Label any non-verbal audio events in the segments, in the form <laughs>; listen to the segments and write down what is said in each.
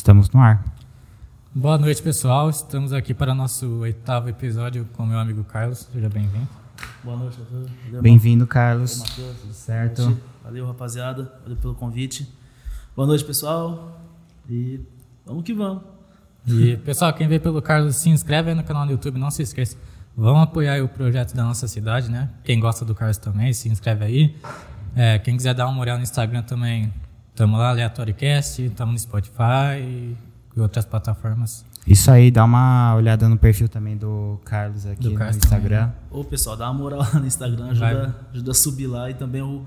Estamos no ar. Boa noite, pessoal. Estamos aqui para o nosso oitavo episódio com meu amigo Carlos. Seja bem-vindo. Boa noite, doutor. Valeu, Bem-vindo, Valeu, Carlos. Matheus. Tudo certo? Valeu, rapaziada. Valeu pelo convite. Boa noite, pessoal. E vamos que vamos. E, pessoal, quem veio pelo Carlos, se inscreve aí no canal do YouTube. Não se esqueça. Vamos apoiar aí o projeto da nossa cidade, né? Quem gosta do Carlos também, se inscreve aí. É, quem quiser dar uma olhada no Instagram também, estamos lá, AleatóriCast. Estamos no Spotify e outras plataformas. Isso aí, dá uma olhada no perfil também do Carlos aqui Do no Carlos Instagram. Ô, pessoal, dá uma moral lá no Instagram. Ajuda, ajuda a subir lá. E também o,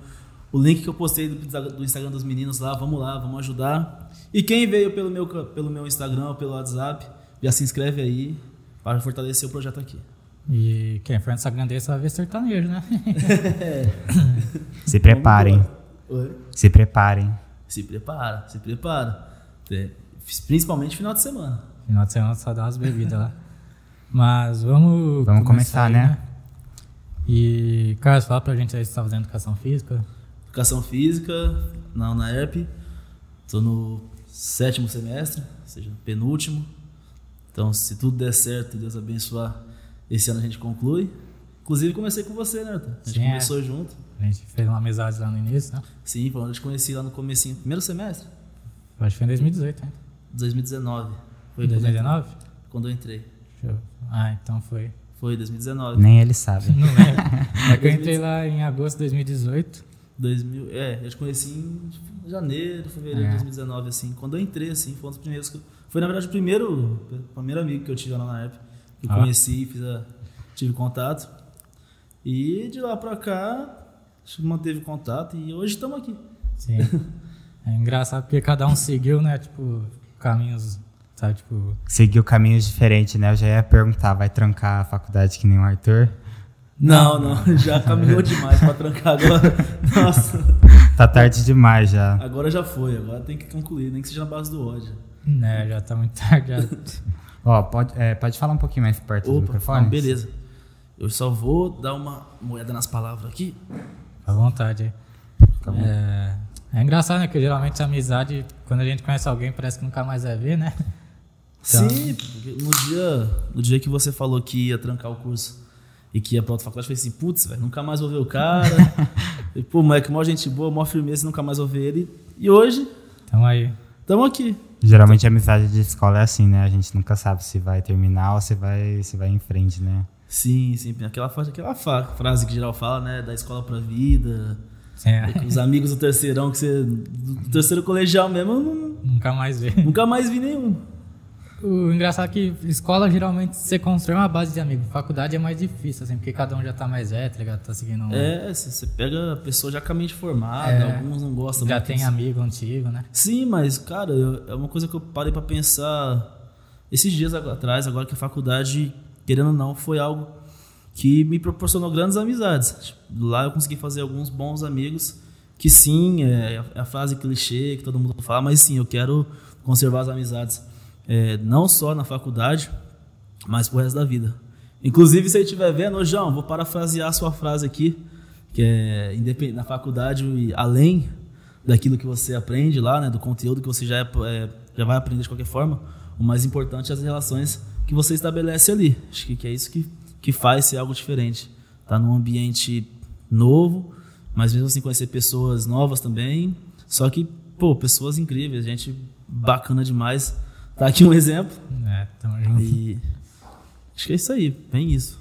o link que eu postei do, do Instagram dos meninos lá. Vamos lá, vamos ajudar. E quem veio pelo meu, pelo meu Instagram ou pelo WhatsApp, já se inscreve aí para fortalecer o projeto aqui. E quem for no Instagram dele, só vai ver sertanejo, né? <laughs> Se preparem. Oi? Se preparem. Se prepara, se prepara. É, Principalmente final de semana. Final de semana só dá umas bebidas lá. <laughs> Mas vamos. Vamos começar, aí, né? E, Carlos, fala pra gente aí se você tá fazendo educação física. Educação física, na UNAERP. Estou no sétimo semestre, ou seja, penúltimo. Então, se tudo der certo e Deus abençoar, esse ano a gente conclui. Inclusive, comecei com você, né, Arthur? A gente Sim, é. começou junto. A gente fez uma amizade lá no início, né? Sim, foi onde eu te conheci lá no comecinho. Primeiro semestre? Eu Acho que foi em 2018, né? 2019. Foi Em quando eu entrei- 2019? Quando eu entrei. Ah, então foi. Foi 2019. Nem ele sabe. Não lembro. <laughs> é que eu entrei lá em agosto de 2018. 2000, é, eu te conheci em janeiro, fevereiro É. de 2019, assim. Quando eu entrei, assim, foi um dos primeiros que eu- Foi, na verdade, o primeiro, o primeiro amigo que eu tive lá na época. Que eu Ah. conheci, fiz a, tive contato. E de lá pra cá, manteve contato e hoje estamos aqui. Sim. É engraçado porque cada um seguiu, né? Tipo, caminhos, sabe? Tipo, Seguiu caminhos diferentes, né? Eu já ia perguntar, vai trancar a faculdade que nem o Arthur? Não, não, <laughs> já caminhou demais pra trancar agora. <laughs> Nossa, Tá tarde demais já. agora já foi, agora tem que concluir, nem que seja na base do ódio. né? Já tá muito tarde. Já... <laughs> Ó, pode, é, pode falar um pouquinho mais perto do Opa, microfone? não, beleza. Eu só vou dar uma moeda nas palavras aqui. À vontade. Tá bom. É, é engraçado, né? Que geralmente a amizade, quando a gente conhece alguém, parece que nunca mais vai ver, né? Então- <laughs> Sim, porque no dia, no dia que você falou que ia trancar o curso e que ia pra outra faculdade, eu falei assim, putz, velho, nunca mais vou ver o cara. e, <laughs> pô, moleque, mó gente boa, mó firmeza, nunca mais vou ver ele. E hoje, Então aí. estamos aqui. Geralmente a amizade de escola é assim, né? A gente nunca sabe se vai terminar ou se vai, se vai em frente, né? Sim, sim, aquela, aquela frase que geral fala, né, da escola pra vida. é, Os amigos do terceirão, que você, do terceiro colegial mesmo, eu não- nunca mais vê. nunca mais vi nenhum. O engraçado é que escola geralmente você constrói uma base de amigos. Faculdade é mais difícil, assim, porque cada um já tá mais velho, tá ligado? Tá seguindo. um- É, você pega a pessoa já caminho formada, É. alguns não gostam já tem amigo antigo, né? Sim, mas, cara, eu- é uma coisa que eu parei pra pensar esses dias atrás, agora que a faculdade, querendo ou não, foi algo que me proporcionou grandes amizades. Lá eu consegui fazer alguns bons amigos, que sim, é é a frase clichê que todo mundo fala, mas sim, eu quero conservar as amizades, é, não só na faculdade, mas pro resto da vida. Inclusive, se ele estiver vendo, ô João, vou parafrasear a sua frase aqui, que é na faculdade, e além daquilo que você aprende lá, né, do conteúdo que você já, é, é, já vai aprender de qualquer forma, o mais importante é as relações que você estabelece ali. Acho que, que é isso que, que faz ser algo diferente. Tá num ambiente novo, mas mesmo assim conhecer pessoas novas também, só que, pô, pessoas incríveis, gente bacana demais. Tá aqui um exemplo. É, tamo junto. E acho que é isso aí, bem isso.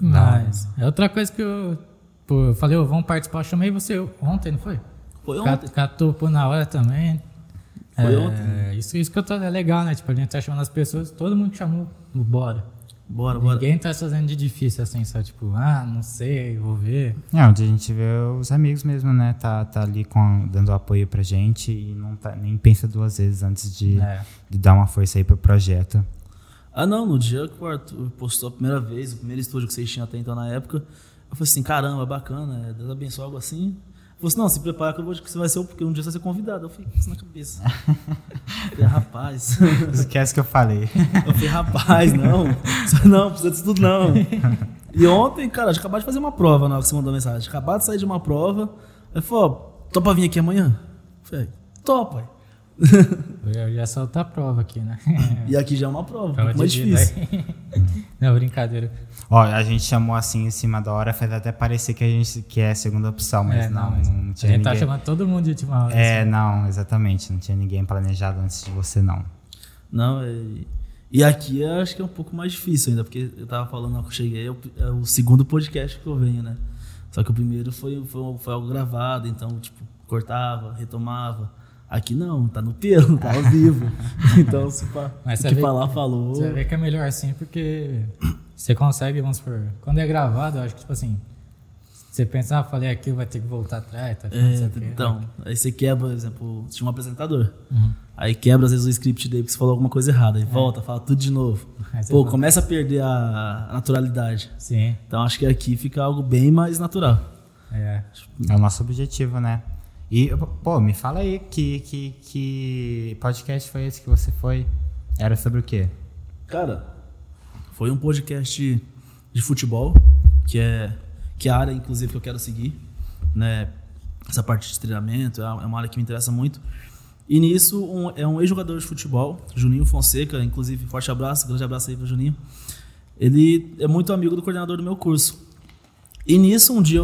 Mas é outra coisa que eu, pô, eu falei, ô, vamos participar, eu chamei você ontem, não foi? Foi ontem. Catou na hora também. Foi é, ontem. Isso, isso que eu tô, é legal, né? Tipo, a gente tá chamando as pessoas, todo mundo chamou, bora. Bora, bora. Ninguém tá fazendo de difícil assim, só tipo, ah, não sei, vou ver. É, onde a gente vê os amigos mesmo, né? Tá, tá ali com, dando apoio pra gente e não tá, nem pensa duas vezes antes de, É. de dar uma força aí pro projeto. Ah, não, no dia que o Arthur postou a primeira vez, o primeiro estúdio que vocês tinham até então na época, eu falei assim, caramba, bacana, é, Deus abençoe algo assim. Ele falou assim, não, se prepara que eu vou que você vai ser porque um dia você vai ser convidado. Eu falei, isso na cabeça. Eu falei, rapaz. <laughs> Esquece que eu falei. Eu falei, rapaz, não. <laughs> Não, precisa disso tudo não. E ontem, cara, a gente acabou de fazer uma prova na hora que você mandou mensagem. Acabado de sair de uma prova. Aí falou, topa vir aqui amanhã? Eu falei, topa. Já sou outra prova aqui, né? E aqui já é uma prova, um Prova pouco mais de vida difícil. aí. <laughs> Não, brincadeira. Ó, a gente chamou assim em cima da hora, faz até parecer que a gente que é a segunda opção, mas É, não, mas não, a tinha gente tá ninguém. chamando todo mundo de última hora. É, não, exatamente, não tinha ninguém planejado antes de você não. Não, é... E aqui eu acho que é um pouco mais difícil ainda, porque eu tava falando que eu cheguei, é o, é o segundo podcast que eu venho, né? Só que o primeiro foi, foi, foi algo gravado, então, tipo, cortava, retomava. Aqui não, tá no pelo, tá ao vivo. <laughs> Então, se fa... Mas o que falar, falou. Você vê que é melhor assim, porque você consegue, vamos supor, quando é gravado, eu acho que, tipo assim, você pensa, ah, falei aquilo, vai ter que voltar atrás, tá? É, então, aí você quebra, por exemplo, tinha um apresentador. Uhum. Aí quebra, às vezes, o script dele porque você falou alguma coisa errada. Aí volta, fala tudo de novo. Pô, fala- começa a perder a, a naturalidade. Sim, Então acho que aqui fica algo bem mais natural. é. É o nosso objetivo, né? E, pô, me fala aí que, que, que podcast foi esse que você foi? Era sobre o quê? Cara, foi um podcast de futebol, que é, que é a área, inclusive, que eu quero seguir. Né? Essa parte de treinamento é é uma área que me interessa muito. E nisso, um- é um ex-jogador de futebol, Juninho Fonseca, inclusive, forte abraço, grande abraço aí pro Juninho. Ele é muito amigo do coordenador do meu curso. E nisso, um dia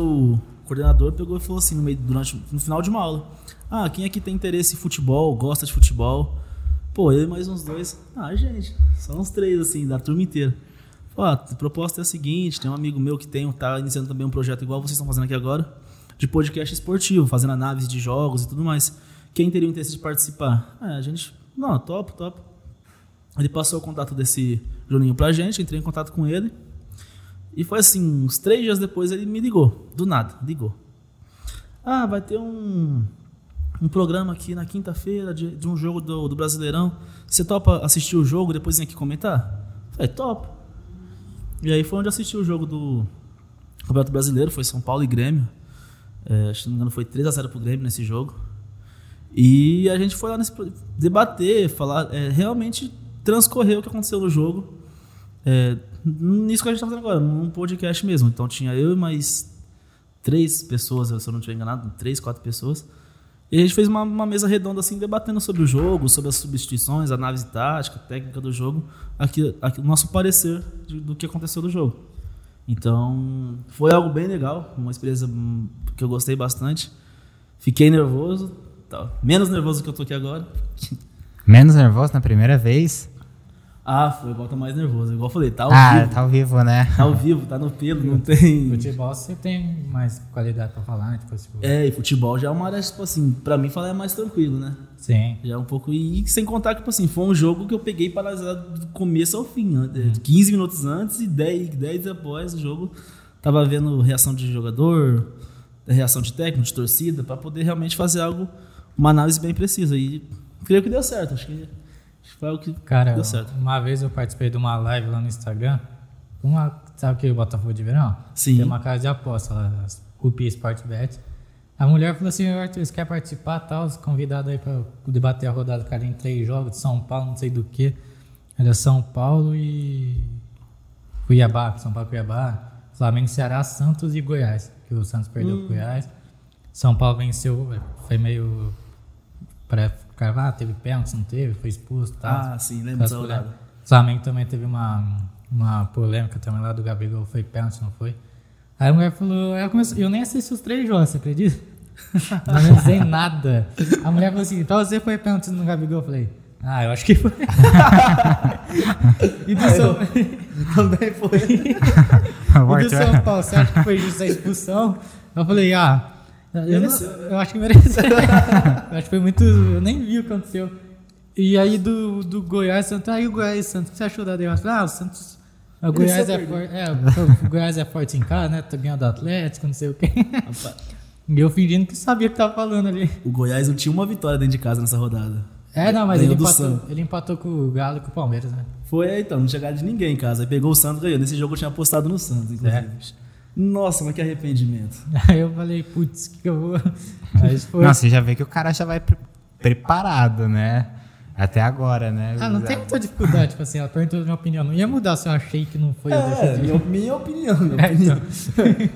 o coordenador pegou e falou assim, no, meio, durante, no final de uma aula: Ah, quem aqui tem interesse em futebol, gosta de futebol? Pô, eu e mais uns dois. Ah, gente, só uns três, assim, da turma inteira. Ó, a proposta é a seguinte: tem um amigo meu que tem, tá iniciando também um projeto igual vocês estão fazendo aqui agora, de podcast esportivo, fazendo análise de jogos e tudo mais. Quem teria o interesse de participar? Ah, a gente. Não, top, top. Ele passou o contato desse Juninho pra gente, entrei em contato com ele. E foi assim, uns três dias depois ele me ligou, do nada, ligou. Ah, vai ter um, um programa aqui na quinta-feira de, de um jogo do, do Brasileirão. Você topa assistir o jogo depois vir aqui comentar? Falei, top. E aí foi onde assisti o jogo do Campeonato Brasileiro, foi São Paulo e Grêmio. É, que não me engano foi 3x0 pro Grêmio nesse jogo. E a gente foi lá nesse, debater, falar, é, realmente transcorrer o que aconteceu no jogo. É, nisso que a gente tá fazendo agora, num podcast mesmo. Então tinha eu e mais três pessoas, se eu não estiver enganado, três, quatro pessoas. E a gente fez uma, uma mesa redonda assim, debatendo sobre o jogo, sobre as substituições, a análise tática, técnica do jogo, aqui, aqui, o nosso parecer de- do que aconteceu do jogo. Então, foi algo bem legal, uma experiência que eu gostei bastante. Fiquei nervoso, tá, menos nervoso que eu tô aqui agora. <laughs> Menos nervoso na primeira vez? Ah, foi igual tô mais nervoso, igual eu falei, tá ao ah, vivo. tá ao vivo, né? Tá ao vivo, tá no pelo, não <laughs> tem. Futebol você tem mais qualidade pra falar, né? Tipo, tipo, É, e futebol já é uma área, tipo assim, pra mim falar é mais tranquilo, né? Sim. Já é um pouco. E sem contar que, tipo assim, foi um jogo que eu peguei paralisado do começo ao fim. Né? 15 minutos antes e 10, 10 após o jogo. Tava vendo reação de jogador, reação de técnico, de torcida, pra poder realmente fazer algo, uma análise bem precisa. E creio que deu certo. Acho que foi algo que Cara, deu certo. uma vez eu participei de uma live lá no Instagram. Uma, sabe o que é o Botafogo de Verão? Sim. Tem uma casa de aposta lá, as Cupi Sportbet. A mulher falou assim, Arthur, você quer participar tal? Convidado aí pra debater a rodada, cara, em três jogos de São Paulo, não sei do que. Era São Paulo e Cuiabá, São Paulo e Cuiabá. Flamengo, Ceará, Santos e Goiás. Que o Santos perdeu Hum. pro Goiás. São Paulo venceu, foi meio. Para ah, teve pênalti, não teve, foi expulso e tal. Ah, sim, lembro dessa rodada. O Flamengo também teve uma, uma polêmica também lá do Gabigol, foi pênalti, não foi? Aí a mulher falou, ela começou, eu nem assisti os três jogos, você acredita? <laughs> não analisei nada. A mulher falou assim, pra você foi pênalti no Gabigol? Eu falei, ah, eu acho que foi. <laughs> e do São, <laughs> Também foi. O e do São Paulo, você acha que foi justa a expulsão? Eu falei, ah, eu, não- <laughs> eu acho que mereceu. eu acho que foi muito. Eu nem vi o que aconteceu. E aí do, do Goiás, Santos, aí o Goiás Santos, o que você achou da derrota? Ah, o Santos. O Goiás é, forte, é, o Goiás é forte em casa, né? Tá ganhando do Atlético, não sei o quê. Rapaz, E eu fingindo que sabia o que tava falando ali. o Goiás não tinha uma vitória dentro de casa nessa rodada. É, não, mas ele empatou, ele empatou com o Galo e com o Palmeiras, né? Foi aí, então, não chegaram de ninguém em casa. Aí pegou o Santos e ganhou. Nesse jogo eu tinha apostado no Santos, inclusive. É. Nossa, mas que arrependimento. Aí <laughs> eu falei, putz, que eu vou. <laughs> Aí foi. Não, você já vê que o cara já vai pre- preparado, né? Até agora, né? Ah, não tem muita dificuldade, tipo assim, ela perguntou a minha opinião. Não ia mudar se eu achei que não foi É, decidi. minha, minha opinião. Minha <laughs> É, opinião.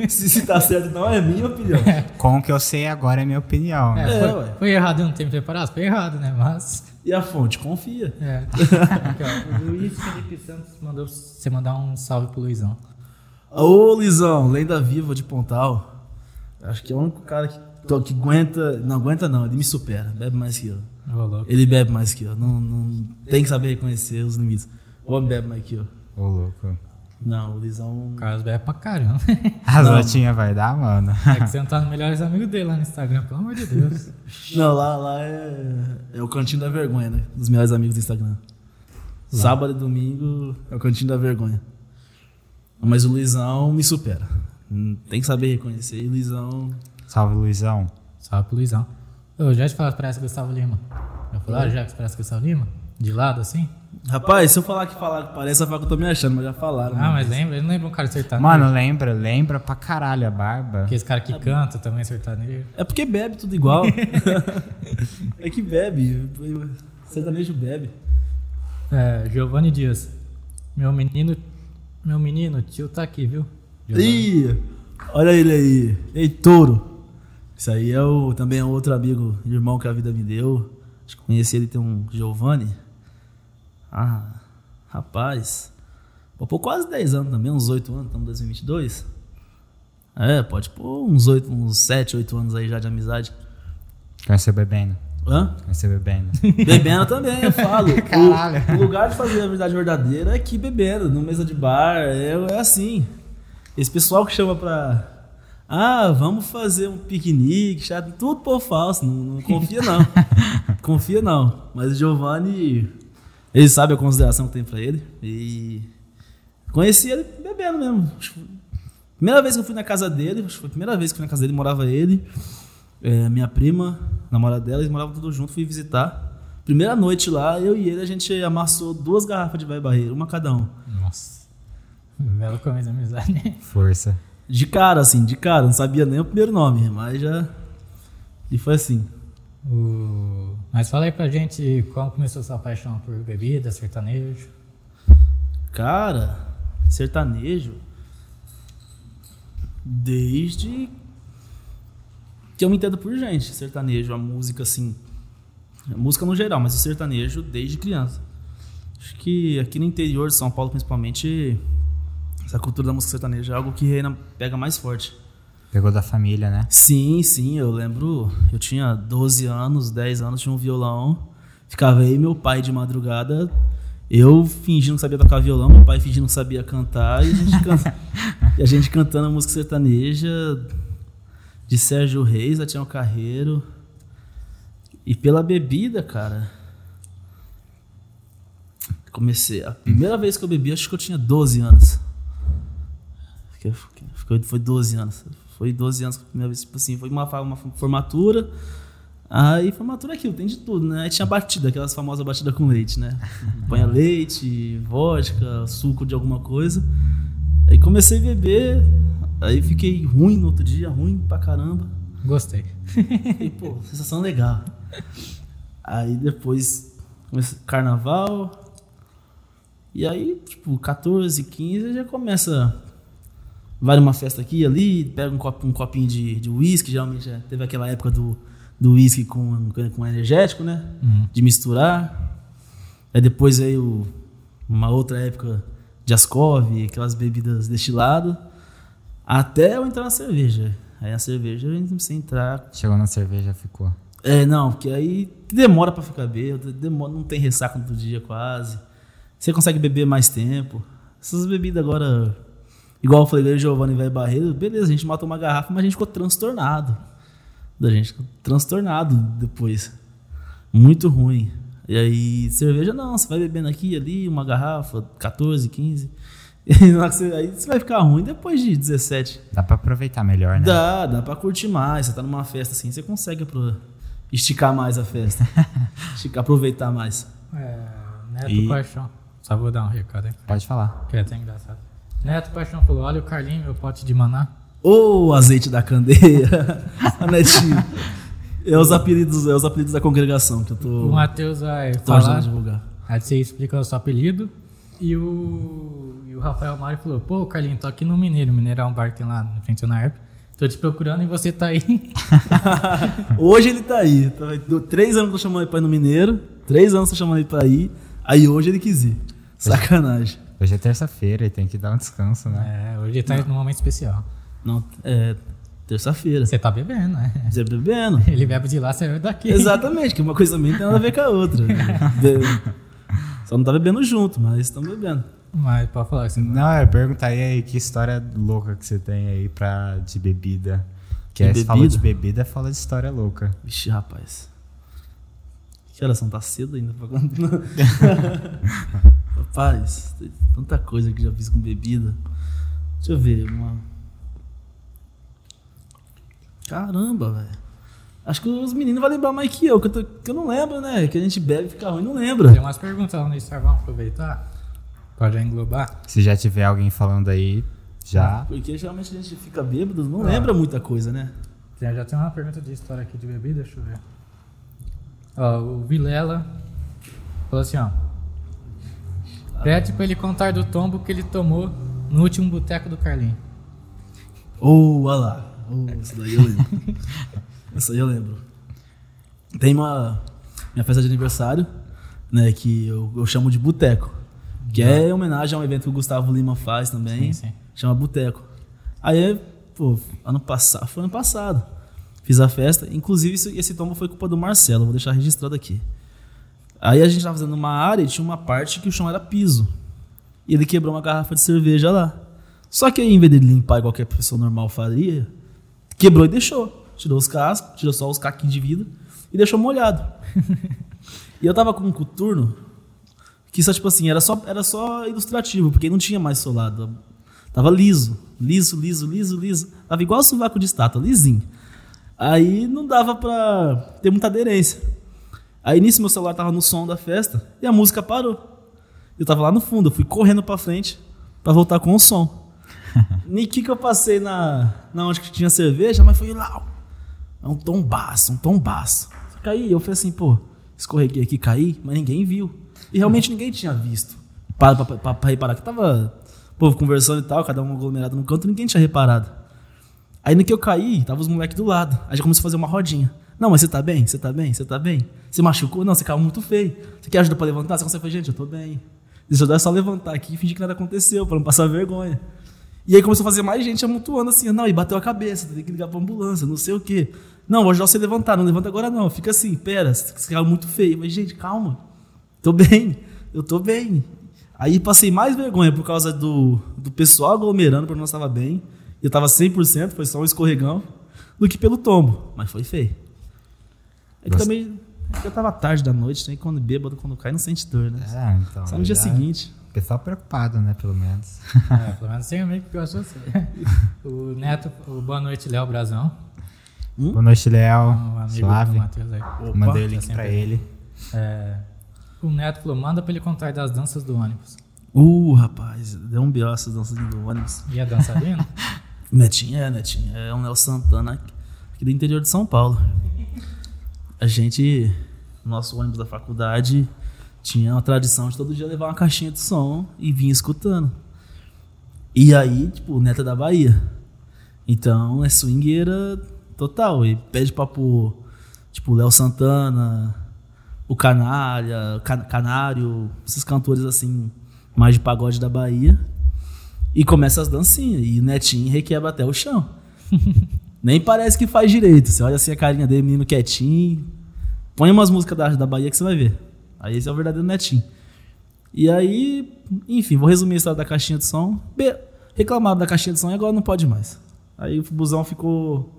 se, se tá certo, não, é minha opinião. Com o que eu sei agora é minha opinião. É, né? É, foi, ué. foi errado eu não ter me preparado? Foi errado, né? Mas. E a fonte? Confia. É. Aqui, ó, o Luiz Felipe Santos mandou você mandar um salve pro Luizão. Ô, Lisão, lenda viva de Pontal. Acho que é o único cara que, que aguenta. Não aguenta, não, ele me supera. Bebe mais que eu. Louco. Ele bebe mais que eu. Não, não tem que saber reconhecer os limites. O homem bebe mais que eu. Ô, louco. Não, o Lisão. O Carlos bebe pra caramba. <laughs> As latinhas vai dar, mano. É que você não tá no melhores amigos dele lá no Instagram, pelo amor de Deus. <laughs> Não, lá, lá é, é o cantinho da vergonha, né? Dos melhores amigos do Instagram. Sábado e domingo é o cantinho da vergonha. Mas o Luizão me supera. Tem que saber reconhecer. E o Luizão. Salve, Luizão. Salve pro Luizão. Ô, já te falaram que parece Gustavo Lima. Já falaram já que parece Gustavo Lima? De lado assim? Rapaz, se eu falar que falar que parece, falar que eu tô me achando, mas já falaram. Ah, né? mas lembra? Ele não lembra um cara sertanejo? Mano, lembra, lembra pra caralho a barba. Aquele cara que canta também sertanejo. É porque bebe tudo igual. <laughs> <laughs> é que bebe. Sertanejo bebe. É, Giovanni Dias. Meu menino, meu menino, tio tá aqui, viu? Ih, olha ele aí. Ei, touro. Isso aí é o, também é outro amigo, irmão que a vida me deu. Acho que conheci ele, tem um Giovanni. Ah, rapaz. Pô, pô, quase 10 anos também, uns 8 anos, estamos em 2022. É, pode pôr uns 8, uns 7, 8 anos aí já de amizade. Conheceu bebendo. Hã? Bebendo. <laughs> Bebendo também, eu falo. <laughs> O- Caralho. O, lugar de fazer a amizade verdadeira é aqui bebendo, no mesa de bar, é, é assim. Esse pessoal que chama pra. Ah, vamos fazer um piquenique, chato, tudo por falso, não, não confia não. <laughs> confia não. Mas o Giovanni, ele sabe a consideração que tem pra ele. E conheci ele bebendo mesmo. Primeira vez que eu fui na casa dele, acho que foi a primeira vez que eu fui na casa dele, morava ele, é, minha prima, namorada dela, eles moravam todos juntos, fui visitar. Primeira noite lá, eu e ele, a gente amassou duas garrafas de vai barreiro, uma cada um. Nossa. Belo começo de amizade. né? Força. De cara, assim, de cara, não sabia nem o primeiro nome, mas já. E foi assim. O... Mas fala aí pra gente como começou sua paixão por bebida, sertanejo. Cara, sertanejo. Desde que eu me entendo por gente, sertanejo, a música assim. A música no geral, mas o sertanejo desde criança. Acho que aqui no interior de São Paulo, principalmente, essa cultura da música sertaneja é algo que reina, pega mais forte. Pegou da família, né? Sim, sim, eu lembro. Eu tinha 12 anos, 10 anos, tinha um violão. Ficava aí meu pai de madrugada, eu fingindo que sabia tocar violão, meu pai fingindo que sabia cantar, e a gente, can- <laughs> e a gente cantando a música sertaneja de Sérgio Reis, Atião Carreiro. E pela bebida, cara. Comecei. A primeira vez que eu bebi, acho que eu tinha 12 anos. Foi, foi 12 anos. Foi 12 anos que a primeira vez, tipo assim, foi uma, uma formatura. Aí formatura é aquilo, tem de tudo, né? Aí tinha batida, aquelas famosas batidas com leite, né? <laughs> Põe leite, vodka, suco de alguma coisa. Aí comecei a beber, aí fiquei ruim no outro dia, ruim pra caramba. Gostei. E, pô, sensação legal. Aí depois, carnaval. E aí, tipo, 14, 15, já começa. Vai numa festa aqui ali, pega um, copo, um copinho de, de whisky, geralmente já teve aquela época do, do whisky com, com energético, né? Uhum. De misturar. Aí depois veio uma outra época de Ascov, aquelas bebidas destiladas. Até eu entrar na cerveja. Aí a cerveja eu comecei a entrar Chegou na cerveja, ficou. é, não, porque aí demora pra ficar bêbado, demora, não tem ressaca outro dia quase. Você consegue beber mais tempo. Essas bebidas agora, igual eu falei, e o Giovanni vai Barreiro, beleza, a gente matou uma garrafa, mas a gente ficou transtornado. Da gente ficou transtornado depois. Muito ruim. E aí, cerveja não, você vai bebendo aqui ali, uma garrafa, 14, 15. <laughs> Aí você vai ficar ruim depois de 17. Dá pra aproveitar melhor, né? Dá, dá pra curtir mais. Você tá numa festa assim, você consegue esticar mais a festa. <laughs> esticar, aproveitar mais. É, Neto E- Paixão. Só vou dar um recado aí. Pode falar. Que é até engraçado. Neto Paixão falou: olha o Carlinho, meu pote de maná. Ô, azeite da candeia. <laughs> a netinho. É os apelidos, é os apelidos da congregação que eu tô, O Matheus vai tô falar. divulgar. Aí você explica o seu apelido. E o, e o Rafael Mário falou: pô, Carlinho, tô aqui no Mineiro. Mineiro é um bar que tem lá na frente da UNARP. Tô te procurando e você tá aí. <laughs> Hoje ele tá aí. Tá- Três anos que eu tô chamando ele pra ir no Mineiro. Três anos tô chamando ele pra ir, aí hoje ele quis ir. Sacanagem. Hoje é terça-feira e tem que dar um descanso, né? É, hoje tá num momento especial. Não, é terça-feira. Você tá bebendo, né? Você bebendo. <laughs> Ele bebe de lá, você bebe daqui. Exatamente, que uma coisa também tem nada a ver com a outra. <laughs> Be- Só não tá bebendo junto, mas estão bebendo. Mas pode falar que você Não, eu perguntaria aí que história louca que você tem aí pra, de bebida. Que De aí você falou bebida? de bebida, fala de história louca. Vixe, rapaz. Que horas são? Tá cedo ainda pra contar. <laughs> rapaz, tem tanta coisa que já fiz com bebida. Deixa eu ver, uma. Caramba, velho. Acho que os meninos vão lembrar mais que eu, que eu, tô- que eu não lembro, né? Que a gente bebe e fica ruim, não lembra. Tem umas perguntas lá no Instagram, vamos aproveitar. Pode englobar. Se já tiver alguém falando aí, já. Porque geralmente a gente fica bêbado, não Ah. lembra muita coisa, né? Tem- Já tem uma pergunta de história aqui de bebida, deixa eu ver. Ó, o Vilela falou assim, ó. Pede pra ele contar do tombo que ele tomou no último boteco do Carlinho. Ô, olha lá. Oh, isso daí eu lembro. <laughs> isso aí eu lembro. Tem uma. Minha festa de aniversário, né? Que eu, eu chamo de Boteco. Que é em homenagem a um evento que o Gustavo Lima faz também. Sim, sim. Chama Boteco. Aí, pô, ano passado. Foi ano passado. Fiz a festa. Inclusive, isso- esse tombo foi culpa do Marcelo. Vou deixar registrado aqui. Aí a gente tava fazendo uma área e tinha uma parte que o chão era piso. E ele quebrou uma garrafa de cerveja lá. Só que aí, em vez de limpar igual qualquer pessoa normal faria, quebrou e deixou. Tirou os cascos, tirou só os caquinhos de vidro e deixou molhado. <laughs> e eu tava com um coturno que só, tipo assim, era só, era só ilustrativo, porque não tinha mais solado. Tava liso, liso, liso, liso, liso. Tava igual o sovaco de estátua, lisinho. Aí não dava pra ter muita aderência. Aí nisso meu celular tava no som da festa e a música parou. Eu tava lá no fundo, eu fui correndo pra frente pra voltar com o som. <laughs> Niki que eu passei na, na onde que tinha cerveja, mas foi lá. É um tombaço, um tombaço. Caí, eu falei assim, pô, escorreguei aqui, caí, mas ninguém viu. E realmente ninguém tinha visto. Para pra reparar que tava o povo conversando e tal, cada um aglomerado no canto, ninguém tinha reparado. Aí no que eu caí, tava os moleques do lado. Aí já começou a fazer uma rodinha. Não, mas você tá bem? Você tá bem? Você tá bem? Você machucou? Não, você caiu muito feio. Você quer ajuda pra levantar? Você consegue fazer, gente, eu tô bem. Deixa eu só levantar aqui e fingir que nada aconteceu, pra não passar vergonha. E aí começou a fazer mais gente amontoando assim, não, e bateu a cabeça, tem que ligar pra ambulância, não sei o quê. Não, vou ajudar você a levantar, não levanta agora não, fica assim, pera, você caiu muito feio. Mas, gente, calma, tô bem, eu tô bem. Aí passei mais vergonha por causa do, do pessoal aglomerando pra não estava bem. Eu tava 100%, foi só um escorregão, do que pelo tombo, mas foi feio. É que também, é que eu tava tarde da noite, né? Quando bêbado, quando cai, não sente dor, né? É, então. Só no dia seguinte. O pessoal preocupado, né, pelo menos. É, pelo menos tem amigo que gosta de você. <laughs> O Neto, o Boa Noite, Léo Brazão. Boa noite, Léo. Um amigo do Suave. Matheus aí. Mandei o tá link sempre pra ele. É, o Neto falou, manda pra ele contar das danças do ônibus. Uh, rapaz, deu um B.O. essas danças do ônibus. E a dançarina? <laughs> Netinho, é, Netinho. É um Léo Santana aqui do interior de São Paulo. A gente, no nosso ônibus da faculdade, tinha a tradição de todo dia levar uma caixinha de som e vinha escutando. E aí, tipo, o Neto é da Bahia. Então é swingueira total. E pede pra pôr, tipo, Léo Santana, o Canalha, Can- Canário, esses cantores assim, mais de pagode da Bahia. E começa as dancinhas. E o Netinho requebra até o chão. <laughs> Nem parece que faz direito. Você olha assim a carinha dele, menino quietinho. Põe umas músicas da, da Bahia que você vai ver. Aí esse é o verdadeiro Netinho. E aí, enfim, vou resumir a história da caixinha de som. Be reclamaram da caixinha de som e agora não pode mais. Aí o busão ficou.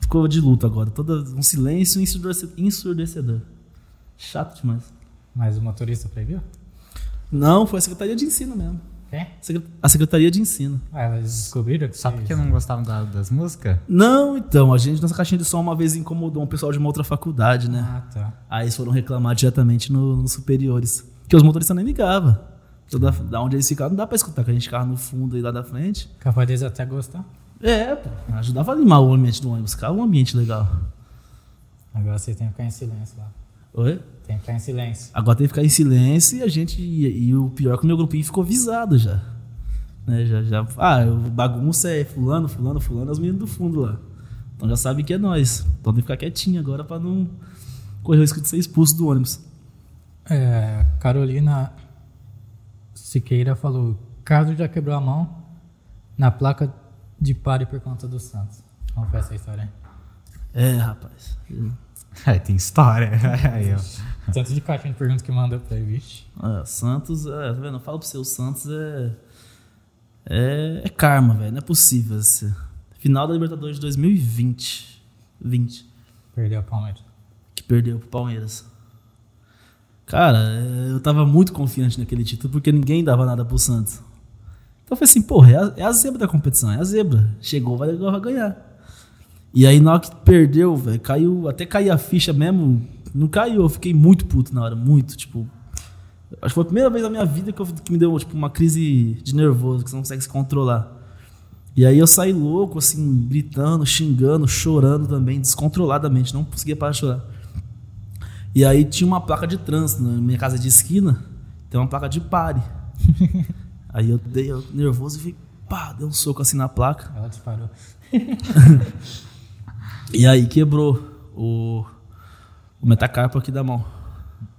Ficou de luto agora. Todo um silêncio ensurdece- ensurdecedor. Chato demais. Mas o motorista proibiu? Não, foi a Secretaria de Ensino mesmo. Quem? A Secretaria de Ensino. Ah, eles descobriram que Só vocês- porque não gostavam da- das músicas? Não, então, a gente nessa caixinha de som uma vez incomodou um pessoal de uma outra faculdade, né? Ah, tá. Aí eles foram reclamar diretamente no- nos superiores. Que os motoristas nem ligavam. Então, Da, da onde eles ficavam, não dá pra escutar, que a gente ficava no fundo e lá da frente. Capaz deles até gostar. É, pô. Ajudava a limar o ambiente do ônibus, ficava um ambiente legal. Agora vocês têm que ficar em silêncio lá. Oi? Tem que ficar em silêncio. Agora tem que ficar em silêncio e a gente. E, e o pior é que o meu grupinho ficou visado já. Né, já, já. Ah, o bagunça é fulano, fulano, fulano, é os meninos do fundo lá. Então já sabe que é nós. Então tem que ficar quietinho agora pra não correr o risco de ser expulso do ônibus. É, Carolina Siqueira falou: Carlos já quebrou a mão na placa de pare por conta do Santos. Como foi essa história aí? É, rapaz. <laughs> É, tem história. <laughs> Aí, ó. Tanto de caixinha de perguntas que mandou pra ele, vixe. É, Santos, é, tá vendo? Eu falo pra você, o Santos é. É, é karma, velho. Não é possível. Assim. Final da Libertadores de 2020. 20. Perdeu a Palmeiras. Que perdeu pro Palmeiras. Cara, é, eu tava muito confiante naquele título porque ninguém dava nada pro Santos. Então eu falei assim, porra, é a, é a zebra da competição, é a zebra. Chegou, vai, vai ganhar. E aí na hora que perdeu, velho, caiu, até cair a ficha mesmo, não caiu, eu fiquei muito puto na hora, muito, tipo. Acho que foi a primeira vez na minha vida que, eu, que me deu tipo, uma crise de nervoso, que você não consegue se controlar. E aí eu saí louco, assim, gritando, xingando, chorando também, descontroladamente, não conseguia parar de chorar. E aí tinha uma placa de trânsito na minha casa de esquina, tem uma placa de pare. <laughs> aí eu dei eu, nervoso e fui, pá, dei um soco assim na placa. Ela disparou. <laughs> E aí quebrou o, o metacarpo aqui da mão.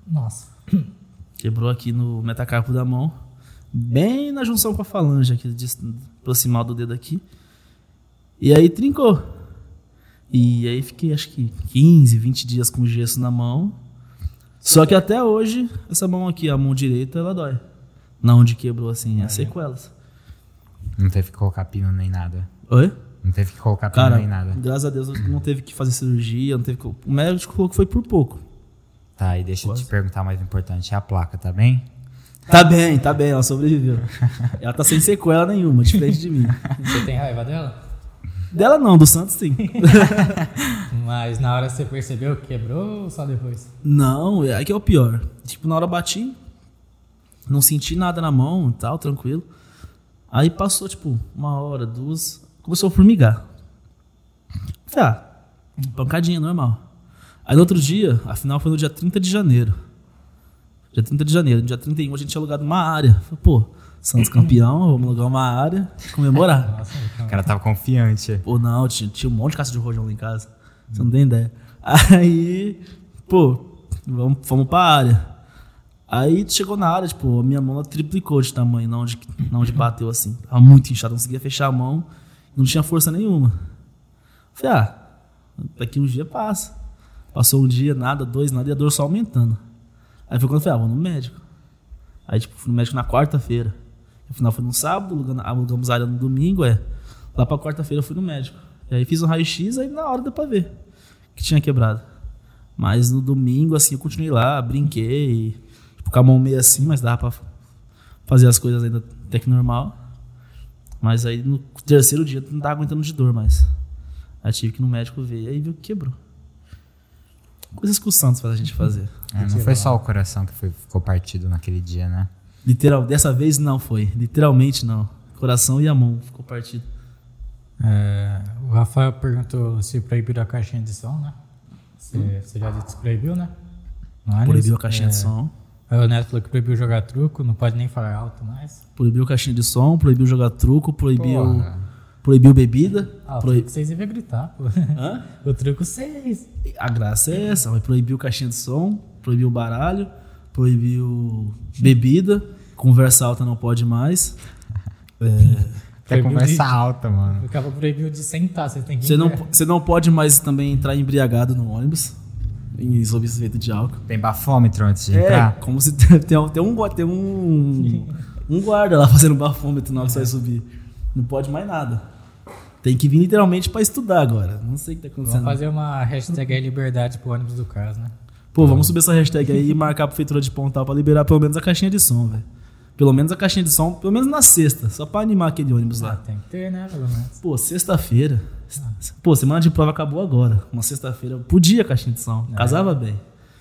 Nossa. Quebrou aqui no metacarpo da mão, bem na junção com a falange aqui, de, proximal do dedo aqui. E aí trincou. E aí fiquei acho que 15, 20 dias com gesso na mão. Só que até hoje, essa mão aqui, a mão direita, ela dói. Na onde quebrou assim, é sequelas. Não teve que colocar pino nem nada. Oi? Não teve que colocar Cara, nem nada. graças a Deus não teve que fazer cirurgia, não teve que... O médico falou que foi por pouco. Tá, e deixa eu te perguntar o mais importante. A placa, tá bem? Tá bem, tá bem, ela sobreviveu. ela tá sem sequela nenhuma, diferente de mim. Você tem raiva dela? Dela não, do Santos sim. <laughs> Mas na hora você percebeu que quebrou ou só depois? Não, é aí que é o pior. Tipo, na hora eu bati, não senti nada na mão e tal, tranquilo. Aí passou, tipo, uma hora, duas, começou a formigar. Falei, ah, pancadinha, normal. Aí no outro dia, a final foi no dia 30 de janeiro. Dia 30 de janeiro. No dia 31 a gente tinha alugado uma área. Falei, pô, Santos campeão, vamos alugar uma área, comemorar. <laughs> Nossa, O cara tava confiante. Pô, não, tinha, tinha um monte de caça de rojão lá em casa. Você não tem ideia. Aí, pô, vamos, fomos pra área. Aí chegou na área, tipo, a minha mão triplicou de tamanho, não onde, onde bateu assim. Tava muito inchado, não conseguia fechar a mão, não tinha força nenhuma. Falei, ah, daqui uns dias passa. Passou um dia, nada, dois, nada, e a dor só aumentando. Aí foi quando eu falei, ah, vou no médico. Aí, tipo, fui no médico na quarta-feira. O final foi no sábado, alugamos área no domingo, é. Lá pra quarta-feira eu fui no médico. E aí fiz um raio-x, aí na hora deu pra ver que tinha quebrado. Mas no domingo, assim, eu continuei lá, brinquei, tipo, com a mão meio assim, mas dava pra fazer as coisas ainda até que normal. Mas aí no terceiro dia não tava aguentando de dor mais. Aí tive que ir no médico ver, e aí viu que quebrou. Coisas que o Santos faz a gente fazer. É, não foi só o coração que foi- ficou partido naquele dia, né? Literal, dessa vez não foi. Literalmente não. Coração e a mão ficou partido. É, o Rafael perguntou se proibiram a caixinha de som, né? Você, você já disse que proibiu, né? Não é, Proibiu a caixinha de É, som. Aí o Neto falou que proibiu jogar truco, não pode nem falar alto mais. Proibiu caixinha de som, proibiu jogar truco, proibiu, Porra. proibiu bebida. Ah, o proib- truco vocês iam gritar, pô. Hã? <laughs> O truco seis. A graça é essa, mas proibiu caixinha de som, proibiu baralho, proibiu bebida, conversa alta não pode mais. É, Quer Proibiu conversa de- alta, mano. Acaba proibido de sentar, você tem que você, não, ir- você não pode mais também entrar embriagado no ônibus, em sob efeito de álcool. Tem bafômetro antes de É, entrar? como se <laughs> tem, um- tem um, tem um, um guarda lá fazendo bafômetro na hora que você vai subir. Não pode mais nada. Tem que vir literalmente pra estudar agora. Não sei o que tá Vamos acontecendo. fazer uma hashtag aí liberdade pro ônibus do Carlos, né? Pô, vamos subir essa hashtag aí e marcar a prefeitura de Pontal pra liberar pelo menos a caixinha de som, velho. Pelo menos a caixinha de som, pelo menos na sexta, só pra animar aquele ônibus Ah, lá. tem que ter, né, pelo menos. Pô, sexta-feira. Pô, semana de prova acabou agora. Uma sexta-feira, podia caixinha de som. É. Casava bem.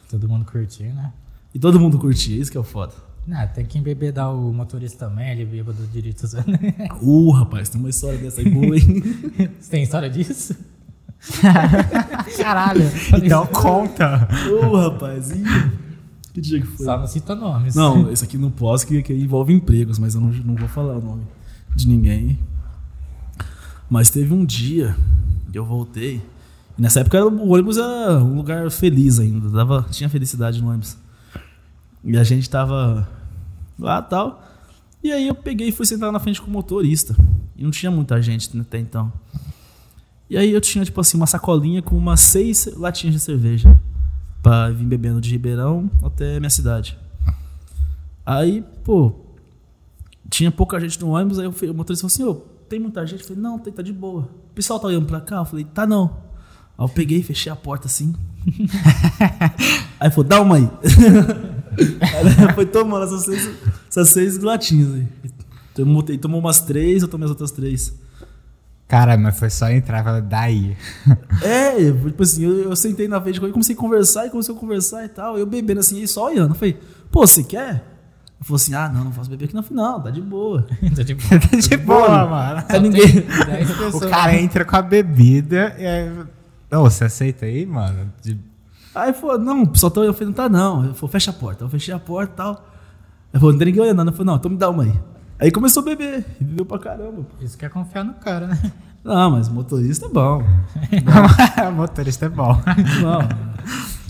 Todo mundo curtir, né? E todo mundo curtia, isso que é o foda. Não, tem que embebedar o motorista também, ele bêbado direito. <laughs> Uh, rapaz, tem uma história dessa aí boa, hein? Você tem história disso? <laughs> Caralho. Então conta. Ô, rapaz, ih, que dia que foi? Só não cita nomes. Não, esse aqui não posso, que, que envolve empregos, mas eu não, não vou falar o nome de ninguém. Mas teve um dia que eu voltei. E nessa época o ônibus era um lugar feliz ainda. Dava, tinha felicidade no ônibus. E a gente tava lá tal. E aí eu peguei e fui sentar na frente com o motorista. E não tinha muita gente até então. E aí eu tinha, tipo assim, uma sacolinha com umas seis latinhas de cerveja. Pra vir bebendo de Ribeirão até minha cidade. Aí, pô, tinha pouca gente no ônibus, aí o motorista falou assim, ô, tem muita gente? Eu falei, não, tem, tá de boa. O pessoal tá olhando pra cá? Eu falei, tá não. Aí eu peguei e fechei a porta assim. <laughs> aí falou, dá uma aí. <laughs> aí foi tomando essas seis, essas seis latinhas aí. Tomou, tomou umas três, eu tomei as outras três. Cara, mas foi só entrar e falar, daí. <laughs> É, tipo assim, eu, eu sentei na frente com ele, comecei a conversar e comecei a conversar e tal. Eu bebendo assim, ele só olhando. Eu falei, pô, você quer? Ele falou assim, ah, não, não posso beber aqui não. Eu falei, não, tá de boa. Tá de boa. Tá de boa, mano. Tá ninguém. O cara entra com a bebida e aí... Ô, você aceita aí, mano? De- Aí falou, não, o pessoal tá olhando. Eu falei, não tá não. Ele falou, fecha a porta. Eu fechei a porta e tal. Ele falou, não tem ninguém olhando. Eu falei, não, então me dá uma aí. Aí começou a beber. E bebeu pra caramba. Isso que é confiar no cara, né? Não, mas motorista é bom. <laughs> motorista é bom. Não.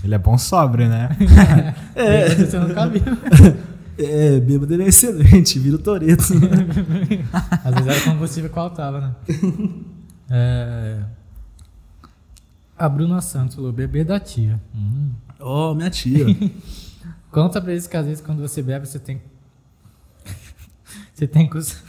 Ele é bom sobre, né? <laughs> É. Você nunca viu. <laughs> É, bêbado ele é excelente, vira o Toreto. <laughs> Às vezes era combustível que faltava, né? <laughs> É... A Bruna Santos falou, bebê da tia. Hum. Ó, minha tia. <laughs> Conta pra eles que às vezes quando você bebe, você tem. Você tem costume.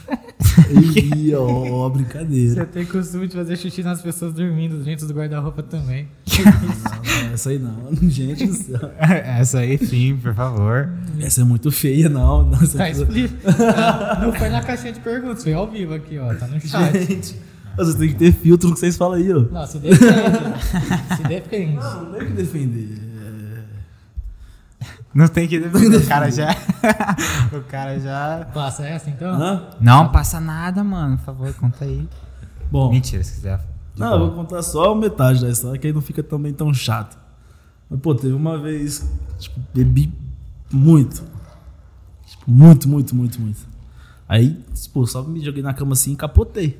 Ih, ó, brincadeira. Você tem costume de fazer xixi nas pessoas dormindo dentro do guarda-roupa também. Não, não, essa aí não. <laughs> Gente do céu. <laughs> Essa aí sim, por favor. Essa é muito feia, não. não Tá explícito. Não foi na caixinha de perguntas, foi ao vivo aqui, ó. Tá no chat. Gente, vocês têm que ter filtro no que vocês falam aí, ó. Não, se defende. Se defende. Não, não tem que defender. Não tem que defender. <laughs> O cara já. <laughs> o cara já. Passa essa então? Hã? Não passa nada, mano. Por favor, conta aí. Bom, Mentira, se quiser. não, eu vou contar só metade da história, que aí não fica também tão chato. Mas, pô, teve uma vez, tipo, bebi muito. Tipo, muito, muito, muito, muito. Aí, tipo, só me joguei na cama assim e capotei.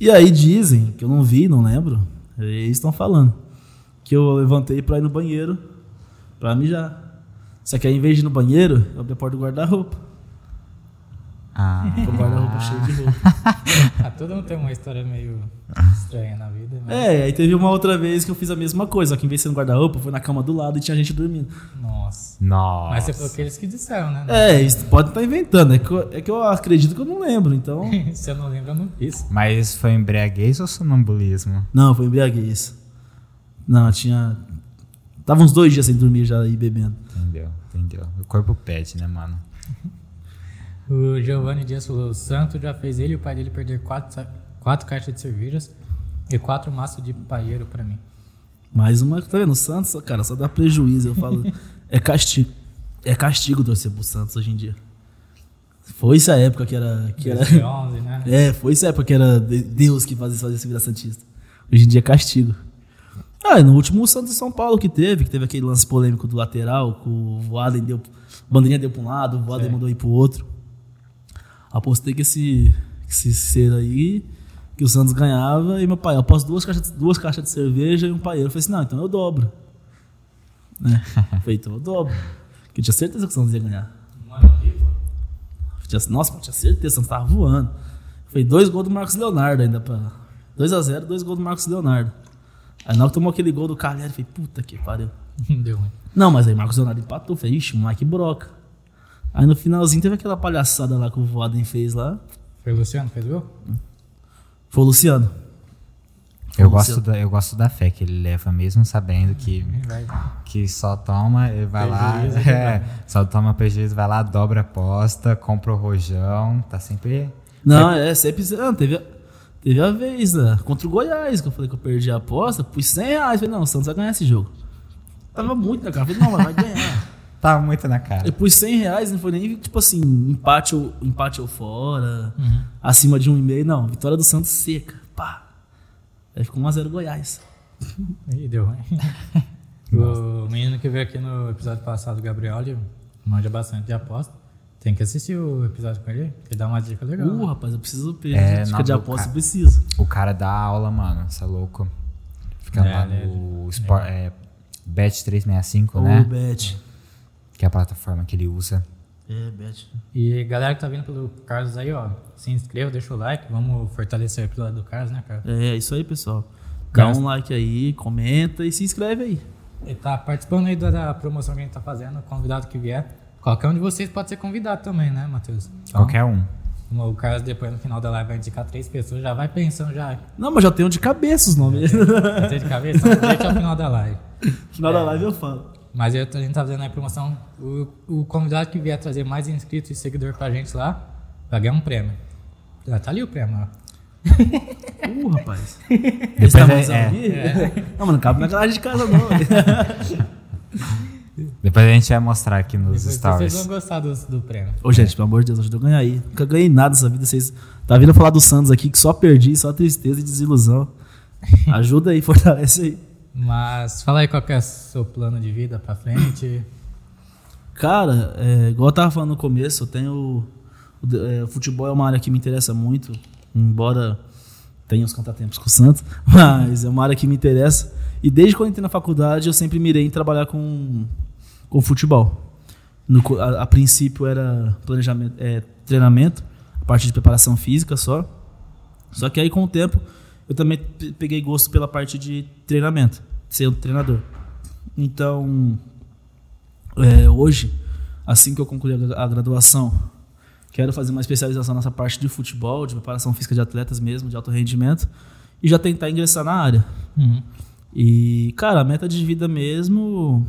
E aí dizem, que eu não vi, não lembro, eles estão falando, que eu levantei pra ir no banheiro pra mijar. Só que aí, em vez de ir no banheiro, eu abri a porta do guarda-roupa. Ah. O guarda-roupa cheio de roupa. <laughs> Ah, todo mundo tem uma história meio estranha na vida. Mas... É, aí teve uma outra vez que eu fiz a mesma coisa, só que em vez de ser no guarda-roupa, foi na cama do lado e tinha gente dormindo. Nossa. Nossa. Mas você falou que eles que disseram, né? É, isso pode estar inventando, é que, eu, é que eu acredito que eu não lembro, então. <laughs> Se eu não lembro, eu não fiz. Mas foi embriaguez ou sonambulismo? Não, foi embriaguez. Não, tinha. Tava uns dois dias sem dormir já e bebendo. Entendeu, entendeu. O corpo pede, né, mano? O Giovanni Dias falou: o Santo já fez ele e o pai dele perder quatro, quatro caixas de cervejas e quatro maços de paieiro pra mim. Mais uma, tá vendo? O Santos, cara, só dá prejuízo. Eu falo, <laughs> é castigo. É castigo torcer pro Santos hoje em dia. Foi essa época que era. Que era 2011, né? <laughs> É, foi essa época que era de- Deus que fazia, fazia esse virar Santista. Hoje em dia é castigo. Ah, e no último Santos de São Paulo que teve, que teve aquele lance polêmico do lateral, que o Voaden deu. Bandeirinha deu pra um lado, o Voaden mandou ir pro outro. Apostei que esse, que esse ser aí, que o Santos ganhava, e meu pai, eu aposto duas caixas, duas caixas de cerveja e um paeiro. Eu falei assim, não, então eu dobro. Né? Eu <laughs> falei, então eu dobro. Porque eu tinha certeza que o Santos ia ganhar. Tinha- Nossa, eu tinha certeza, o Santos tava voando. Foi dois gols do Marcos Leonardo ainda pra. 2x0, dois gols do Marcos Leonardo. Aí na hora que tomou aquele gol do Cagliari, eu falei, puta que pariu. <laughs> Deu ruim. Não, mas aí Marcos Leonardo empatou. Falei, ixi, Mike broca. Aí no finalzinho teve aquela palhaçada lá que o Voaden fez lá. Foi o Luciano que fez o gol? Foi o Luciano. Foi Eu o gosto, Luciano. da, eu gosto da fé que ele leva, mesmo sabendo que, Vai. que só toma, ele vai Prejuízo, lá, <laughs> né? é, só toma prejuízo, vai lá, dobra a aposta, compra o rojão, tá sempre. Não, é, sempre. Não, teve, a- teve a vez, né? Contra o Goiás, que eu falei que eu perdi a aposta, pus 100 reais. Falei, não, o Santos vai ganhar esse jogo. Tava muito na cara. Falei, não, mas vai ganhar. <laughs> Tá muito na cara. Eu pus 100 reais, não foi nem tipo assim, empate ou, empate ou fora, Uhum. acima de um e meio, não. Vitória do Santos seca. Pá. Aí ficou 1x0 Goiás. <laughs> Ih, deu ruim. <laughs> o menino que veio aqui no episódio passado, o Gabriel, ele manja bastante de aposta. Tem que assistir o episódio com ele, que dá uma dica legal. Uh, né? rapaz, eu preciso pedir É, dica não, de aposta, ca- eu preciso. O cara dá aula, mano, você é louco. Fica É, lá ele- no Sport, é, Bet 365, Ô, né? Bet. que é a plataforma que ele usa. É, Bet. E galera que tá vindo pelo Carlos aí, ó, se inscreva, deixa o like, vamos fortalecer o episódio do Carlos, né, cara? É, isso aí, pessoal. Dá um like aí, comenta e se inscreve aí. Ele tá participando aí da, da promoção que a gente tá fazendo, convidado que vier. Qualquer um de vocês pode ser convidado também, né, Matheus? Então, Qualquer um. O Carlos depois no final da live vai indicar três pessoas, já vai pensando já. Não, mas já tenho de cabeça os nomes. Tem de cabeça? Então deixa ao final da live. <laughs> Final da live eu falo. Mas eu, a gente tá fazendo a promoção. O, o convidado que vier trazer mais inscritos e seguidor pra gente lá, vai ganhar um prêmio. Já tá ali o prêmio, ó. <laughs> Uh, rapaz. <laughs> Depois Esse é- é. aqui? Não, mas não cabe na garagem de casa, não. Depois a gente vai mostrar aqui nos Depois stories. vocês vão gostar do, do prêmio. Ô, gente, pelo amor de Deus, ajuda eu a ganhar aí. Nunca ganhei nada nessa vida. Vocês tá vindo falar do Santos aqui que só perdi, só tristeza e desilusão. <laughs> Ajuda aí, fortalece aí. Mas fala aí qual que é o seu plano de vida pra frente. Cara, é, igual eu tava falando no começo, eu tenho. O, é, o futebol é uma área que me interessa muito, embora tenha os contratempos com o Santos, <laughs> mas é uma área que me interessa. E desde quando eu entrei na faculdade, eu sempre mirei em trabalhar com, com futebol. No a, a princípio era planejamento, é, treinamento, a parte de preparação física só. Só que aí com o tempo eu também pe- peguei gosto pela parte de treinamento, ser um treinador. Então, é, hoje, assim que eu concluir a, a graduação, quero fazer uma especialização nessa parte de futebol, de preparação física de atletas mesmo, de alto rendimento, e já tentar ingressar na área. Uhum. E, cara, a meta de vida mesmo,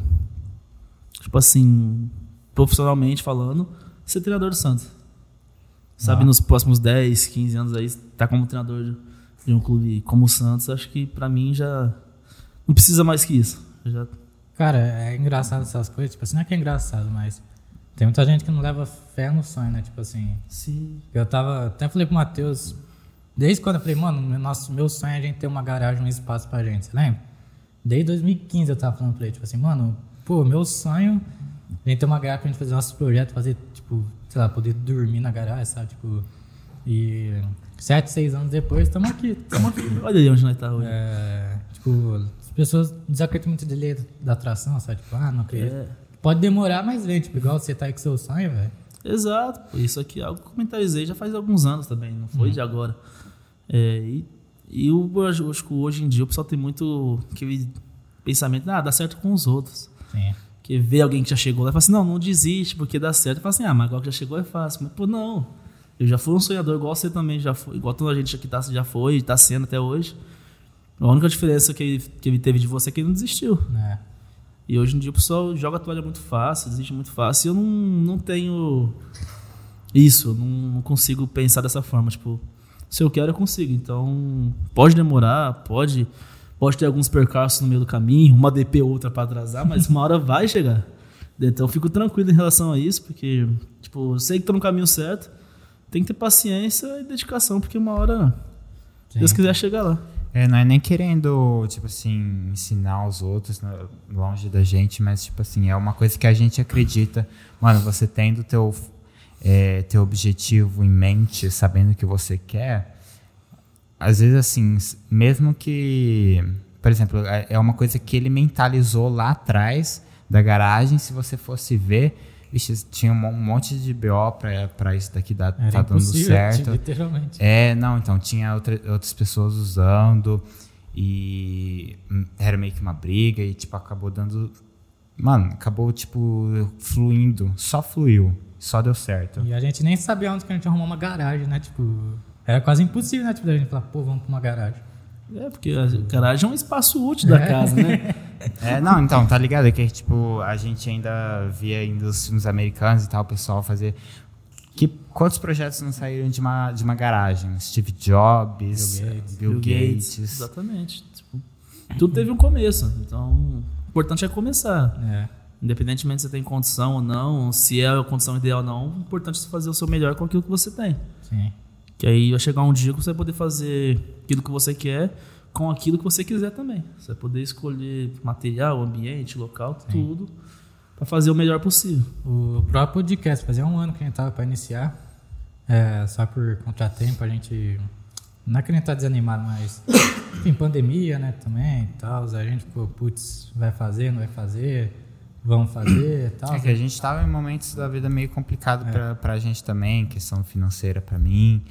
tipo assim, profissionalmente falando, ser treinador do Santos. Sabe, Ah. nos próximos 10, 15 anos aí, tá como treinador de, de um clube como o Santos, acho que pra mim já não precisa mais que isso. Já, Cara, é engraçado essas coisas. Tipo assim, não é que é engraçado, mas tem muita gente que não leva fé no sonho, né? Tipo assim, se, eu tava. Até falei pro Matheus, desde quando eu falei, mano, meu, nosso, meu sonho é a gente ter uma garagem, um espaço pra gente, você lembra? Desde 2015 eu tava falando pra ele, tipo assim, mano, pô, meu sonho é a gente ter uma garagem pra gente fazer nossos projetos, fazer, tipo, sei lá, poder dormir na garagem, sabe? Tipo, e sete, seis anos depois, estamos aqui, estamos aqui. <laughs> olha aí onde nós tá hoje. É, tipo, as pessoas desacreditam muito de lei da atração, sabe? Tipo, ah, não acredito. É. Pode demorar, mas vem, tipo, igual você tá aí com seu sonho, velho. Exato. Isso aqui é algo que eu comentarizei já faz alguns anos também, não foi de agora. É, e e eu acho que hoje em dia o pessoal tem muito aquele pensamento, ah, dá certo com os outros. Sim. Que vê alguém que já chegou lá e fala assim, não, não desiste porque dá certo. Fala assim, ah, mas agora que já chegou é fácil. Mas, pô, não. Eu já fui um sonhador, igual você também já foi, igual toda a gente aqui tá, já foi, e tá sendo até hoje. A única diferença que ele, que ele teve de você é que ele não desistiu. né? E hoje em dia o pessoal joga a toalha muito fácil, desiste muito fácil. E eu não, não tenho isso, não, não consigo pensar dessa forma. Tipo, se eu quero, eu consigo. Então, pode demorar, pode, pode ter alguns percalços no meio do caminho, uma DP ou outra para atrasar, mas uma hora vai chegar. Então, eu fico tranquilo em relação a isso, porque, tipo, eu sei que tô no caminho certo, tem que ter paciência e dedicação, porque uma hora, se Deus Sim. quiser, chegar lá. É, não é nem querendo, tipo assim, ensinar os outros né, longe da gente, mas, tipo assim, é uma coisa que a gente acredita. Mano, você tendo teu, é, teu objetivo em mente, sabendo o que você quer, às vezes, assim, mesmo que, por exemplo, é é uma coisa que ele mentalizou lá atrás da garagem, se você fosse ver, vixe, tinha um mon- monte de BO pra, pra isso daqui dar, Era tá dando certo. literalmente. É, não, então tinha outra- outras pessoas usando e hum, era meio que uma briga e tipo acabou dando, mano, acabou tipo fluindo, só fluiu, só deu certo. E a gente nem sabia onde que a gente arrumou uma garagem, né? Tipo, era quase impossível, né? Tipo, da gente falar, pô, vamos pra uma garagem. É, porque a garagem é um espaço útil da casa, né? <laughs> É, não, então, tá ligado? É que tipo a gente ainda via ainda os filmes americanos e tal, o pessoal fazer que quantos projetos não saíram de uma de uma garagem? Steve Jobs, Bill Gates. Bill, Gates. Exatamente. Tipo, tudo teve um começo. Então, o importante é começar. É. Independentemente se você tem condição ou não, se é a condição ideal ou não, o importante é você fazer o seu melhor com aquilo que você tem. Sim. Que aí vai chegar um dia que você vai poder fazer aquilo que você quer com aquilo que você quiser também. Você vai poder escolher material, ambiente, local, tudo, para fazer o melhor possível. O próprio podcast, fazia um ano que a gente tava pra iniciar. É, só por contratempo a gente. Não é que a gente tá desanimado, mas. <coughs> Enfim, pandemia, né, também e tal. A gente ficou, putz, vai fazer, não vai fazer. vamos fazer e tal. É que a gente estava em momentos da vida meio complicado É. pra para a gente também, questão financeira para mim.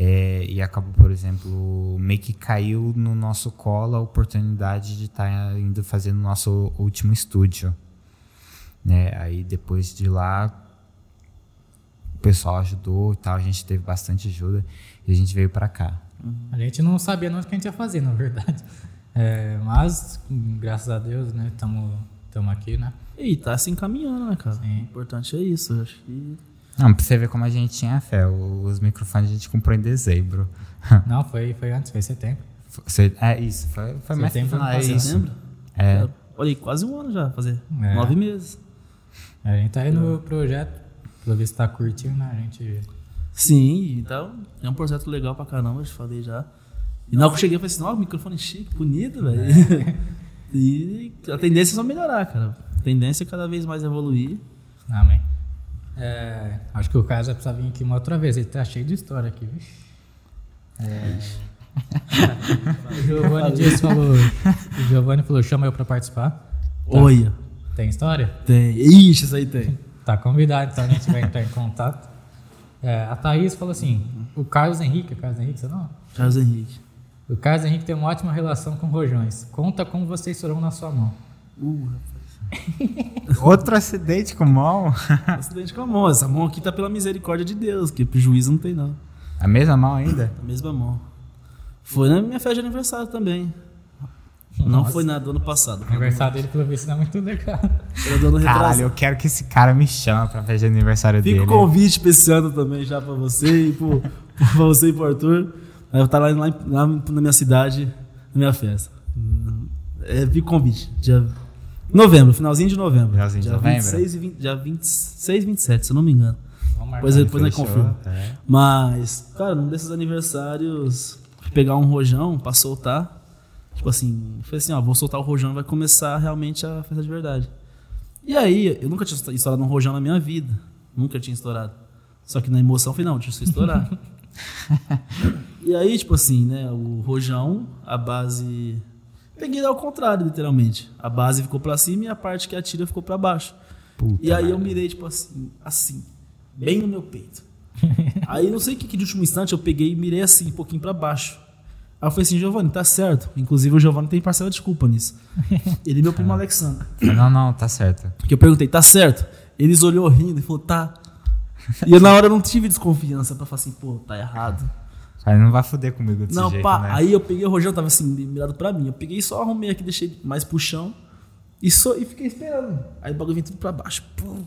É, e acabou, por exemplo, meio que caiu no nosso colo a oportunidade de estar indo fazer no nosso último estúdio. Né? Aí depois de lá, o pessoal ajudou e tal, a gente teve bastante ajuda e a gente veio para cá. A gente não sabia não o que a gente ia fazer, na verdade. <laughs> É, mas, graças a Deus, né, estamos aqui, né? E tá se encaminhando, né, cara? Sim. O importante é isso. Acho que. Não, pra você ver como a gente tinha fé. Os microfones a gente comprou em dezembro. <laughs> Não, foi, foi antes, foi setembro. É isso, foi, foi mais Setembro, final, é isso. Setembro? É. Olha aí, quase um ano já, fazer É. nove meses. A gente tá aí no projeto, pelo visto tá curtindo, né? A gente. Sim, então é um projeto legal pra caramba, eu te falei já. E na hora que eu cheguei, eu falei assim, ó, microfone chique, bonito, velho. <laughs> e a tendência é só melhorar, cara. A tendência é cada vez mais evoluir. Amém. É, acho que o Caio já precisa vir aqui uma outra vez, ele tá cheio de história aqui, viu? É. o <laughs> Giovanni Dias falou. O Giovanni falou, chama eu pra participar. Tá. Olha, Tem história? tem. Ixi, isso aí tem. Tá convidado, então a gente vai entrar em contato. É, a Thaís falou assim: o Carlos Henrique, é Carlos Henrique, você não? Carlos Henrique. O Carlos Henrique tem uma ótima relação com rojões. Conta como vocês foram na sua mão. Uh, <laughs> Outro acidente com mão. <laughs> acidente com a mão. Essa mão aqui tá pela misericórdia de Deus, que prejuízo não tem não. A mesma mão ainda? A mesma mão. Foi na minha festa de aniversário também. Não Nossa. foi na do ano passado. O aniversário dele, pelo visto, não é muito legal. Do ano Caralho, eu quero que esse cara me chame pra festa de aniversário Fica dele. o convite pra esse ano também já pra você e pro, <laughs> pra você e pro Arthur. Aí eu estar lá, lá, em- lá na minha cidade, na minha festa. É, fica o convite. Dia novembro, finalzinho de novembro. Finalzinho de dia novembro? 26 e 20, dia 26 e 27, se eu não me engano. Vamos marcar. Depois, depois nós confirma. é. Mas, cara, num desses aniversários, pegar um rojão pra soltar. Tipo assim, foi assim, ó, vou soltar o rojão e vai começar realmente a festa de verdade. E aí, eu nunca tinha estourado um rojão na minha vida. Nunca tinha estourado. Só que na emoção, eu falei, não, deixa eu estourar. <laughs> e aí, tipo assim, né, o rojão, a base... Peguei ao contrário, literalmente. A base ficou pra cima e a parte que atira ficou pra baixo. Puta E aí eu mirei, tipo assim, assim, bem no meu peito. <laughs> aí não sei o que, que de último instante eu peguei e mirei assim, um pouquinho pra baixo. Aí eu falei assim, Giovanni, tá certo. Inclusive o Giovanni tem parcela de culpa nisso. <laughs> Ele e meu primo Alexandre. Não, não, tá certo. Porque eu perguntei, tá certo? Eles olhou rindo e falou, tá. E eu, na hora não tive desconfiança pra falar assim, pô, tá errado. Aí não vai foder comigo desse não, jeito, pá. né? Aí eu peguei o rojão, tava assim, mirado pra mim. Eu peguei e só arrumei aqui, deixei mais pro chão. E, só, e fiquei esperando. Aí o bagulho veio tudo pra baixo. Pum.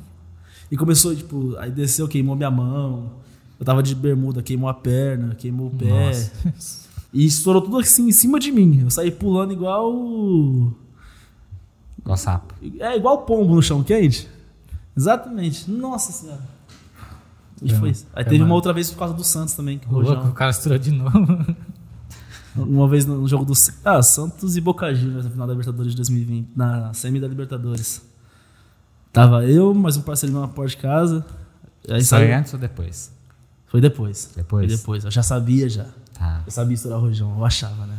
E começou, tipo, aí desceu, queimou minha mão. Eu tava de bermuda, queimou a perna, queimou o pé. <laughs> E estourou tudo assim em cima de mim. Eu saí pulando igual. Igual sapo. É, igual pombo no chão quente. Exatamente. Nossa senhora. E É, foi isso. Aí é, teve uma mano. outra vez por causa do Santos também. Que o louco, Rojão- o cara estourou de novo. <laughs> Uma vez no jogo do. Ah, Santos e Boca Juniors na final da Libertadores de 2020. Na semi da Libertadores. Tava eu, mais um parceiro meu na porta de casa. Aí Foi saiu. antes ou depois? Foi depois. Depois? Foi depois. Eu já sabia já. Tá. Eu sabia estourar o rojão, eu achava, né?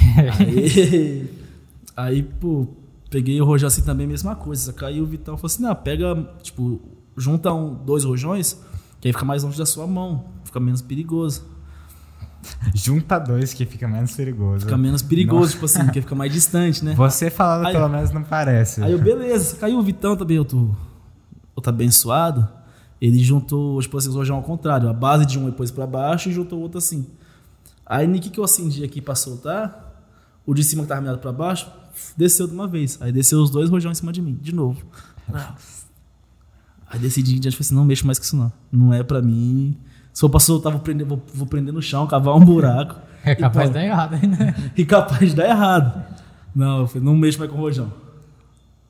<laughs> aí, <laughs> aí, pô, peguei o rojão assim também, mesma coisa. Só que aí o Vitão falou assim: não, pega, tipo, junta um, dois rojões, que aí fica mais longe da sua mão, fica menos perigoso. Junta dois que fica menos perigoso. Fica menos perigoso, tipo assim, porque <laughs> fica mais distante, né? Você falando Aí- pelo menos não parece. Aí eu, beleza, caiu o Vitão também, outro, outro abençoado. Ele juntou, tipo assim, os rojão ao contrário. A base de um depois pra baixo e juntou o outro assim. Aí, no que, que eu acendi aqui pra soltar, o de cima que tava mirado pra baixo, desceu de uma vez. Aí desceu os dois rojão em cima de mim, de novo. Aí decidi em diante, falei assim, não mexo mais com isso não. Não é pra mim. Se for pra soltar, vou prender, vou, vou prender no chão, cavar um buraco. <laughs> É capaz de dar errado, né? <laughs> E capaz de dar errado. Não, eu falei, não mexo mais com o rojão.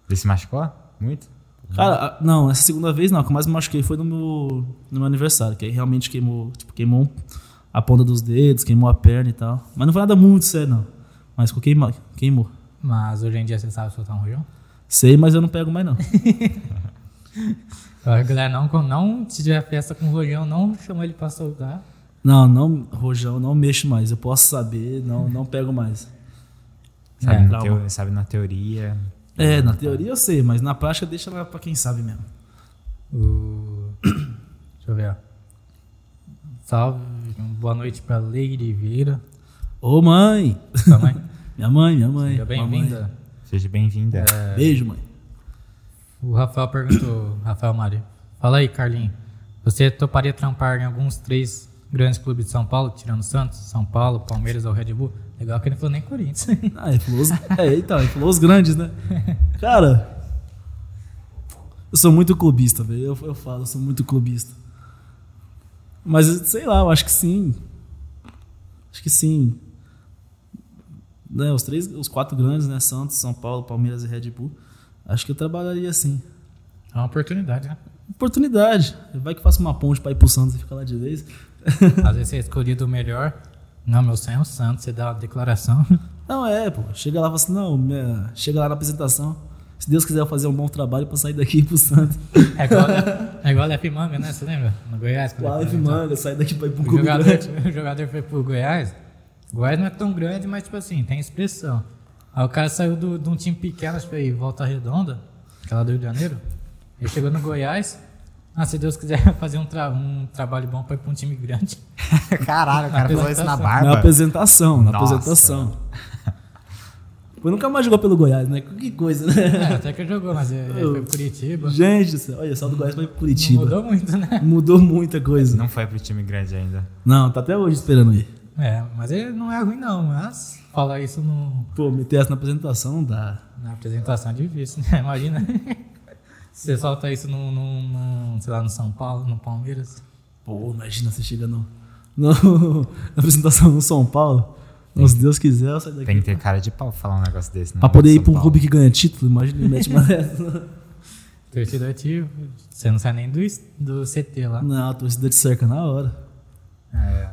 Ele se machucou? Muito? Cara, não, essa segunda vez não. O que eu mais me machuquei foi no meu, no meu aniversário, que aí realmente queimou, tipo, queimou a ponta dos dedos, queimou a perna e tal. Mas não foi nada muito sério, não. Mas ficou queimado, queimou. Mas hoje em dia você sabe soltar um rojão? Sei, mas eu não pego mais, não. <laughs> A galera, não, não, se tiver festa com rojão, não chama ele pra soltar. Não, não, rojão, não mexo mais. Eu posso saber, não, não pego mais. Sabe, É. na teo- sabe na teoria. É, na teoria eu sei, mas na prática deixa lá pra quem sabe mesmo. O... Deixa eu ver. ó. Salve, boa noite pra Leire Vieira. Ô mãe! Sua mãe. <laughs> Minha mãe, minha mãe. Seja bem-vinda. Seja bem-vinda. Mamãe. Beijo, mãe. O Rafael perguntou, Rafael Mário. Fala aí, Carlinho. Você toparia trampar em alguns três grandes clubes de São Paulo, tirando Santos, São Paulo, Palmeiras ou Red Bull? Legal que ele falou nem Corinthians. <laughs> Ah, ele falou os, é, então, ele falou os grandes, né? Cara, eu sou muito clubista, velho. Eu, eu falo, eu sou muito clubista. Mas, sei lá, eu acho que sim. Acho que sim. Né, os três, os quatro grandes, né? Santos, São Paulo, Palmeiras e Red Bull. Acho que eu trabalharia assim. É uma oportunidade, né? Oportunidade. Vai que eu faço uma ponte pra ir pro Santos e ficar lá de vez. <laughs> Às vezes você é escolhido o melhor. Não, meu sonho é o Santos. Você dá uma declaração. Não, é, pô. Chega lá e fala assim, não, minha- chega lá na apresentação. Se Deus quiser eu fazer um bom trabalho pra sair daqui e ir pro Santos. É igual, <laughs> é igual a Lef Manga, né? Você lembra? No Goiás. ele Live, foi, então. manga, sair daqui pra ir pro O clube jogador, grande. <laughs> o jogador foi pro Goiás. O Goiás não é tão grande, mas, tipo assim, tem expressão. Aí o cara saiu do- de um time pequeno, acho que foi Volta Redonda, aquela do Rio de Janeiro. Ele chegou no Goiás. Ah, se Deus quiser <laughs> fazer um, tra- um trabalho bom pra ir pra um time grande. <laughs> Caralho, o cara falou isso na Na barba. apresentação, na Nossa. apresentação. Depois nunca mais jogou pelo Goiás, né? Que coisa, né? É, até que jogou, mas ele foi pro Curitiba. <laughs> Gente olha, só do Goiás vai pro Não Curitiba. mudou muito, né? Mudou muita coisa. Não foi pro time grande ainda. Não, tá até hoje esperando ir. É, mas ele não é ruim não, mas falar isso no, Pô, meter essa na apresentação não dá. na apresentação é difícil, né? <laughs> Imagina. Você solta isso no, no, no, sei lá, no São Paulo, no Palmeiras. Pô, imagina você chega no, no- <laughs> na apresentação no São Paulo. Se Deus quiser, eu saio daqui. Tem que ter cara de pau pra falar um negócio desse. né? Pra poder ir pra um Paulo. clube que ganha título, imagina ele mete uma <laughs> dessa. Torcida ativo, você não sai nem do, do CT lá. Não, a torcida te cerca na hora. É,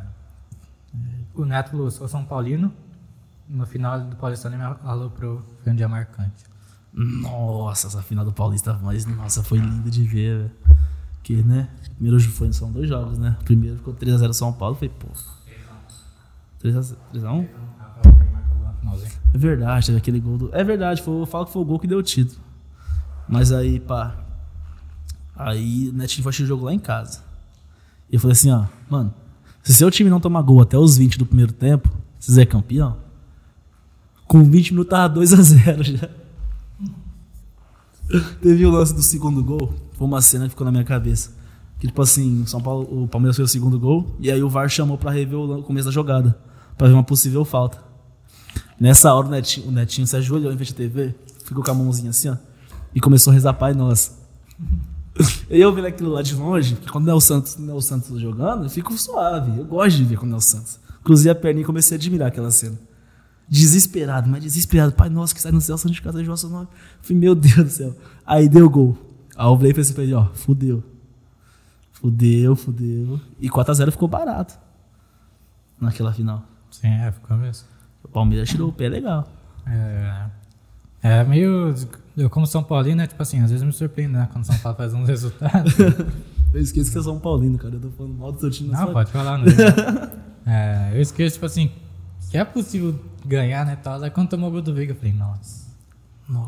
o Neto falou, sou São Paulino. No final do Paulistão ele me falou pro foi um dia marcante. Nossa, essa final do Paulista, mas nossa, foi lindo de ver, velho. Que, né? Primeiro foi, são dois jogos, né? Primeiro ficou 3x0 São Paulo, foi, pô. 3x1? É verdade, teve aquele gol do. É verdade, foi, eu falo que foi o gol que deu o título. Mas aí, pá. Aí o Netinho foi assistir o jogo lá em casa. E eu falei assim, ó, mano, se seu time não tomar gol até os 20 do primeiro tempo, vocês é campeão. Com 20 minutos tava 2x0 já. Teve o lance do segundo gol. Foi uma cena que ficou na minha cabeça. Que, tipo assim, São Paulo, o Palmeiras fez o segundo gol. E aí o VAR chamou pra rever o começo da jogada. Pra ver uma possível falta. Nessa hora o Netinho, o Netinho se ajoelhou em frente à TV. Ficou com a mãozinha assim, ó. E começou a rezar Pai Nossa. Eu vendo aquilo lá de longe, porque quando é o Santos, não é o Santos jogando, eu fico suave. Eu gosto de ver quando é o Santos. Cruzei a perninha e comecei a admirar aquela cena. Desesperado, mas desesperado. Pai nosso que sai no céu, santificado seja o vosso nome. Falei, meu Deus do céu. Aí deu gol. Aí eu falei pra esse ó, fudeu. Fudeu, fudeu. E 4x0 ficou barato. Naquela final. Sim, é, ficou mesmo. O Palmeiras tirou o pé legal. É, é meio. Eu, como São Paulino, né? Tipo assim, às vezes me surpreende, né? Quando São Paulo faz <laughs> uns resultados. Eu esqueço que é São Paulino, cara. Eu tô falando mal do seu time. Não, sua- pode falar, não. <laughs> é, eu esqueço, tipo assim, que é possível ganhar, né? Tal. Aí quando tomou o gol do Veiga, eu falei, nossa,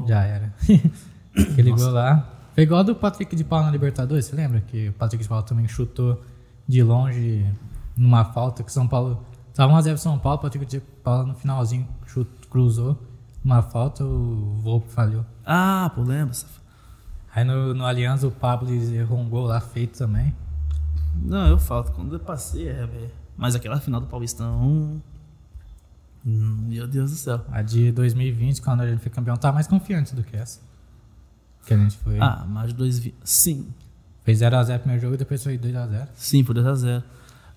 já era. <laughs> Aquele gol lá. Foi igual do Patrick de Paula na Libertadores, você lembra? Que o Patrick de Paula também chutou de longe numa falta que São Paulo. Tava 1x0 São Paulo, o Patrick de Paula no finalzinho chut, cruzou. Uma falta, o Volpe falhou. Ah, pô, lembra? Aí no, no Aliança o Pablo errou um gol lá feito também. Não, eu falo. Quando eu passei, é, velho. Mas aquela final do Paulistão. hum, Meu Deus do céu. A de 2020, quando a gente foi campeão, tá mais confiante do que essa. Que a gente foi. Ah, mais de dois. vi- Sim, Fez 0x0 no primeiro jogo e depois foi 2x0. sim, por 2x0.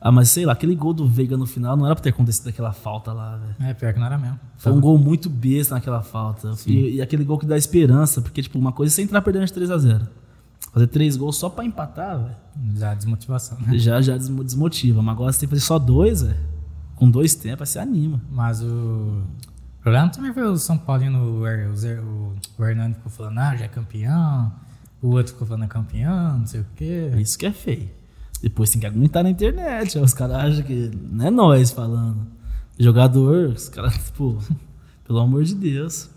Ah, mas sei lá, aquele gol do Veiga no final não era pra ter acontecido aquela falta lá, velho. É, pior que não era mesmo. Foi um gol muito besta naquela falta. E, e aquele gol que dá esperança, porque, tipo, uma coisa é você entrar perdendo de 3x0. Fazer três gols só pra empatar, velho. Já desmotivação, né? Já, já desmo- desmotiva. Mas agora você tem que fazer só dois, velho. Com dois tempos, aí você anima. Mas o. O problema também foi o São Paulino, o, o, o Hernani ficou falando, ah, já é campeão. O outro ficou falando é campeão, não sei o quê. Isso que é feio. Depois tem que aguentar na internet. Os caras acham que não é nós falando. Jogador, os caras, <laughs> tipo, pelo amor de Deus.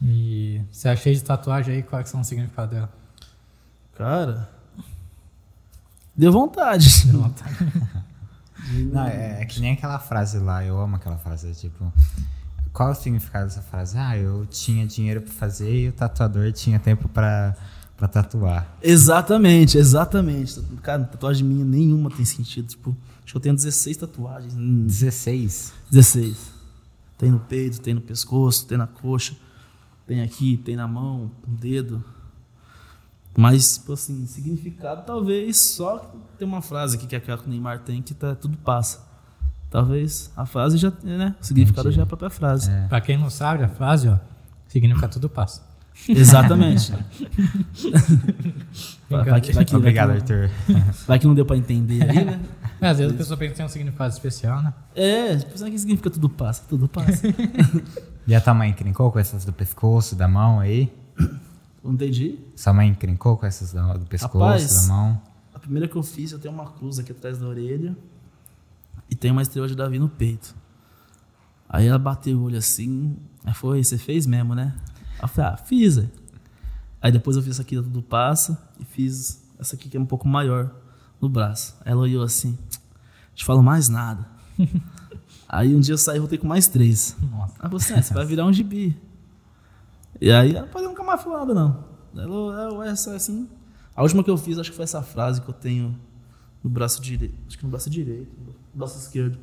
E você é cheio de tatuagem aí, quais são os significados dela? Cara, deu vontade. <laughs> Deu vontade. <laughs> Não, é, é que nem aquela frase lá, eu amo aquela frase, é tipo. Qual é o significado dessa frase? Ah, eu tinha dinheiro pra fazer e o tatuador tinha tempo pra, pra tatuar. Exatamente, exatamente. Cara, tatuagem minha nenhuma tem sentido. Tipo, acho que eu tenho 16 tatuagens. Hum, 16. 16. Tem no peito, tem no pescoço, tem na coxa, tem aqui, tem na mão, no dedo. Mas, tipo assim, significado talvez só tem uma frase aqui que é aquela que o Neymar tem que tá, tudo passa. Talvez a frase já, né? O significado Entendi. já é a própria frase. É. pra quem não sabe, a frase, ó, significa tudo passa. Exatamente. <laughs> vai, vai que, vai, que, Obrigado, vai, que, Arthur. <laughs> vai que não deu pra entender aí, né? É, às vezes a pessoa pensa que tem um significado especial, né? É, tipo, sabe o que significa tudo passa? Tudo passa. <laughs> E a tua mãe encrencou com essas do pescoço, da mão aí? Não entendi. Sua mãe encrencou com essas do pescoço, Rapaz, da mão? A primeira que eu fiz, eu tenho uma cruz aqui atrás da orelha e tem uma estrela de Davi no peito. Aí ela bateu o olho assim, aí foi, você fez mesmo, né? Aí eu falei, ah, fiz. é. Aí depois eu fiz essa aqui da Tudo Passa e fiz essa aqui que é um pouco maior no braço. Aí ela olhou assim, te falo mais nada. <laughs> aí um dia eu saí e voltei com mais três. Nossa. Aí você, você vai virar um gibi. E aí, ela pode nunca mais falou nada, não. Ela, ela, essa, assim, a última que eu fiz, acho que foi essa frase que eu tenho no braço direito. Acho que no braço direito, no braço esquerdo.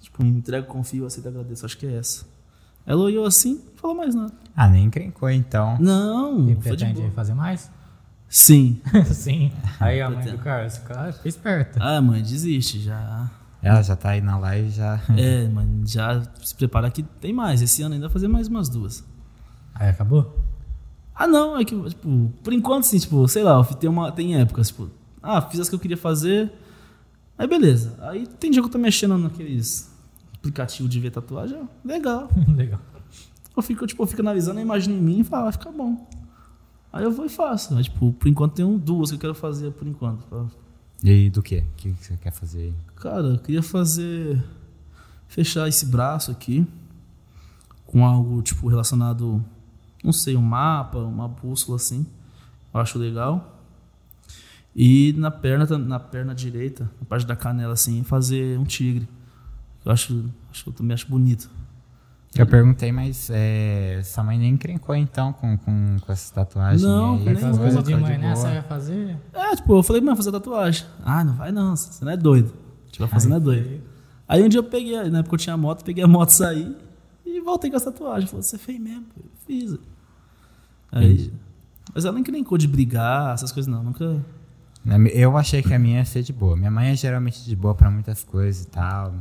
Tipo, entrego, confio, aceito, agradeço. Acho que é essa. Ela olhou assim, não falou mais nada. Ah, nem encrencou então. Não, E foi de pretende boa. fazer mais? Sim. <laughs> Sim. Aí a mãe do Carlos, cara, foi esperta. Ah, mãe, desiste já. Ela já tá aí na live já. É, mãe, já se prepara que tem mais. Esse ano ainda vai fazer mais umas duas. Aí acabou? Ah, não, é que, tipo, por enquanto, assim, tipo, sei lá, tem, uma, tem épocas, tipo, ah, fiz as que eu queria fazer, aí beleza. Aí tem dia que eu tô mexendo naqueles aplicativos de ver tatuagem, legal. <laughs> Legal. Eu fico, tipo, eu fico analisando a imagem em mim e falo, vai ficar bom. Aí eu vou e faço. Mas, tipo, por enquanto tem duas que eu quero fazer, por enquanto. pra- E do quê? O que você quer fazer aí? Cara, eu queria fazer. Fechar esse braço aqui com algo, tipo, relacionado. Não sei, um mapa, uma bússola assim. Eu acho legal. E na perna, na perna direita, na parte da canela assim, fazer um tigre. Eu acho, acho que eu também acho bonito. Eu perguntei, mas é, sua mãe nem encrencou então com, com, com essas tatuagens. Não, aí, nem foi, coisas de mãe, né? Você vai fazer? É, tipo, eu falei, mãe, fazer tatuagem. Ah, não vai não, você não é doido. Tipo, fazer não é doido. Aí um dia eu peguei, na época eu tinha moto, peguei a moto, saí e voltei com as tatuagens. Falei, você fez mesmo? Eu fiz. Aí, mas ela não encrencou de brigar, essas coisas não, nunca... Eu achei que a minha ia ser de boa. Minha mãe é geralmente de boa pra muitas coisas e tal.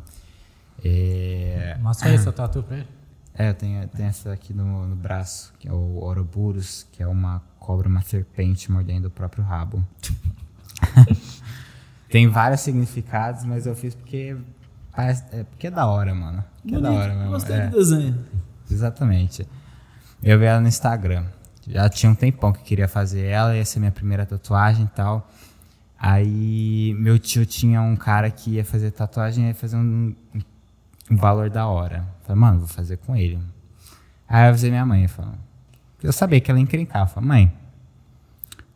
É, Mostra aí seu tatu pra ele. é, tenho, tenho essa aqui no, no braço, que é o Ouroboros, que é uma cobra, uma serpente mordendo o próprio rabo. <laughs> Tem vários significados, mas eu fiz porque parece, é, porque é da hora, mano. Porque é da hora mesmo. Gostei é. do desenho. Exatamente. Eu vi ela no Instagram. Já tinha um tempão que eu queria fazer ela, ia ser minha primeira tatuagem e tal. Aí meu tio tinha um cara que ia fazer tatuagem ia fazer um, um valor da hora. Falei, mano, vou fazer com ele. Aí eu avisei minha mãe, falei, eu sabia que ela. Eu falei, mãe,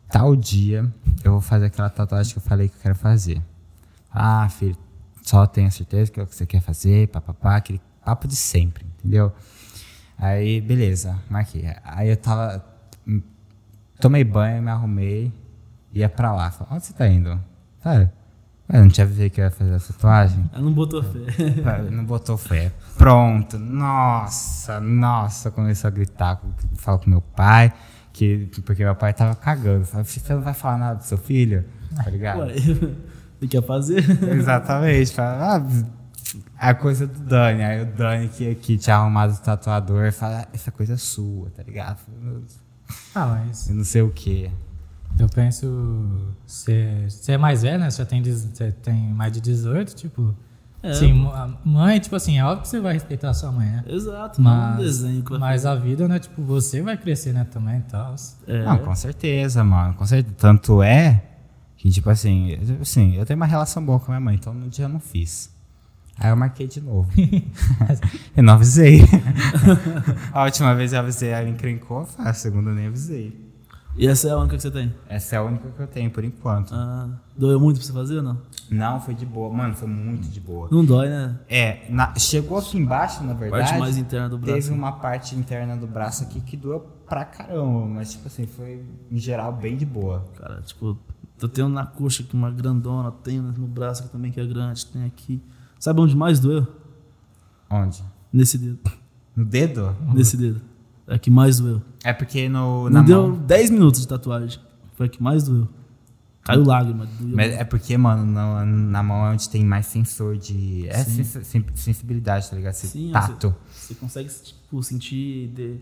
tal dia eu vou fazer aquela tatuagem que eu falei que eu quero fazer. Ah, filho, só tenha certeza que é o que você quer fazer, papapá, aquele papo de sempre, entendeu? Aí, beleza, marquei. Aí eu tava. hum, Tomei banho, me arrumei, ia pra lá. Falei, onde você tá indo? Cara, eu não tinha avisado que ia fazer a tatuagem. Ela não botou fé. Não botou fé. Pronto. Nossa, nossa. Começou a gritar. Falou com meu pai. Que, porque meu pai tava cagando. Falei, você não vai falar nada do seu filho? Tá ligado? Ué, <laughs> ele quer fazer? Exatamente. Fala, ah, a coisa do Dani. Aí o Dani que, que tinha arrumado o tatuador fala, "Ah, essa coisa é sua, tá ligado? Ah, mas Eu não sei o que. Eu penso. Você é mais velho, né? Você tem, tem mais de 18, tipo. É. Sim, mãe, tipo assim, é óbvio que você vai respeitar a sua mãe, né? Exato, não é um Mas, desenho vai mas a vida, né? Tipo, você vai crescer, né? Também e tal. É. Não, com certeza, mano. Com certeza. Tanto é que, tipo assim, eu- assim, eu tenho uma relação boa com a minha mãe, então no dia eu não fiz. Aí eu marquei de novo. <laughs> eu não avisei. <laughs> a última vez eu avisei, ela encrencou, a segunda eu nem avisei. E essa é a única que você tem? Essa é a única que eu tenho, por enquanto. Ah, doeu muito pra você fazer ou não? Não, foi de boa. Mano, foi muito de boa. Não dói, né? É, na- chegou aqui embaixo, na verdade. Parte mais interna do braço. Teve uma parte interna do braço aqui que doeu pra caramba, mas tipo assim, foi em geral bem de boa. Cara, tipo, eu tenho na coxa aqui uma grandona, tenho no braço aqui também que é grande, tem aqui. Sabe onde mais doeu? Onde? Nesse dedo. No dedo? Nesse dedo. É que mais doeu. É porque no, na deu mão. 10 minutos de tatuagem. Foi a que mais doeu. Caiu lágrima. Doeu. Mas é porque, mano, na, na mão é onde tem mais sensor de. É sens- sen- sensibilidade, tá ligado? Esse Sim, tato. Você, você consegue tipo, sentir de,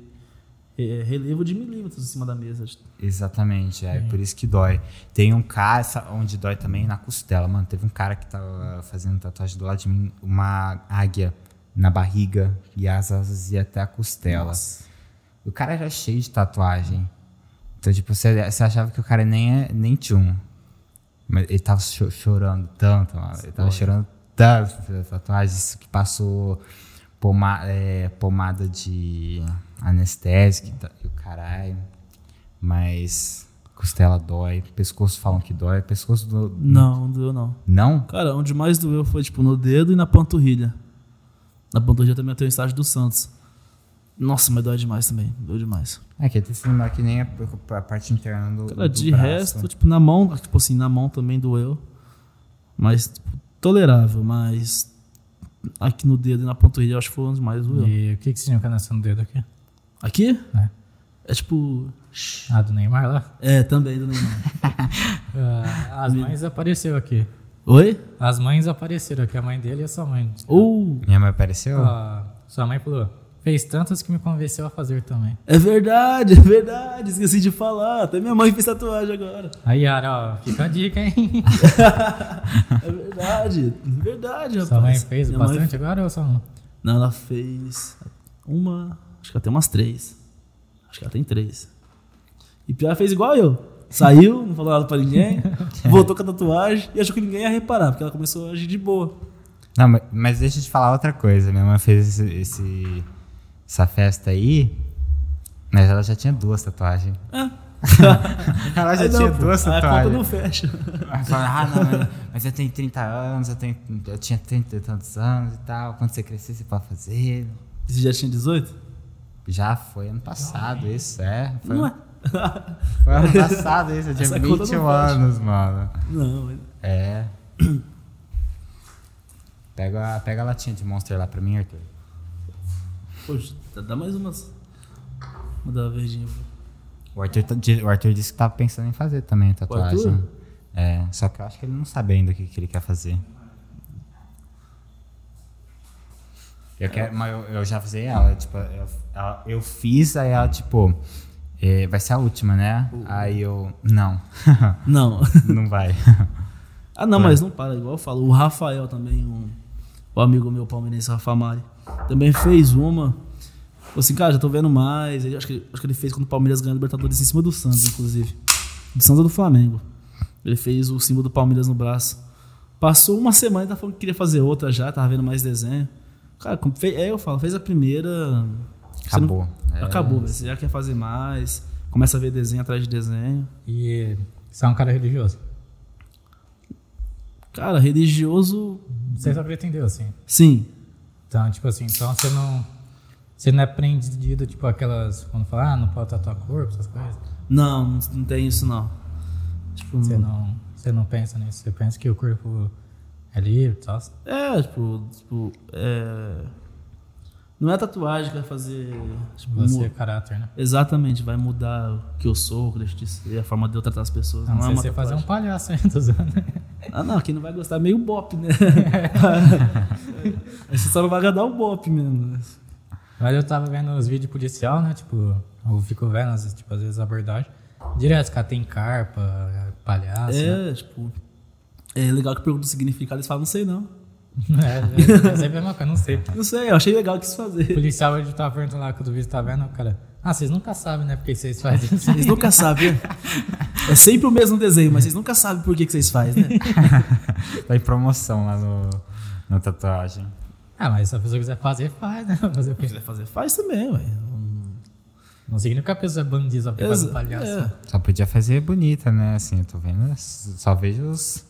é, relevo de milímetros em cima da mesa. Exatamente, é por isso que dói. Tem um cara, sa- onde dói também na costela, mano. Teve um cara que tava fazendo tatuagem do lado de mim, uma águia na barriga e as asas iam até a costela. O cara era cheio de tatuagem. Então, tipo, você, você achava que o cara nem, é, nem tinha um. Mas ele tava cho- chorando tanto, mano. Ele tava chorando tanto tatuagem. Isso que passou poma, é, pomada de anestésico e ta- e o caralho. Mas costela dói. Pescoço falam que dói. Pescoço do. Não, não doeu não. Não? Cara, onde mais doeu foi tipo no dedo e na panturrilha. Na panturrilha também tenho o estágio do Santos. Nossa, mas dói demais também. Dói demais. É que tem esse número que nem a, a parte interna do. Cara, do de braço. resto, tipo, na mão, tipo assim, na mão também doeu. Mas, tipo, tolerável, mas aqui no dedo e na panturrilha eu acho que foi onde mais doeu. E o que, que significa nessa no dedo aqui? Aqui? É. É tipo. Ah, do Neymar lá? É, também do Neymar. <laughs> Ah, as mães apareceram aqui. Oi? As mães apareceram aqui, a mãe dele e a sua mãe. Ou. Minha mãe apareceu? Ah, sua mãe falou, fez tantas que me convenceu a fazer também. É verdade, é verdade. Esqueci de falar. Até minha mãe fez tatuagem agora. Aí, Yara, ó, fica a dica, hein? <laughs> É verdade. É verdade, rapaz. sua mãe fez Minha mãe- bastante agora ou só um? Não, ela fez uma. Acho que ela tem umas três. Acho que ela tem três. E pior, ela fez igual eu. Saiu, não falou nada pra ninguém, <laughs> voltou com a tatuagem e achou que ninguém ia reparar, porque ela começou a agir de boa. Não, mas, mas deixa eu te falar outra coisa. Minha mãe fez esse, esse- essa festa aí, mas ela já tinha duas tatuagens. É. <laughs> Ela já Aí não, tinha duas aí A conta tatuagens. não fecha. Ela fala, ah, não, mas, eu tenho 30 anos, eu, tenho, eu tinha 30 e tantos anos e tal. Quando você crescer, você pode fazer. Você já tinha 18? Já foi ano passado, isso, é. Foi, Não é. foi ano passado isso, eu tinha Essa conta não 21 fecha. anos, mano. Não, mas- É. Pega, pega a latinha de Monster lá pra mim, Arthur. Poxa, dá- mais umas. Uma da verdinha. O Arthur, tá- o Arthur disse que tava pensando em fazer também a tatuagem. É, só que eu acho que ele não sabe ainda o que, que ele quer fazer. Eu, quero, mas eu, eu já avisei ela, tipo, eu, ela- eu fiz, aí ela, tipo, é, vai ser a última, né? Aí eu, não, <laughs> Não. <laughs> não vai. Ah, não, mas não para, igual eu falo. O Rafael também, um, o amigo meu palmeirense, Rafa Mari, também fez uma. Falou assim, cara, já tô vendo mais. Ele, acho, que, acho que ele fez quando o Palmeiras ganhou a Libertadores em cima do Santos, inclusive. Do Santos ou do Flamengo. Ele fez o símbolo do Palmeiras no braço. Passou uma semana e tá falando que queria fazer outra já, tava vendo mais desenho. Cara, como fe- é, eu falo, fez a primeira. você não- Acabou. É. Acabou, velho. Você já quer fazer mais. Começa a ver desenho atrás de desenho. E você é um cara religioso. Cara, religioso. Você só pretendeu, assim. Sim. Então, tipo assim, então você não. Você não é prendido, tipo, aquelas. Quando fala, ah, não pode tatuar corpo, essas coisas. Não, não- tem isso não. Tipo, Você não, você não pensa nisso. Você pensa que o corpo é livre e tal. É, tipo, tipo é... não é tatuagem que vai fazer. Tipo, mu- é caráter, né? Exatamente, vai mudar o que eu sou, o que eu deixo de ser, a forma de eu tratar as pessoas. Não, não é ser uma você fazer um tatuagem. palhaço ainda, <laughs> tô zoando. Ah, não, quem não vai gostar é meio bop, né? <laughs> Você só não vai agradar o bop mesmo. né? Mas eu tava vendo os vídeos policial, né? Tipo, eu fico vendo, às vezes, tipo, às vezes abordagem. Direto, os caras tem carpa, palhaço. né? É, tipo. É legal que pergunta o significado, eles falam, não sei não. É, é, é sempre a mesma coisa, não sei. Não sei, eu achei legal que quis O fazer. policial hoje tava perguntando lá quando o vídeo tá vendo, o cara. Ah, vocês nunca sabem, né? Porque vocês fazem isso. Vocês nunca sabem. né? É sempre o mesmo desenho, mas vocês nunca sabem por que, que vocês fazem, né? Tá em promoção lá no, Na tatuagem. Ah, mas se a pessoa quiser fazer, faz, né? Fazer o Se quê? quiser fazer, faz também, velho. Não significa que a pessoa é bandida só porque faz um Exa- palhaço. é. Só podia fazer bonita, né? Assim, eu tô vendo. Só vejo os,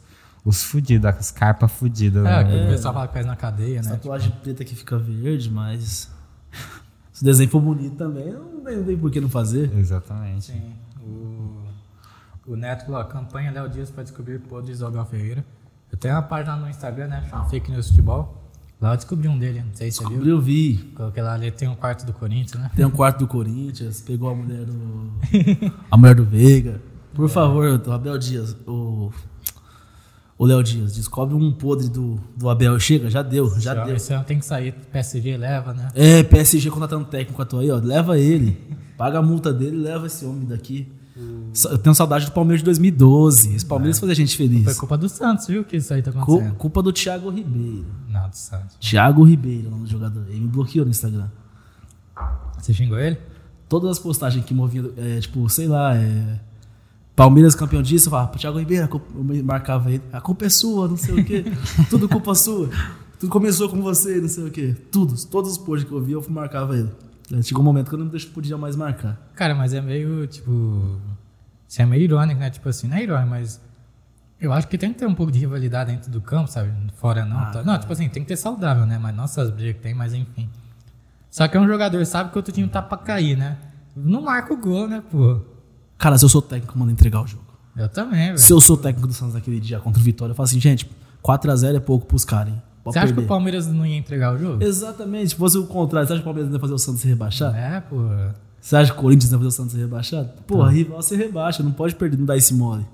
os fudidos, as carpas fudidas. É, né? que o pessoal fala que faz na cadeia, né? Tatuagem preta que fica verde, mas. <laughs> Se o desenho for bonito também, não tem, por que não fazer. Exatamente. Sim. O, o Neto falou, campanha Léo Dias para descobrir podres do Abel Ferreira. Eu tenho uma página no Instagram, né? Chama Fake News Futebol. Lá eu descobri um dele, não sei se você viu. Eu vi. Coloquei lá, ele tem um quarto do Corinthians, né? Tem um quarto do Corinthians, pegou a mulher do. <laughs> a mulher do Veiga. Por favor, o Abel Dias, o. O Léo Dias, descobre um podre do, do Abel. Chega, já deu, já Esse deu. Esse ano tem que sair, PSG leva, né? É, PSG contratando técnico à toa aí, ó. Leva ele. Paga a multa dele e leva esse homem daqui. Sa- Eu tenho saudade do Palmeiras de 2012. Esse Palmeiras fazia a gente Foi feliz. culpa do Santos, viu, que isso aí tá acontecendo. culpa do Thiago Ribeiro. Não, do Santos. Thiago Ribeiro, o nome do jogador. Ele me bloqueou no Instagram. Você xingou ele? Todas as postagens que moviam, é, tipo, sei lá, é, Palmeiras campeão disso, eu falava, "Pô, Thiago Ribeiro, eu marcava ele, a culpa é sua, não sei o quê, tudo culpa sua, tudo começou com você, não sei o quê, tudo, todos os posts que eu via, eu marcava ele. Chegou um momento que eu não deixo- podia mais marcar. Cara, mas é meio, tipo... Isso é meio irônico, né? Tipo assim, não é irônico, mas... Eu acho que tem que ter um pouco de rivalidade dentro do campo, sabe? Fora não. Ah, tá? Não, tipo assim, tem que ter saudável, né? Mas nossas brigas que tem, mas enfim. Só que é um jogador, sabe que o outro time tá pra cair, né? Não marca o gol, né, pô? Cara, se eu sou técnico, mano, entregar o jogo. Eu também, velho. Se eu sou técnico do Santos naquele dia contra o Vitória, eu falo assim, gente, 4x0 é pouco pros caras, hein? Pode Você acha que o Palmeiras não ia entregar o jogo? Exatamente, se fosse o contrário, você acha que o Palmeiras ia fazer o Santos ser rebaixado? É, pô. Você acha que o Corinthians vai fazer o Santos ser rebaixado? Porra, rival você rebaixa, não pode perder, não dá esse mole.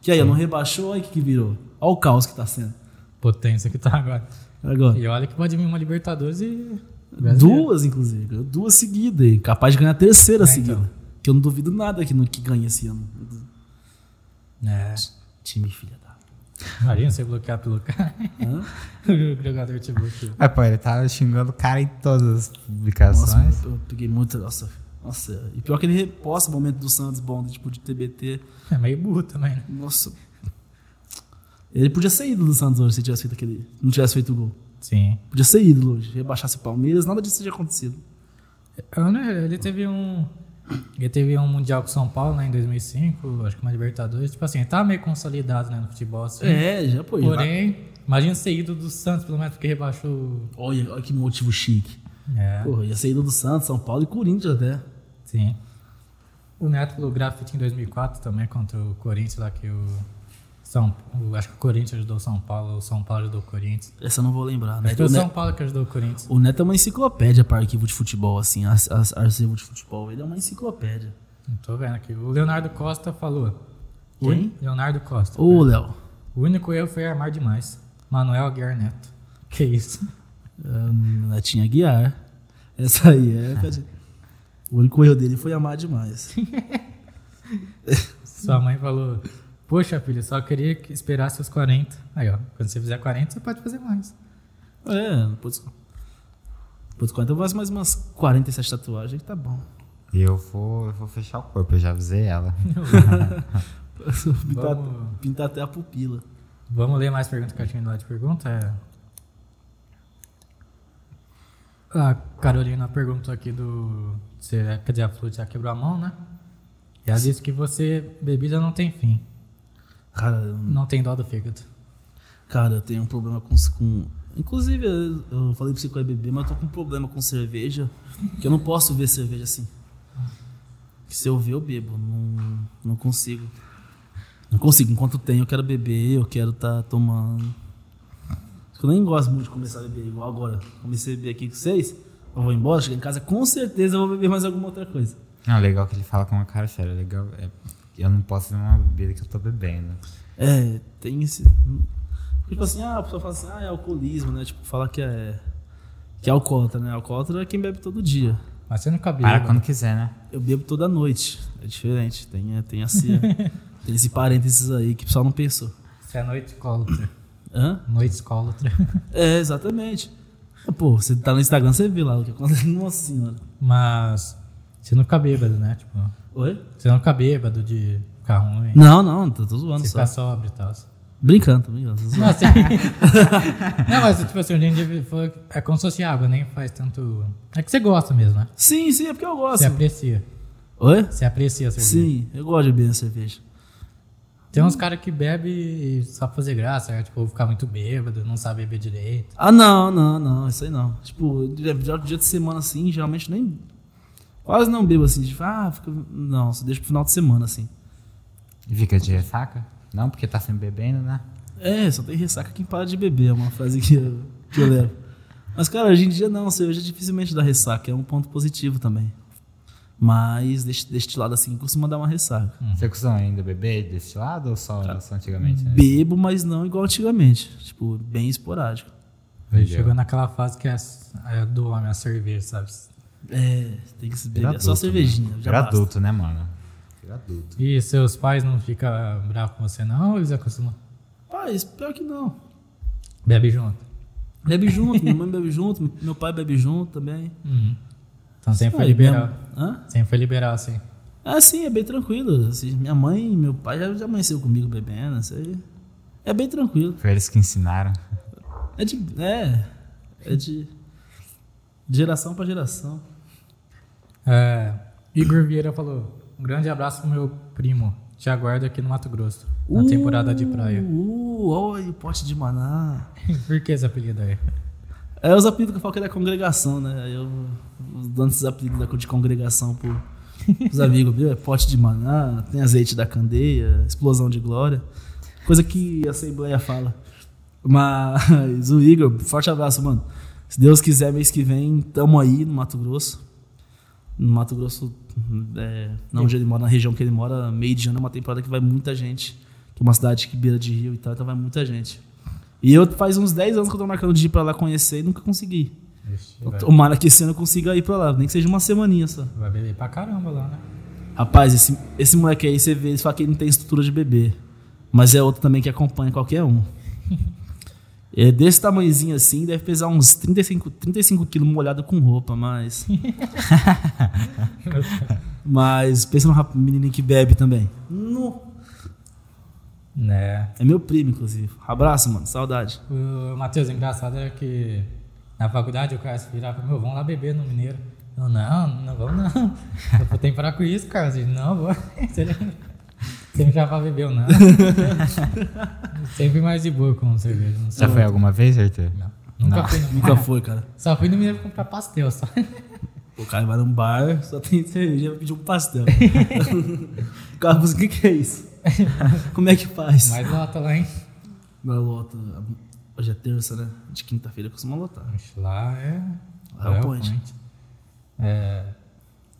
Que aí, ó, não rebaixou, olha o que, que virou. Olha o caos que tá sendo. Potência que tá agora. Agora. E olha que pode vir uma Libertadores e. Brasileiro. Duas, inclusive. Duas seguidas. Capaz de ganhar a terceira É, seguida. então. Que eu não duvido nada que, no, que ganhe esse ano. É. Time filha da. Imagina você bloquear pelo cara. <laughs> O jogador te bloqueou. Ah, pô, ele tava xingando o cara em todas as Nossa, publicações. eu peguei muito. Nossa, nossa. E pior que ele reposta o momento do Santos bom, tipo de TBT. É meio burro também, né? Nossa. Ele podia ser ídolo do Santos hoje se tivesse feito aquele. Não tivesse feito o gol. Sim. Podia ser ídolo hoje. Rebaixasse o Palmeiras, nada disso teria acontecido. Eu, né, ele teve um. Ele teve um Mundial com São Paulo né, em 2005, acho que uma Libertadores. Tipo assim, ele tava meio consolidado né, no futebol. Assim. É, já já vai- Porém, imagina ser ídolo do Santos, pelo menos porque rebaixou. Olha, olha que motivo chique. É, Porra, ia ser ídolo do Santos, São Paulo e Corinthians até. sim. O Neto pelo grafite em 2004 também contra o Corinthians, lá que o. São, acho que o Corinthians ajudou o São Paulo, o São Paulo ajudou o Corinthians. Essa eu não vou lembrar, né? Foi O São Neto, Paulo que ajudou o Corinthians. o Neto é uma enciclopédia para arquivo de futebol, assim, as, as, arquivo de futebol. Ele é uma enciclopédia. Não tô vendo aqui. O Leonardo Costa falou. Quem? Leonardo Costa. Ô, Léo. O único erro foi armar demais. Manuel Aguiar Neto. Que isso? Netinho Aguiar. Essa aí é. O único erro dele foi amar demais. <laughs> Sua mãe falou: Poxa, filho, só queria que esperasse os 40. Aí, ó. Quando você fizer 40, você pode fazer mais. É, depois. Depois de 40 eu faço mais umas 47 tatuagens que tá bom. E eu vou, eu vou fechar o corpo, eu já avisei ela. <laughs> pintar, Vamos- pintar até a pupila. Vamos ler mais perguntas que eu tinha lá de pergunta? É... A Carolina perguntou aqui do. Você, quer dizer, a Flute já quebrou a mão, né? E ela disse que você, bebida não tem fim. Cara, eu- Não tem dó do fígado. cara, eu tenho um problema com. com inclusive, eu falei pra você que eu ia beber, mas eu tô com um problema com cerveja. Que eu não posso ver cerveja assim. Que se eu ver, eu bebo. Não, não consigo. Não consigo. Enquanto tem, eu quero beber, eu quero estar tomando. Eu nem gosto muito de começar a beber igual agora. Comecei a beber aqui com vocês. Eu vou embora, chegar em casa, com certeza eu vou beber mais alguma outra coisa. Não, legal que ele fala com uma cara séria. Legal é, eu não posso ver uma bebida que eu tô bebendo. É, tem esse. Tipo assim, ah, a pessoa fala assim, ah, é alcoolismo, né? Tipo, fala que é. Que é alcoólatra, né? Alcoólatra é quem bebe todo dia. Mas você nunca Para bebeu. quando quiser, né? Eu bebo toda noite. É diferente. Tem, é, tem, assim, tem esse parênteses aí que o pessoal não pensou. Você é noite escólatra. <coughs> Hã? Noite escólatra. <laughs> É, exatamente. Pô, você tá no Instagram, você vê lá o que acontece. <laughs> Nossa senhora. Mas você não fica bêbado, né? Tipo, Oi? você não fica bêbado de ficar ruim. Não, não, tô, tô zoando Você só. fica sóbrio e tal. Brincando, tô brincando. Não, assim, <laughs> não, mas tipo assim, o gengibre foi- é como se fosse água, nem faz tanto. É que você gosta mesmo, né? Sim, sim, é porque eu gosto. Você aprecia. Oi? Você aprecia a cerveja. Sim, eu gosto de beber cerveja. Tem uns caras que bebem só pra fazer graça, né? tipo, ficar muito bêbado, não sabe beber direito. Ah, não, não, não, isso aí não. Tipo, dia, dia dia de semana assim, geralmente nem. Quase não bebo assim. Tipo, ah, fica. Não, só deixa pro final de semana assim. E fica de ressaca? Não, porque tá sempre bebendo, né? É, só tem ressaca quem para de beber, é uma frase que eu, que eu levo. Mas, cara, hoje em dia não, cerveja dificilmente dá ressaca, é um ponto positivo também. Mas deste, deste lado assim costuma dar uma ressaca. Você costuma ainda beber desse lado ou só, só antigamente? Né? Bebo, mas não igual antigamente. Tipo, bem esporádico. Chegou naquela fase que é, é do homem a cerveja, sabe? É, tem que se beber. É só adulto, cervejinha. né? Já basta. adulto, né, mano? Vira adulto. E seus pais não ficam bravos com você, não? Ou eles acostumam? Paz, pior que não. Bebe junto. Bebe junto, minha mãe <laughs> bebe junto, meu pai bebe junto também. Uhum. Então sempre foi liberal. Hã? Sempre foi liberal, assim. Ah, sim, é bem tranquilo. Assim, minha mãe e meu pai já, já amanheceu comigo bebendo. Isso aí é bem tranquilo. Foi eles que ensinaram. É de. É. É de. de geração pra geração. É, Igor Vieira falou: um grande abraço pro meu primo. Te aguardo aqui no Mato Grosso, na temporada de praia. Uh, olha o pote de maná. <laughs> Por que esse apelido aí? É os apelidos que eu falo que é da congregação, né? Eu dando esses apelidos de congregação pro, pros amigos, viu? É pote de maná, tem azeite da candeia, explosão de glória. Coisa que a Assembleia fala. Mas <laughs> o Igor, forte abraço, mano. Se Deus quiser, mês que vem, tamo aí no Mato Grosso. No Mato Grosso, é, não onde ele mora, na região que ele mora, meio de ano é uma temporada que vai muita gente. Que é uma cidade que beira de rio e tal, então vai muita gente. E eu faz uns 10 anos que eu tô marcando de ir pra lá conhecer e nunca consegui. Ixi, vai, Tomara que esse ano eu consiga ir pra lá, nem que seja uma semaninha só. vai beber pra caramba lá, né? Rapaz, esse, esse moleque aí, você vê, eles falam que ele não tem estrutura de bebê. Mas é outro também que acompanha qualquer um. <laughs> É desse tamanhozinho assim, deve pesar uns 35, 35 quilos molhado com roupa, mas. <laughs> mas pensa no menininho que bebe também. No. Né. É meu primo, inclusive. Abraço, mano. Saudade. O Matheus, engraçado é que na faculdade o cara se virava meu, vamos lá beber no Mineiro. Eu, não, não vamos não. <laughs> Eu falei, tem que parar com isso, cara. Eu, não, vou. <laughs> Você você me chama pra beber, eu não. Sempre mais de boa com cerveja. Já foi alguma vez, Arthur? Não. Nunca Não. fui no Nunca foi, cara. Só fui no Mineiro comprar pastel, só. O cara vai num bar, só tem cerveja, vai pedir um pastel. o <laughs> cara fala, o que, que é isso? Como é que faz? Mais lota lá, hein? Na lota. Hoje é terça, né? De quinta-feira costuma lotar. Lá é. Lá é o o point. É,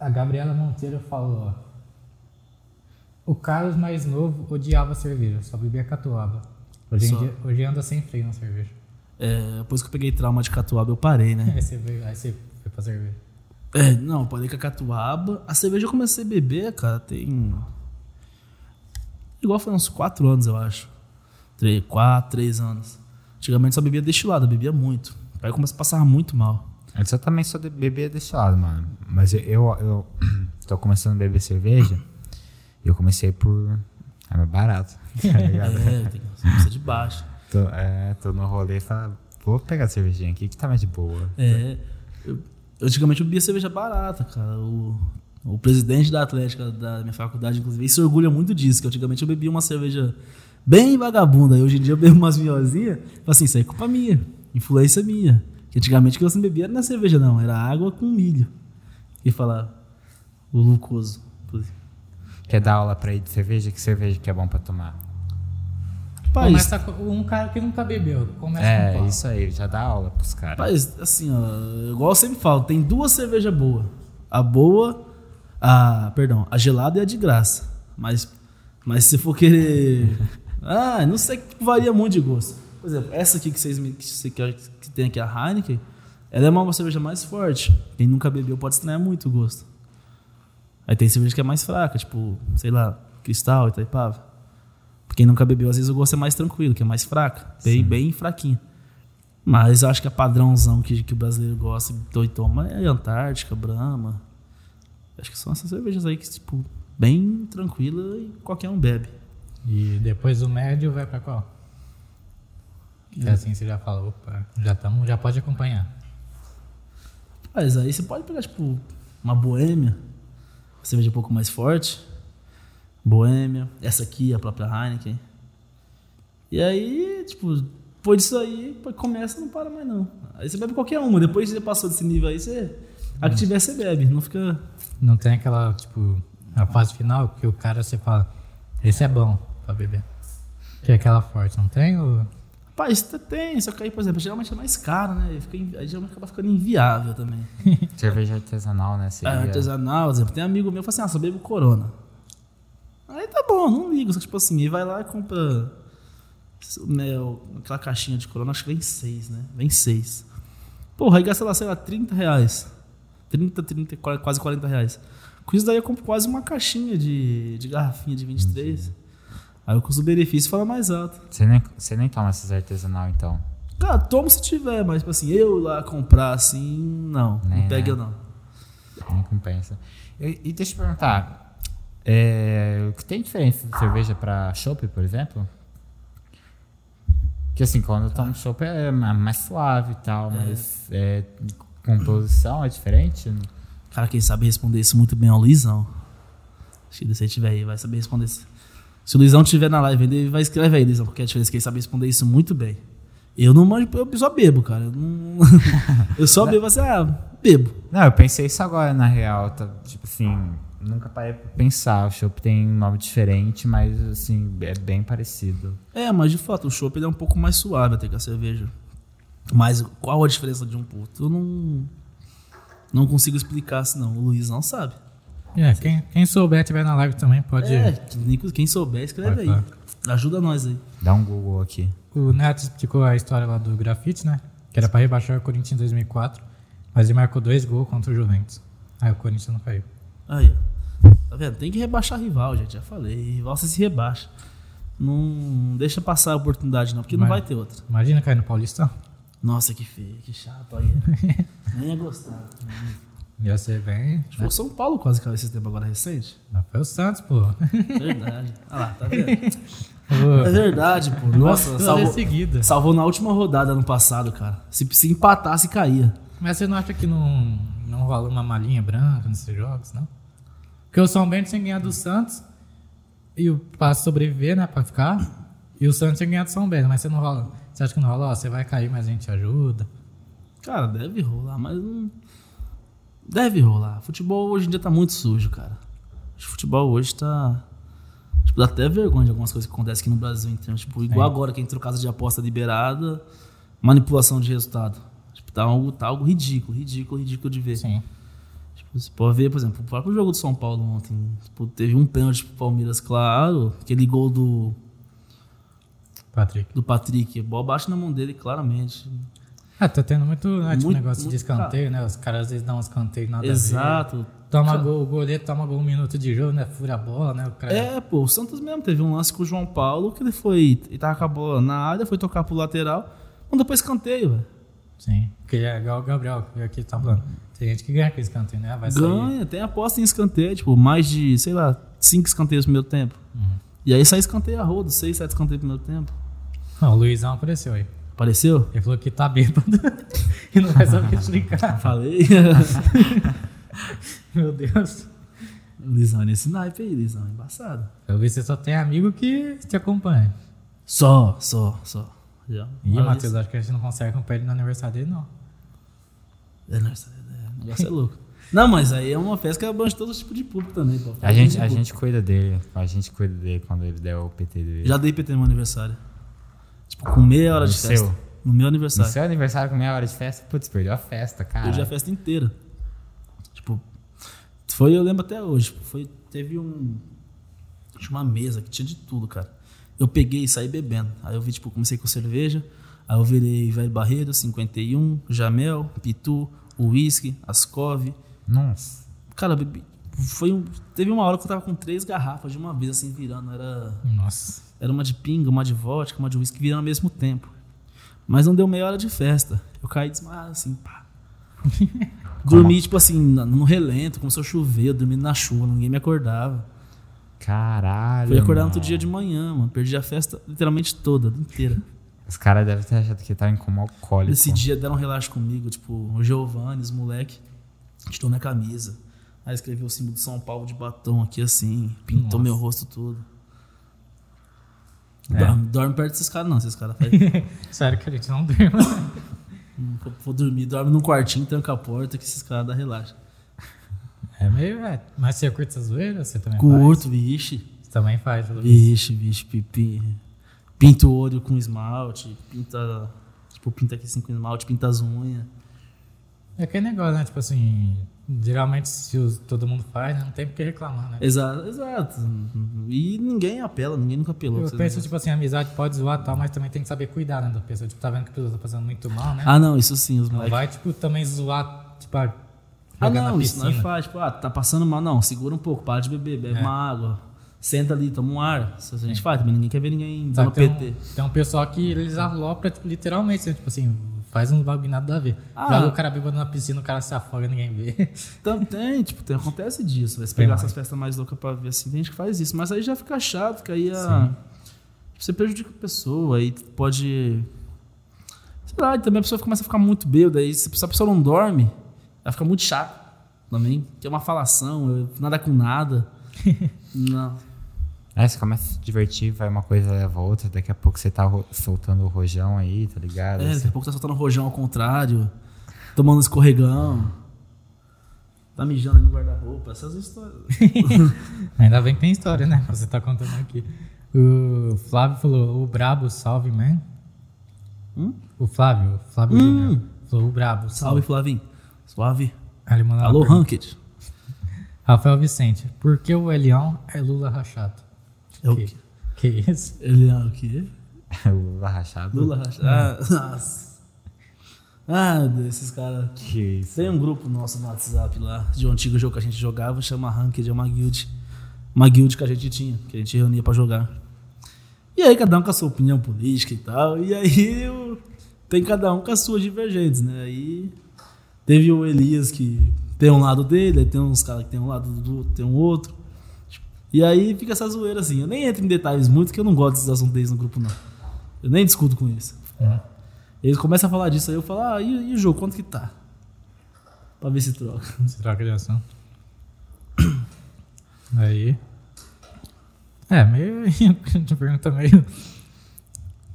a Gabriela Monteiro falou: O Carlos mais novo odiava cerveja, só bebia catuaba. Hoje, Só. dia, hoje anda sem freio na cerveja. É, depois que eu peguei trauma de catuaba, eu parei, né? Aí <laughs> você, veio, aí você foi pra cerveja. É, não, parei com a catuaba. A cerveja eu comecei a beber, cara, tem. Igual foi uns 4 anos, eu acho. 3, 4, 3 anos. Antigamente só bebia destilado, bebia muito. Aí eu comecei a passar muito mal. Antes eu também só de- bebia desse lado, mano. Mas eu, eu, eu <clears throat> tô começando a beber cerveja e eu comecei por. É mais barato. <laughs> Tá ligado? É, tem que de baixo. tô, é, tô no rolê e falo, vou pegar a cervejinha aqui que tá mais de boa. É. Eu, antigamente eu bebia cerveja barata, cara. O, o presidente da Atlética da minha faculdade, inclusive, se orgulha muito disso, que antigamente eu bebia uma cerveja bem vagabunda. E hoje em dia eu bebo umas miozinhas. Falo assim, isso aí é culpa minha. Influência minha. Que antigamente o que eu sempre bebia não era cerveja, não. Era água com milho. E falar o glucoso. Quer dar aula pra ir de cerveja? Que cerveja que é bom pra tomar? Começa com um cara que nunca bebeu. Começa com É, qual? isso aí, já dá aula pros caras. Rapaz, assim, ó, igual eu sempre falo, tem duas cervejas boas. A boa, a, perdão, a gelada e a de graça. Mas, mas se for querer, <laughs> ah, não sei, varia muito de gosto. Por exemplo, essa aqui que vocês me, que, quer- que tem aqui a Heineken, ela é uma cerveja mais forte. Quem nunca bebeu pode estranhar muito o gosto. Aí tem cerveja que é mais fraca, tipo, sei lá, Cristal, Itaipava. Pra quem nunca bebeu, às vezes o gosto é mais tranquilo, que é mais fraca, bem, bem fraquinha. Mas eu acho que a padrãozão que, que o brasileiro gosta e toma é Antártica, Brahma. Acho que são essas cervejas aí que, tipo, bem tranquila e qualquer um bebe. E depois o médio vai pra qual? Que assim você já fala, opa, já, tamo, já pode acompanhar. Mas aí você pode pegar, tipo, uma boêmia, cerveja um pouco mais forte. Boêmia, essa aqui, a própria Heineken. E aí, tipo, depois disso aí, começa não para mais não. Aí você bebe qualquer uma, depois que você passou desse nível aí, você. A que tiver, você bebe, não fica. Não tem aquela, tipo, a fase final que o cara você fala, esse é bom pra beber. Que é aquela forte, não tem? Ou... Rapaz, até tem, só que aí, por exemplo, geralmente é mais caro, né? Fica, aí geralmente acaba ficando inviável também. <laughs> Cerveja artesanal, né? É, Seria... artesanal, por exemplo, tem amigo meu que fala assim, ah, só bebo Corona. Aí tá bom, não ligo, só que tipo assim, ele vai lá e compra né, aquela caixinha de Corona, acho que vem seis, né? Vem seis. Porra, aí gasta lá, sei lá, 30 reais. 30, 30, qua- quase 40 reais. Com isso daí eu compro quase uma caixinha de, de garrafinha de 23. Aí o custo-benefício fala mais alto. Você, nem, você nem toma essas artesanal, então. Cara, tomo se tiver, mas tipo assim, eu lá comprar assim, não. Nem, não pega eu né? não. Não compensa. E, e deixa eu perguntar. É, o que tem diferença de cerveja pra chopp, por exemplo? Que assim, quando eu tomo chopp é ma- mais suave e tal, mas é, composição é diferente? Cara, quem sabe responder isso muito bem é o Luizão. Acho que se ele tiver aí, vai saber responder isso. Se o Luizão tiver na live, ele vai escrever aí, Luizão, porque a diferença é que ele sabe responder isso muito bem. Eu não manjo, eu só bebo, cara. Eu, não- <laughs> eu só bebo assim, ah, bebo. Não, eu pensei isso agora, na real. Tá, tipo assim, nunca parei pra pensar. O chopp tem um nome diferente, mas assim, é bem parecido. É, mas de fato, o chopp é um pouco mais suave até que a cerveja. Mas qual a diferença de um pro outro? Eu não, não consigo explicar assim, não. O Luiz não sabe. É, quem, quem souber, tiver na live também, pode. É, quem- souber, escreve aí. Ajuda nós aí. Dá um Google aqui. O Neto explicou a história lá do grafite, né? Que era pra rebaixar o Corinthians em 2004, mas ele marcou dois gols contra o Juventus. Aí o Corinthians não caiu. Aí, ó. Tá vendo? Tem que rebaixar rival, gente. Já falei. Rival você se rebaixa. Não deixa passar a oportunidade, não, porque não Mas- vai ter outra. Imagina cair no Paulistão. Nossa, que feio, que chato. Aí. <laughs> Nem ia gostar. Ia ser bem. Foi o São Paulo quase caiu esse tempo agora recente. Mas foi o Santos, pô. Verdade. Olha lá, tá vendo? É verdade, pô. Nossa, duas salvou, seguida. salvou na última rodada ano passado, cara. Se, se empatasse, caía. Mas você não acha que não, não rola uma malinha branca nesses jogos, não? Porque o São Bento que ganhar do Santos e o pra sobreviver, né, pra ficar. E o Santos que ganhar do São Bento, mas você não rola. Você acha que não rola? Ó, você vai cair, mas a gente ajuda. Cara, deve rolar, mas não. Deve rolar. Futebol hoje em dia tá muito sujo, cara. O futebol hoje tá. Tipo, dá até vergonha de algumas coisas que acontecem aqui no Brasil, então, tipo, igual É. agora que entrou casa de aposta liberada, manipulação de resultado. Tipo, tá algo, tá algo ridículo, ridículo, ridículo de ver. Sim. Tipo, você pode ver, por exemplo, o próprio jogo do São Paulo ontem. Tipo, teve um pênalti pro Palmeiras, claro. Aquele gol do, Patrick. do Patrick. A bola bate na mão dele, claramente. Ah, tá tendo muito, né, tipo, Muito, negócio de muito, escanteio, né? Os caras às vezes dão um escanteio nada a ver. Exato. Toma gol, o goleiro toma gol um minuto de jogo, né? Fura a bola, né? O cara... É, pô, o Santos mesmo teve um lance com o João Paulo que ele foi. Ele tava com a bola na área, foi tocar pro lateral, mandou pra escanteio, velho. Sim. Porque é igual o Gabriel, que aqui tá falando. Tem gente que ganha com escanteio, né? Vai sair. Ganha, tem aposta em escanteio, tipo, mais de, sei lá, cinco escanteios no primeiro tempo. Uhum. E aí sai escanteio a rodo, seis, sete escanteios no primeiro tempo. Não, o Luizão apareceu aí. Apareceu? Ele falou que tá bêbado <laughs> e não vai saber explicar. <laughs> Falei. <laughs> Meu Deus. Lisão nesse naipe aí, Lisão, embaçado. Eu vi que você só tem amigo que te acompanha. Só, só, só. Já. Ih, Matheus, acho que a gente não consegue acompanhar ele no aniversário dele, não. É, nossa, é, o negócio é louco. Não, mas aí é uma festa que abrange todo tipo de público também, pô. A gente, a tipo. gente cuida dele. A gente cuida dele quando ele der o PT dele. Já dei PT no meu aniversário. Tipo, com meia hora No de festa. seu? No meu No aniversário. seu aniversário com meia hora de festa, putz, perdeu a festa, cara. Perdi a festa inteira. Tipo, foi, eu lembro até hoje. tipo, Foi, teve um. Tinha uma mesa que tinha de tudo, cara. Eu peguei e saí bebendo. Aí eu vi, tipo, comecei com cerveja. Aí eu virei Velho Barreiro, 51, Jamel, Pitu, Whisky, Ascov. Nossa. Cara, bebi. Foi um, teve uma hora que eu tava com três garrafas de uma vez, assim, virando. Era, Nossa. Era uma de pinga, uma de vodka, uma de whisky, virando ao mesmo tempo. Mas não deu meia hora de festa. Eu caí desmaiado, assim, pá. <laughs> Dormi, tipo assim, na- no relento, começou a chover, eu dormi na chuva, ninguém me acordava. Caralho. Fui acordar no outro dia de manhã, mano. Perdi a festa literalmente toda, inteira. Os caras devem ter achado que estavam como alcoólico. Esse dia deram um relaxo comigo, tipo, o Giovanni, os moleque, tirou minha camisa. Aí escreveu o símbolo de São Paulo de batom aqui assim, pintou Nossa. meu rosto todo. É. Dorme, dorme perto desses caras não, esses caras fazem. <laughs> Sério que a gente não durma. Hum, vou- Vou dormir, dorme num quartinho, tranca a porta, que esses caras dão relaxa. É meio. É. Mas você curte essa zoeira? Você também Curto, vixe. faz? Você também faz, visto. Vixe, vixe, pipi. Pinta o olho com esmalte, pinta. Tipo, pinta aqui assim com esmalte, pinta as unhas. É aquele negócio, né? Tipo assim, geralmente se os- todo mundo faz, né? não tem por que reclamar, né? Exato, exato. E ninguém apela, ninguém nunca apelou. Eu penso, tipo assim, a amizade pode zoar tal, mas também tem que saber cuidar, né, da pessoa. Tipo, tá vendo que a pessoa tá fazendo muito mal, né? Ah, não, isso sim, os moleques. vai, tipo, também zoar, tipo, ah, Ah, não, isso não é fácil. Tipo, ah, tá passando mal. Não, segura um pouco, para de beber, bebe É. uma água. Senta ali, toma um ar. Isso a gente faz também. Ninguém quer ver ninguém Sabe, dando tem, PT. um, tem um pessoal que eles alopram, tipo, literalmente, né? tipo assim, faz um bagulho nada a ver. Ah. Joga o cara bêbado na piscina, o cara se afoga, ninguém vê. <laughs> Tem, tipo, tem, acontece disso. Vai se pegar essas festas mais loucas pra ver assim. Tem gente que faz isso. Mas aí já fica chato, que aí a, você prejudica a pessoa. Aí pode. Sei lá, também a pessoa começa a ficar muito bêbada. Aí se a pessoa não dorme, ela fica muito chata também. Tem uma falação, nada com nada. <laughs> não. Aí você começa a se divertir, vai uma coisa leva a outra, daqui a pouco você tá soltando o rojão aí, tá ligado? É, daqui a pouco tá soltando rojão ao contrário, tomando escorregão, tá mijando aí no guarda-roupa, essas histórias. <laughs> Ainda bem que tem história, né? Você tá contando aqui. O Flávio falou, o Brabo, salve, man. Hum? O Flávio, o Flávio Hum. Júnior, falou, o Brabo, Salve, salve. Flavinho. Suave. Alô. Ranked. Rafael Vicente, por que o Elião é Lula rachado? É o que, quê? que isso? Ele é o quê? <laughs> o rachado. Lula Racha. Ah, nossa. Ah, Deus, esses caras. Que isso. Tem um grupo nosso no WhatsApp lá, de um antigo jogo que a gente jogava, chama Ranked, é uma guild. Uma guild que a gente tinha, que a gente reunia pra jogar. E aí, cada um com a sua opinião política e tal. E aí, tem cada um com as suas divergentes, né? Aí, teve o Elias que tem um lado dele, aí tem uns caras que tem um lado do tem um outro. E aí fica essa zoeira assim. Eu nem entro em detalhes muito, porque eu não gosto desses assuntos deles no grupo, não. Eu nem discuto com isso. Hum. Eles começam a falar disso aí, eu falo, ah, e, e o jogo, quanto que tá? Pra ver se troca. Você troca de ação. Aí. É, meio. <laughs> A pergunta meio.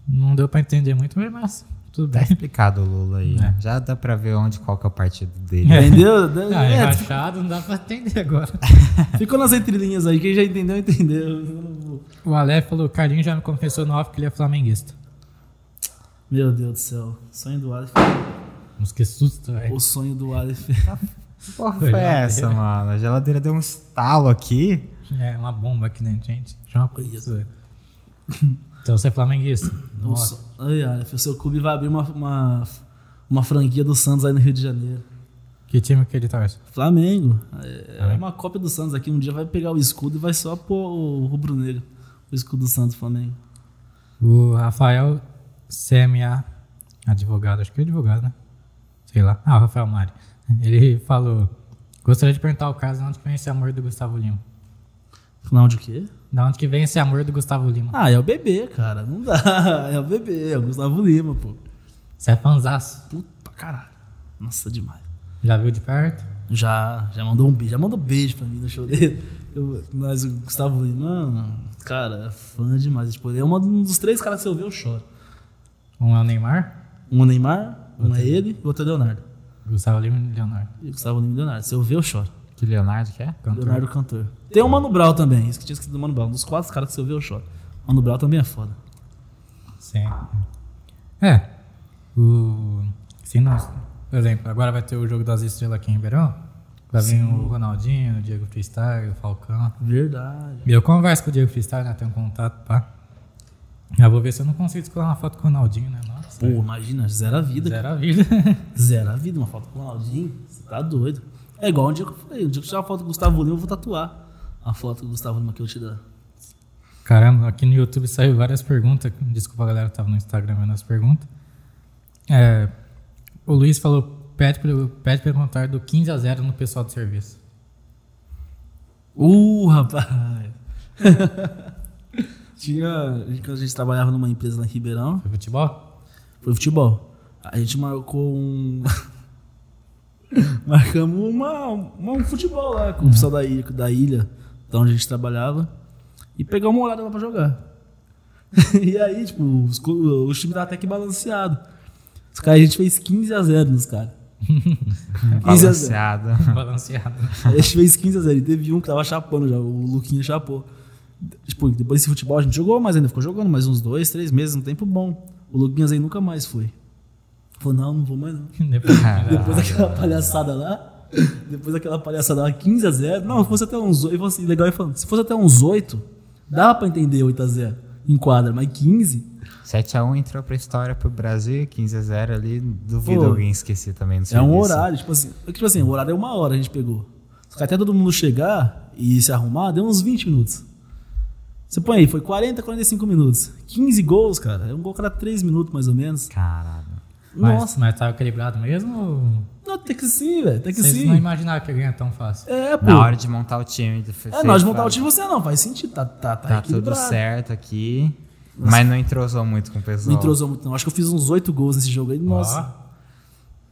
Não deu pra entender muito, mas Tudo Tá bem. explicado o Lula aí. É. Já dá pra ver onde qual que é o partido dele. Entendeu? Ah, é É, rachado, não dá pra entender agora. <laughs> ficou nas entrelinhas aí, quem já entendeu, entendeu. O Aleph falou: o Carlinho já me confessou no off que ele é flamenguista. Meu Deus do céu. Sonho do Aleph. Mas que susto, velho. O sonho do Aleph. <laughs> Que porra foi essa, mano? A geladeira deu um estalo aqui. É uma bomba aqui dentro, gente. Já é uma coisa. Então você é flamenguista? O Nossa. o seu clube vai abrir uma, uma, uma franquia do Santos aí no Rio de Janeiro. Que time que ele torce? Flamengo. É, é? uma cópia do Santos aqui. Um dia vai pegar o escudo e vai só pôr o rubro-negro. O escudo do Santos Flamengo. O Rafael CMA, advogado, acho que é advogado, né? Sei lá. Ah, o Rafael Mari. Ele falou: Gostaria de perguntar ao caso de onde vem esse amor do Gustavo Lima. Final de quê? Da onde que vem esse amor do Gustavo Lima? Ah, é o bebê, cara. Não dá. <laughs> É o bebê, é o Gustavo Lima, pô. Você é fanzaço. Puta caralho. Nossa, demais. Já viu de perto? Já, já mandou um beijo, já mandou beijo pra mim no show dele. Eu, mas o Gustavo Lima, cara, é fã demais. Tipo, ele é um dos três caras que eu ver, eu choro. Um é o Neymar, Um é Neymar, um é ele e o outro é Leonardo. Gustavo Lima e Leonardo. E o Gustavo Lima e Leonardo. Se eu ver, eu choro. Que Leonardo que é? Cantor. Leonardo Cantor. Tem o Mano Brown também, isso que tinha escrito do Mano Brown. Um dos quatro caras que eu ver, eu choro. Mano Brown também é foda. Sim. É. O. Sim, nós. Por exemplo, agora vai ter o jogo das estrelas aqui em Ribeirão. Vai vir o Ronaldinho, o Diego Freestyle, o Falcão. Verdade. E eu converso com o Diego Freestyle, né? Tenho um contato, pá. Já vou ver se eu não consigo escolar uma foto com o Ronaldinho, né? Nossa. Pô, imagina, zero a vida. Zero a vida. <laughs> Zero a vida, uma foto com o Ronaldinho. Você tá doido. É igual um dia que eu falei, um dia que eu tirar uma foto com o Gustavo Lima, eu vou tatuar a foto do Gustavo Lima que eu te dar. Caramba, aqui no YouTube saiu várias perguntas. Desculpa a galera que tava no Instagram vendo as perguntas. É, o Luiz falou: pede pra, pede pra eu contar do 15 a 0 no pessoal do serviço. Uh, rapaz. <laughs> Tinha. Quando a gente trabalhava numa empresa lá em Ribeirão, Foi futebol? foi futebol. A gente marcou um. <laughs> Marcamos uma, uma- um futebol lá com o pessoal da ilha, da ilha, da onde a gente trabalhava. E pegamos uma hora lá pra jogar. <laughs> e aí, tipo, os, os times até que balanceado. Os caras, a gente fez 15 a 0 nos caras. <laughs> 15 a 0. Balanceado. Balanceado. Aí a gente fez 15 a 0 e teve um que tava chapando já, o Luquinha chapou. Tipo, depois desse futebol a gente jogou, mas ainda ficou jogando mais uns dois, três meses, um tempo bom. O Luquinhas aí nunca mais foi. Falou, não, não vou mais não. <laughs> <laughs> Depois, daquela palhaçada lá, depois daquela palhaçada lá, 15 a 0 Não, se fosse até uns 8, assim, legal é falando, se fosse até uns 8, dava pra entender 8 a 0 em quadra, mas 15, 7x1 entrou pra história pro Brasil, 15x0 ali. Duvido Pô, alguém esquecer também é um horário, tipo assim, tipo assim, o horário é uma hora a gente pegou. Se até todo mundo chegar e se arrumar, deu uns 20 minutos. Você põe aí, foi 40, 45 minutos. 15 gols, cara. É um gol cada 3 minutos, mais ou menos. Caralho. Mas, Nossa. mas tava equilibrado mesmo? ou Não, tem que sim, velho. Tem que Vocês sim. não imaginavam que ia ganhar tão fácil? É, pô. Na hora de montar o time. É, na hora de montar o time você não, faz sentido. Tá, tá, tá, Tá tudo certo aqui. Mas não entrosou muito com o pessoal. Não entrosou muito, não. Acho que eu fiz uns 8 gols nesse jogo aí. Nossa. Ó,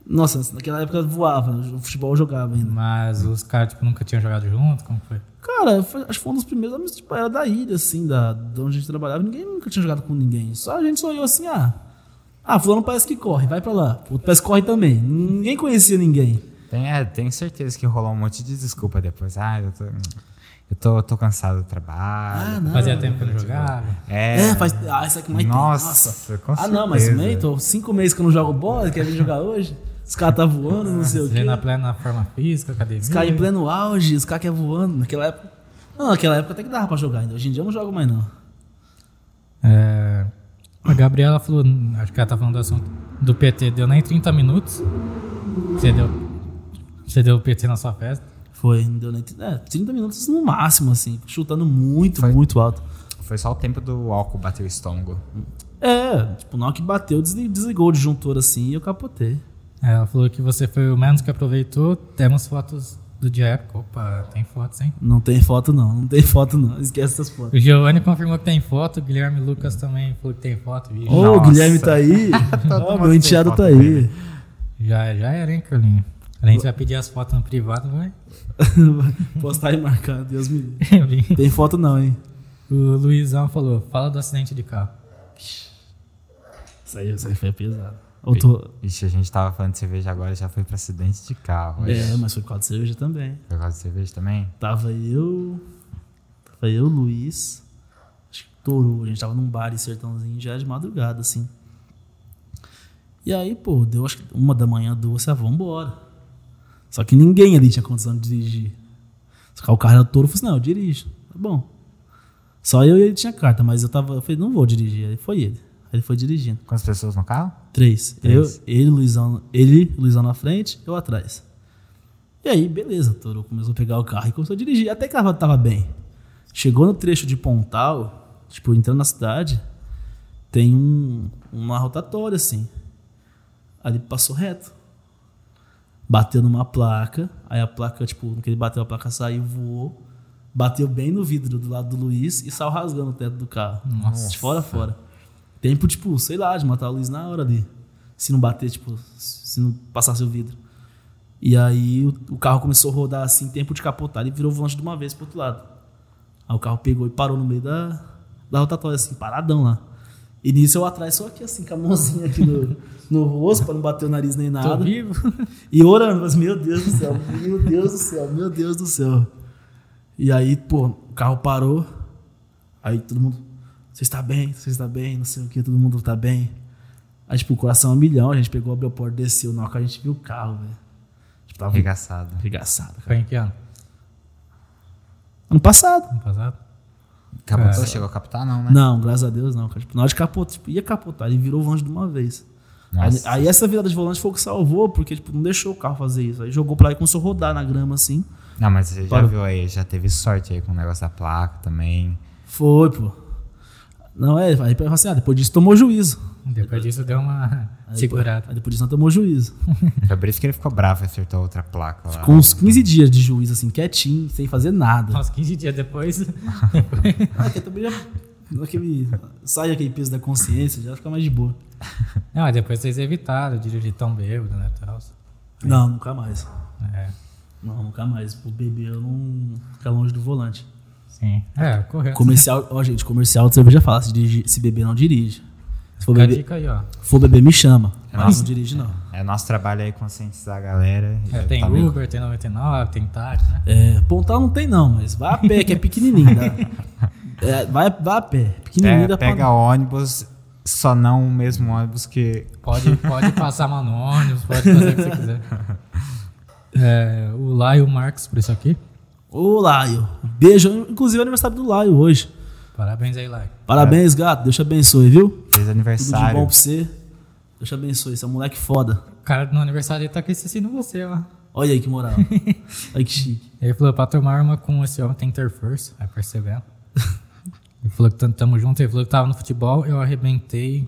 Nossa, naquela época eu voava. O futebol eu jogava ainda. mas os caras tipo, nunca tinham jogado junto? Como foi? Cara, foi- acho que foi um dos primeiros amigos, tipo, era da ilha, assim, da, de onde a gente trabalhava. Ninguém nunca tinha jogado com ninguém. Só a gente sonhou assim, ah. Ah, fulano parece que corre, vai pra lá. O outro parece que corre também. Ninguém conhecia ninguém. Tem, é, tenho certeza que rolou um monte de desculpa depois. Ah, eu tô, eu tô, tô cansado do trabalho. Ah, não. Fazia tempo que eu não jogava. É, É, faz. Ah, isso aqui mais. Nossa, com Ah, não, mas também, tô cinco meses que eu não jogo bola, quer vir jogar hoje? Os caras tá voando, não sei o quê. na plena forma física, academia. Os caras em pleno auge, os caras que é voando. Naquela época. Não, naquela época até que dava pra jogar ainda. Hoje em dia eu não jogo mais, não. É, a Gabriela falou, acho que ela tá falando do assunto do PT, deu nem 30 minutos. Você deu, você deu o PT na sua festa. Foi, não deu nem. É, 30 minutos no máximo, assim. Chutando muito, Foi. muito alto. Foi só o tempo do álcool bater o estômago. É, tipo, na hora que bateu, desli- desligou o disjuntor assim e eu capotei. É, Ela falou que você foi o menos que aproveitou. Temos fotos do dia época. Opa, tem fotos, hein? Não tem foto, não. Não tem foto, não. <laughs> Esquece essas fotos. O Giovanni confirmou que tem foto. O Guilherme Lucas também falou que tem foto. Ô, o Nossa. Guilherme tá aí. Ó, mundo meu tem enteado tá aí. dele. Já, já era, hein, Carlinhos? A gente vai pedir as fotos no privado, vai? <laughs> Postar e marcar, Deus me livre. <laughs> o Tem foto não, hein? Luizão falou: fala do acidente de carro. Isso aí, isso aí foi pesado. Tô... Ixi, a gente tava falando de cerveja agora, já foi pra acidente de carro. É, mas foi quatro cerveja também. Foi quase de cerveja também? Tava eu. Tava eu, Luiz. Acho que torou. A gente tava num bar em sertãozinho já de madrugada, assim. E aí, pô, deu acho que uma da manhã, duas, ah, vambora. Só que ninguém ali tinha condição de dirigir. Só que o carro era touro, eu falei assim, não, eu dirijo. Tá bom. Só eu e ele tinha carta, mas eu tava. Eu falei, não vou dirigir. Aí foi ele. Ele foi dirigindo. Quantas pessoas no carro? Três. Três. Eu, ele, Luizão, ele, Luizão na frente, eu atrás. E aí, beleza, Toro começou a pegar o carro e começou a dirigir. Até que tava, tava bem. Chegou no trecho de Pontal, tipo, entrando na cidade, tem um, uma rotatória, assim. Ele passou reto. Bateu numa placa, aí a placa, tipo, no que ele bateu, a placa saiu, voou, bateu bem no vidro do lado do Luiz e saiu rasgando o teto do carro. Nossa. De fora a fora. Tempo, tipo, sei lá, de matar o Luiz na hora ali. Se não bater, tipo, se não passasse o vidro. E aí o, o carro começou a rodar assim, tempo de capotar, ele virou o volante de uma vez pro outro lado. Aí o carro pegou e parou no meio da, da rotatória, assim, paradão lá. E nisso eu atrás, só aqui assim, com a mãozinha aqui no, no rosto, pra não bater o nariz nem Tô nada. vivo. E orando, mas meu Deus do céu, meu Deus do céu, meu Deus do céu. E aí, pô, o carro parou. Aí todo mundo, você está bem, você está bem, não sei o que, todo mundo tá bem. Aí, tipo, o coração a milhão, a gente pegou, abriu a porta, desceu. Na hora que a gente viu o carro, velho. Tipo, tava Arregaçado. arregaçado, cara. Foi em que ano? Ano passado. Ano passado? Capotou? É. Chegou a captar, não, né? Não, graças a Deus não, cara. Tipo, na hora de capotar, tipo, ia capotar, ele virou o volante de uma vez. Aí, aí essa virada de volante foi o que salvou, porque, tipo, não deixou o carro fazer isso. Aí jogou pra lá e começou a rodar na grama, assim. Não, mas você já Parou. viu aí, já teve sorte aí com o negócio da placa também. Foi, pô. Não, é, aí falou assim, ah, depois disso tomou juízo. Depois disso deu uma Aí, segurada. Aí depois disso não tomou juízo. Foi por isso que ele ficou bravo e acertou outra placa lá. Com uns 15 dias de juízo, assim, quietinho, sem fazer nada. Uns 15 dias depois. <laughs> Ah, que eu também já Aquele, sai aquele peso da consciência, já fica mais de boa. Não, mas depois vocês evitaram dirigir tão bêbado, né? Tal. Não, nunca mais. É, Não, nunca mais. Por beber, eu não ficar longe do volante. Sim. É, correto. Comercial, ó, gente, comercial de cerveja fala, se, dirigir, se beber, não dirige. Se for beber, dica aí, ó. for beber, me chama. É Mas nosso- não dirige, não. É nosso trabalho aí conscientizar a galera. É, tem Tá Uber, tem 99, tem táxi, né? É, pontal não tem, não, mas vai a pé, que é pequenininho. Dá. É, vai, vai a pé. Pequenininho É, dá pra- pega ônibus, só não o mesmo ônibus que. Pode, pode passar mal no ônibus, pode fazer o que você quiser. <laughs> É, o Laio Marques por isso aqui. Ô, Laio. Beijo. Inclusive é aniversário do Laio hoje. Parabéns aí, Laio. Parabéns, gato. Deus te abençoe, viu? fez Tudo de aniversário. bom pra você. Deus te abençoe. Você é um moleque foda. O cara no aniversário dele tá aqui assistindo você, ó. Olha aí que moral. <laughs> Olha que chique. Ele falou, pra tomar uma com esse homem tem que ter força. Vai percebendo. <laughs> Ele falou que tam- tamo junto. Ele falou que tava no futebol, eu arrebentei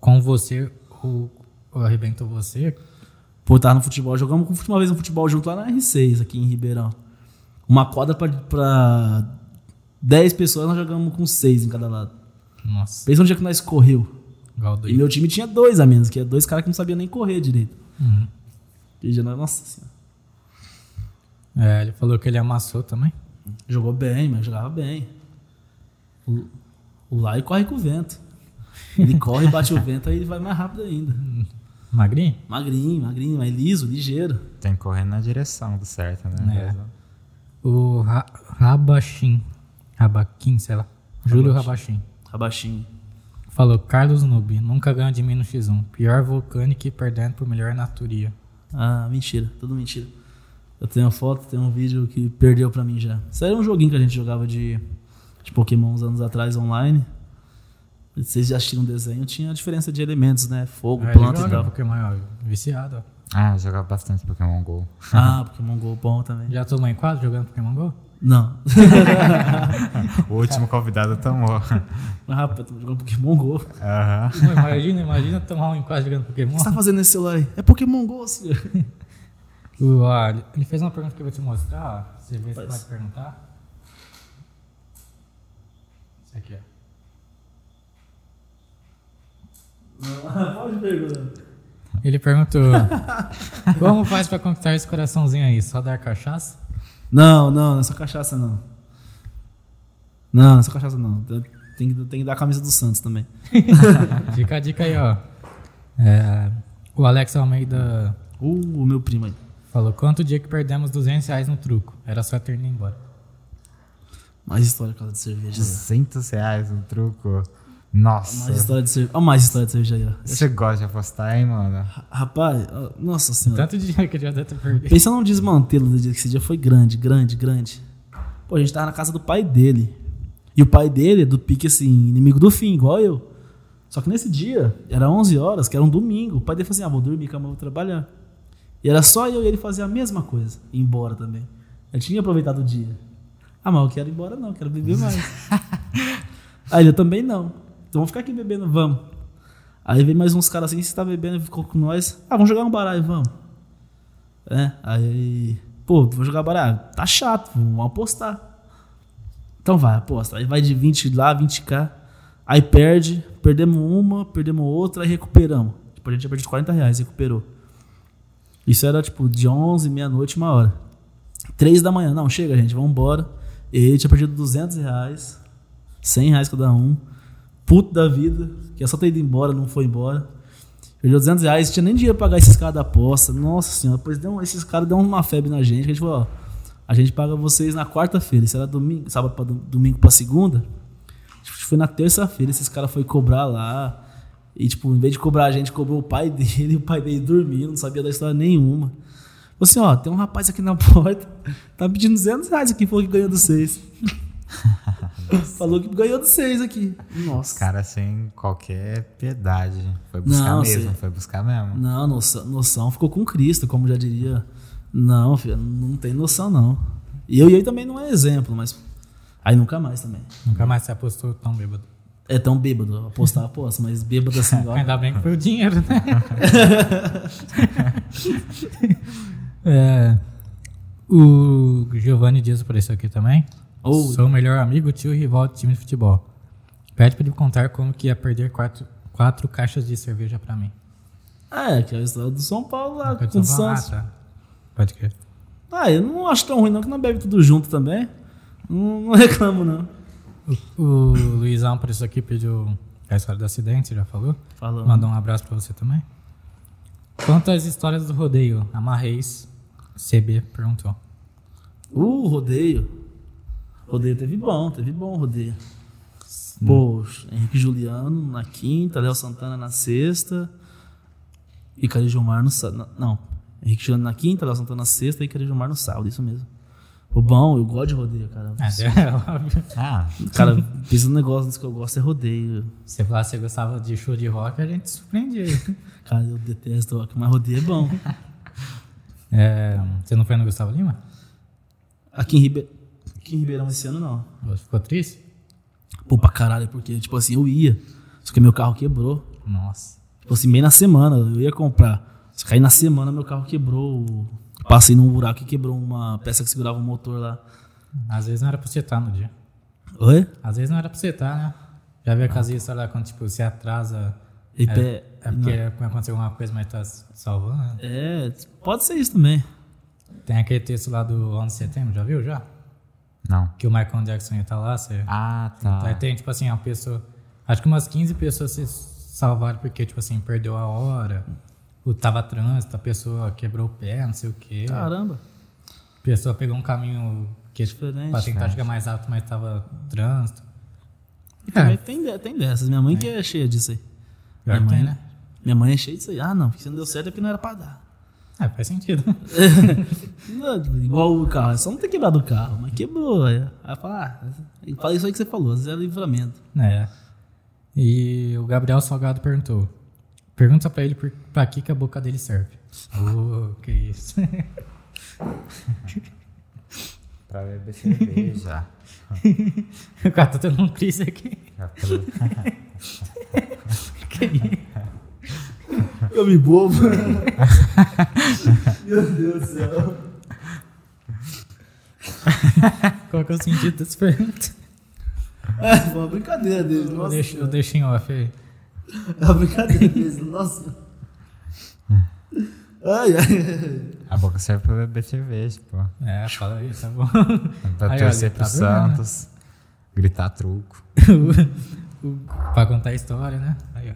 com você. Ou eu arrebento você. Pô, tava no futebol. Jogamos uma vez no futebol junto lá na R6, aqui em Ribeirão. Uma quadra pra, pra 10 pessoas, nós jogamos com 6 em cada lado. Nossa, Pensa no dia que nós correu. E meu time tinha dois a menos, que é dois caras que não sabiam nem correr direito. Uhum. E já, nossa senhora. É, ele falou que ele amassou também. Jogou bem, mas jogava bem. O, o Lai corre com o vento. Ele <laughs> corre, bate o vento, aí ele vai mais rápido ainda. Magrinho? Magrinho, magrinho, mas liso, ligeiro. Tem que correr na direção do certo, né? O Ra Rabachim. Rabaquim, sei lá. Júlio Rabachim. Abaixinho. Falou, Carlos Nubi, nunca ganha de mim no X1. Pior Volcanic perdendo por melhor Naturia. Ah, mentira, tudo mentira. Eu tenho uma foto, tenho um vídeo que perdeu pra mim já. Isso era um joguinho que a gente jogava de, de Pokémon uns anos atrás online. Vocês já assistiram o desenho, tinha a diferença de elementos, né? Fogo, Ah, planta e tal. Pokémon, ó, viciado, ó. Ah, eu jogava bastante Pokémon GO. <laughs> Ah, Pokémon GO bom também. Já tomou em quadro jogando Pokémon GO? Não. O último convidado tomou. Mas <laughs> rapaz, tô jogando Pokémon GO. O Aham. Pô, imagina, imagina tomar um em quadro jogando Pokémon. que você tá fazendo nesse celular aí? É Pokémon GO, senhor. <laughs> O, ó, ele fez uma pergunta que eu vou te mostrar. Você vê se pode perguntar. Isso aqui, ó. Pode perguntar. Ele perguntou: <laughs> Como faz pra conquistar esse coraçãozinho aí? Só dar cachaça? Não, não, não é só cachaça não. Não, não é só cachaça não. Tem que, tem que dar a camisa do Santos também. <laughs> Fica a dica aí, ó. É, o Alex Almeida Uh, o meu primo aí. falou: Quanto dia que perdemos 200 reais no truco? Era só ter ido embora. Mais história por causa de cerveja. 200 reais um truco. Nossa. Mais história de cerveja. Olha mais história de cerveja aí, ó. Você gosta de apostar, hein, mano? Rapaz, nossa senhora. Tanto dinheiro que ele já deve ter perdido. Pensa num desmantelo do dia que esse dia foi grande, grande, grande. Pô, a gente tava na casa do pai dele. E o pai dele é do pique assim, inimigo do fim, igual eu. Só que nesse dia, era 11 horas, que era um domingo. O pai dele falou assim: ah, vou dormir, que amanhã eu vou trabalhar. E era só eu e ele fazer a mesma coisa, ir embora também. Eu tinha aproveitado o dia. Ah, mas eu quero ir embora não, eu quero beber mais. <laughs> Aí ele, eu também não. Então vamos ficar aqui bebendo, vamos. Aí veio mais uns caras assim, você tá bebendo ficou com nós. Ah, vamos jogar um baralho, vamos. É, aí. Pô, vou jogar baralho. Tá chato, vamos apostar. Então vai, aposta. Aí vai de 20 lá, 20k. Aí perde, perdemos uma, perdemos outra, aí recuperamos. Tipo, a gente tinha perdido 40 reais, recuperou. Isso era tipo de 11, meia-noite, uma hora. 3 da manhã, não, chega gente, vamos embora. E tinha perdido 200 reais, 100 reais cada um. Puto da vida, que é só ter ido embora, não foi embora. Perdeu 200 reais, tinha nem dinheiro pra pagar esses caras da aposta. Nossa senhora, depois deu, esses caras deram uma febre na gente. Que a gente falou, ó, a gente paga vocês na quarta-feira. Era domingo, sábado pra dom- domingo pra segunda. Gente foi na terça-feira, esses caras foram cobrar lá. E, tipo, em vez de cobrar a gente, cobrou o pai <laughs> dele. O pai dele dormindo, não sabia da história nenhuma. Falou assim, ó, tem um rapaz aqui na <laughs> porta, tá pedindo 200 reais aqui, falou que ganhou dos seis. <laughs> falou que ganhou dos seis aqui. Nossa. Os caras sem qualquer piedade. Foi buscar Não, mesmo, sei. foi buscar mesmo. Não, noção, noção ficou com Cristo, como já diria. Não, filho, não tem noção, não. E eu e ele também não é exemplo, mas. Aí nunca mais também. Nunca mais se apostou tão bêbado. É tão bêbado, apostar, aposta, mas bêbado assim, <laughs> igual. Ainda bem que foi o dinheiro, né? <laughs> É, o Giovanni Dias apareceu aqui também. Ou- Sou o melhor amigo, tio e rival de time de futebol. Pede pra ele contar como que ia perder quatro, quatro caixas de cerveja pra mim. É, que é a história do São Paulo lá, Pode com o falar? Santos. Ah, tá. Pode crer. Ah, eu não acho tão ruim não, que não bebe tudo junto também. Não, não <laughs> reclamo, não. O, o Luizão por isso aqui pediu a história do acidente, já falou? Falando. Mandou um abraço pra você também. Quanto às histórias do rodeio, a Marreis CB perguntou. Uh, rodeio. Rodeio teve bom, teve bom rodeio. Pô, Henrique Juliano na quinta, Léo Santana na sexta. E Cari Gilmar no sábado. Não, Henrique Juliano na quinta, Léo Santana na sexta e Cari Gilmar no sábado, isso mesmo. Pô, bom, eu gosto de rodeio, cara. É, é óbvio. Ah, Cara, pensa no negócio que eu gosto é rodeio. Se você gostava de show de rock, a gente surpreendia. Cara, eu detesto rock, mas rodeio é bom. <laughs> É, você não foi no Gustavo Lima? Aqui em, Ribe... Em Ribeirão esse ano não. Você ficou triste? Pô, pra caralho, porque, tipo assim, eu ia. Só que meu carro quebrou. Nossa. Tipo assim, bem na semana, eu ia comprar. Só que aí na semana meu carro quebrou. Passei num buraco e quebrou uma peça que segurava o motor lá. Às vezes não era pra você estar no dia. Oi? Às vezes não era pra você estar, né? Já viu aquelas histórias lá quando tipo, você atrasa. E É, pé- é porque aconteceu alguma coisa, mas tá salvando. né? É, pode ser isso também. Tem aquele texto lá do 11 de setembro, já viu? Já? Não. Que o Michael Jackson ia estar lá. Você... Ah, Aí tá. tem, tipo assim, uma pessoa. Acho que umas 15 pessoas se salvaram porque, tipo assim, perdeu a hora. Ou tava trânsito, a pessoa quebrou o pé, não sei o quê. Caramba. A pessoa pegou um caminho que Diferente, pra tentar chegar mais rápido, mas tava trânsito. E também tem, tem dessas. Minha mãe que é cheia disso aí. Pior Minha tem, mãe, né? minha mãe é cheia disso aí. Ah, não, porque se não deu certo é porque não era pra dar. É, faz sentido. <laughs> Não, igual o carro, é só não ter quebrado o carro, mas quebrou. Aí aí fala, ah, fala isso aí que você falou, zero livramento. É. E o Gabriel Salgado perguntou. Pergunta pra ele por, pra que, que a boca dele serve. Oh, que isso. <laughs> Pra beber cerveja. <laughs> o cara tá tendo um crise aqui. Já falou. Eu me bobo. <laughs> Meu Deus do céu. Qual que é o sentido dessa pergunta? É, foi uma brincadeira deles. Eu Nossa, deixo, eu deixo em off aí. é uma brincadeira deles. Nossa. Ai, ai. A boca serve pra beber cerveja, pô. É, fala aí, tá bom. <laughs> Pra Aí, torcer olha, pro tá vendo, né? Santos. Gritar truco. <laughs> Pra contar a história, né? Aí, ó.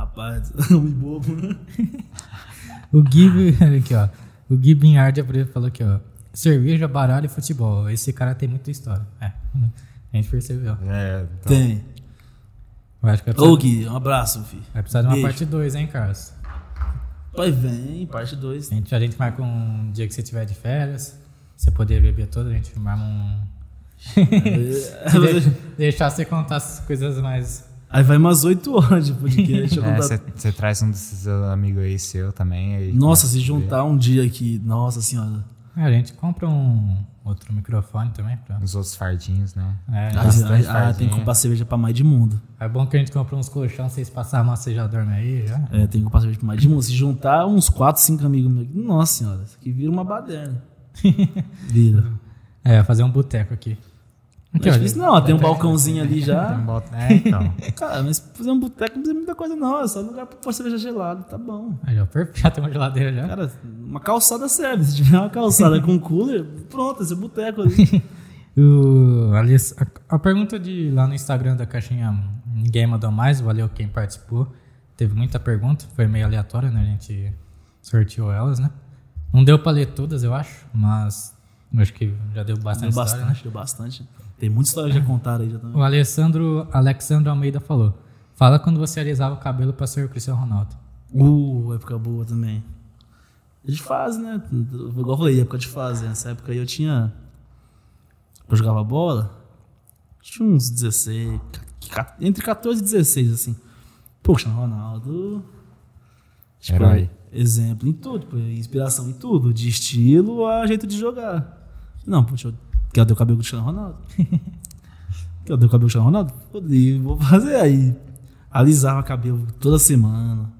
Rapaz, <laughs> me bobo. <laughs> O Gui, aqui, ó. O Gui Binhard falou aqui, ó. Cerveja, baralho e futebol. Esse cara tem muita história. É. <laughs> A gente percebeu. É, então, Tem. Eu acho que Ô, Gui, um abraço, filho. vai precisar de uma Beijo. parte 2, hein, Carlos? Pai, vem, parte 2. A gente, a gente marca um dia que você tiver de férias. Você poder beber todo, a gente marca um. De- deixar você contar as coisas mais. Aí vai umas 8 horas de podcast. eu <laughs> É, você traz um desses amigos aí seu também. aí Nossa, se a juntar um dia aqui, nossa senhora. É, a gente compra um outro microfone também. Pra... Os outros fardinhos, né? É, Ah, ah, tem que comprar cerveja pra mais de mundo. é bom que a gente compra uns colchões, vocês passarem uma, você já dorme aí já. É, tem que comprar cerveja pra mais de mundo. Se juntar uns 4, 5 amigos meus, nossa senhora, isso aqui vira uma baderna. <laughs> Vira. É, fazer um boteco aqui. Não é difícil não, tem um balcãozinho ali já. bota- É, então. <laughs> Cara, mas fazer um boteco não precisa muita coisa não, é só lugar pra pôr cerveja gelada, tá bom. Aí, já, perfeito, <laughs> já tem uma geladeira já. Cara, uma calçada serve. Se tiver uma calçada com cooler, pronto, esse é boteco ali. <laughs> O, a, a pergunta de lá no Instagram da caixinha, ninguém mandou mais, valeu quem participou. Teve muita pergunta, foi meio aleatória, né? A gente sorteou elas, né? Não deu pra ler todas, eu acho, mas acho que já deu bastante, Deu história, né? bastante, deu bastante. Tem muita história já contaram aí já também. O Alessandro, Alexandro Almeida falou: Fala quando você alisava o cabelo pra ser o Cristiano Ronaldo. Uh, época boa também. A gente faz, né? Igual eu falei, época de fase. Nessa época aí eu tinha. Eu jogava bola. Tinha uns 16. ca- Entre 14 e 16, assim. Cristiano Ronaldo. Tipo, Herói. exemplo em tudo, tipo, inspiração em tudo. De estilo a jeito de jogar. Não, eu. Quer ter o cabelo do Cristiano Ronaldo? Quer ter o cabelo do Cristiano Ronaldo? Fodei, vou fazer aí. Alisava cabelo toda semana.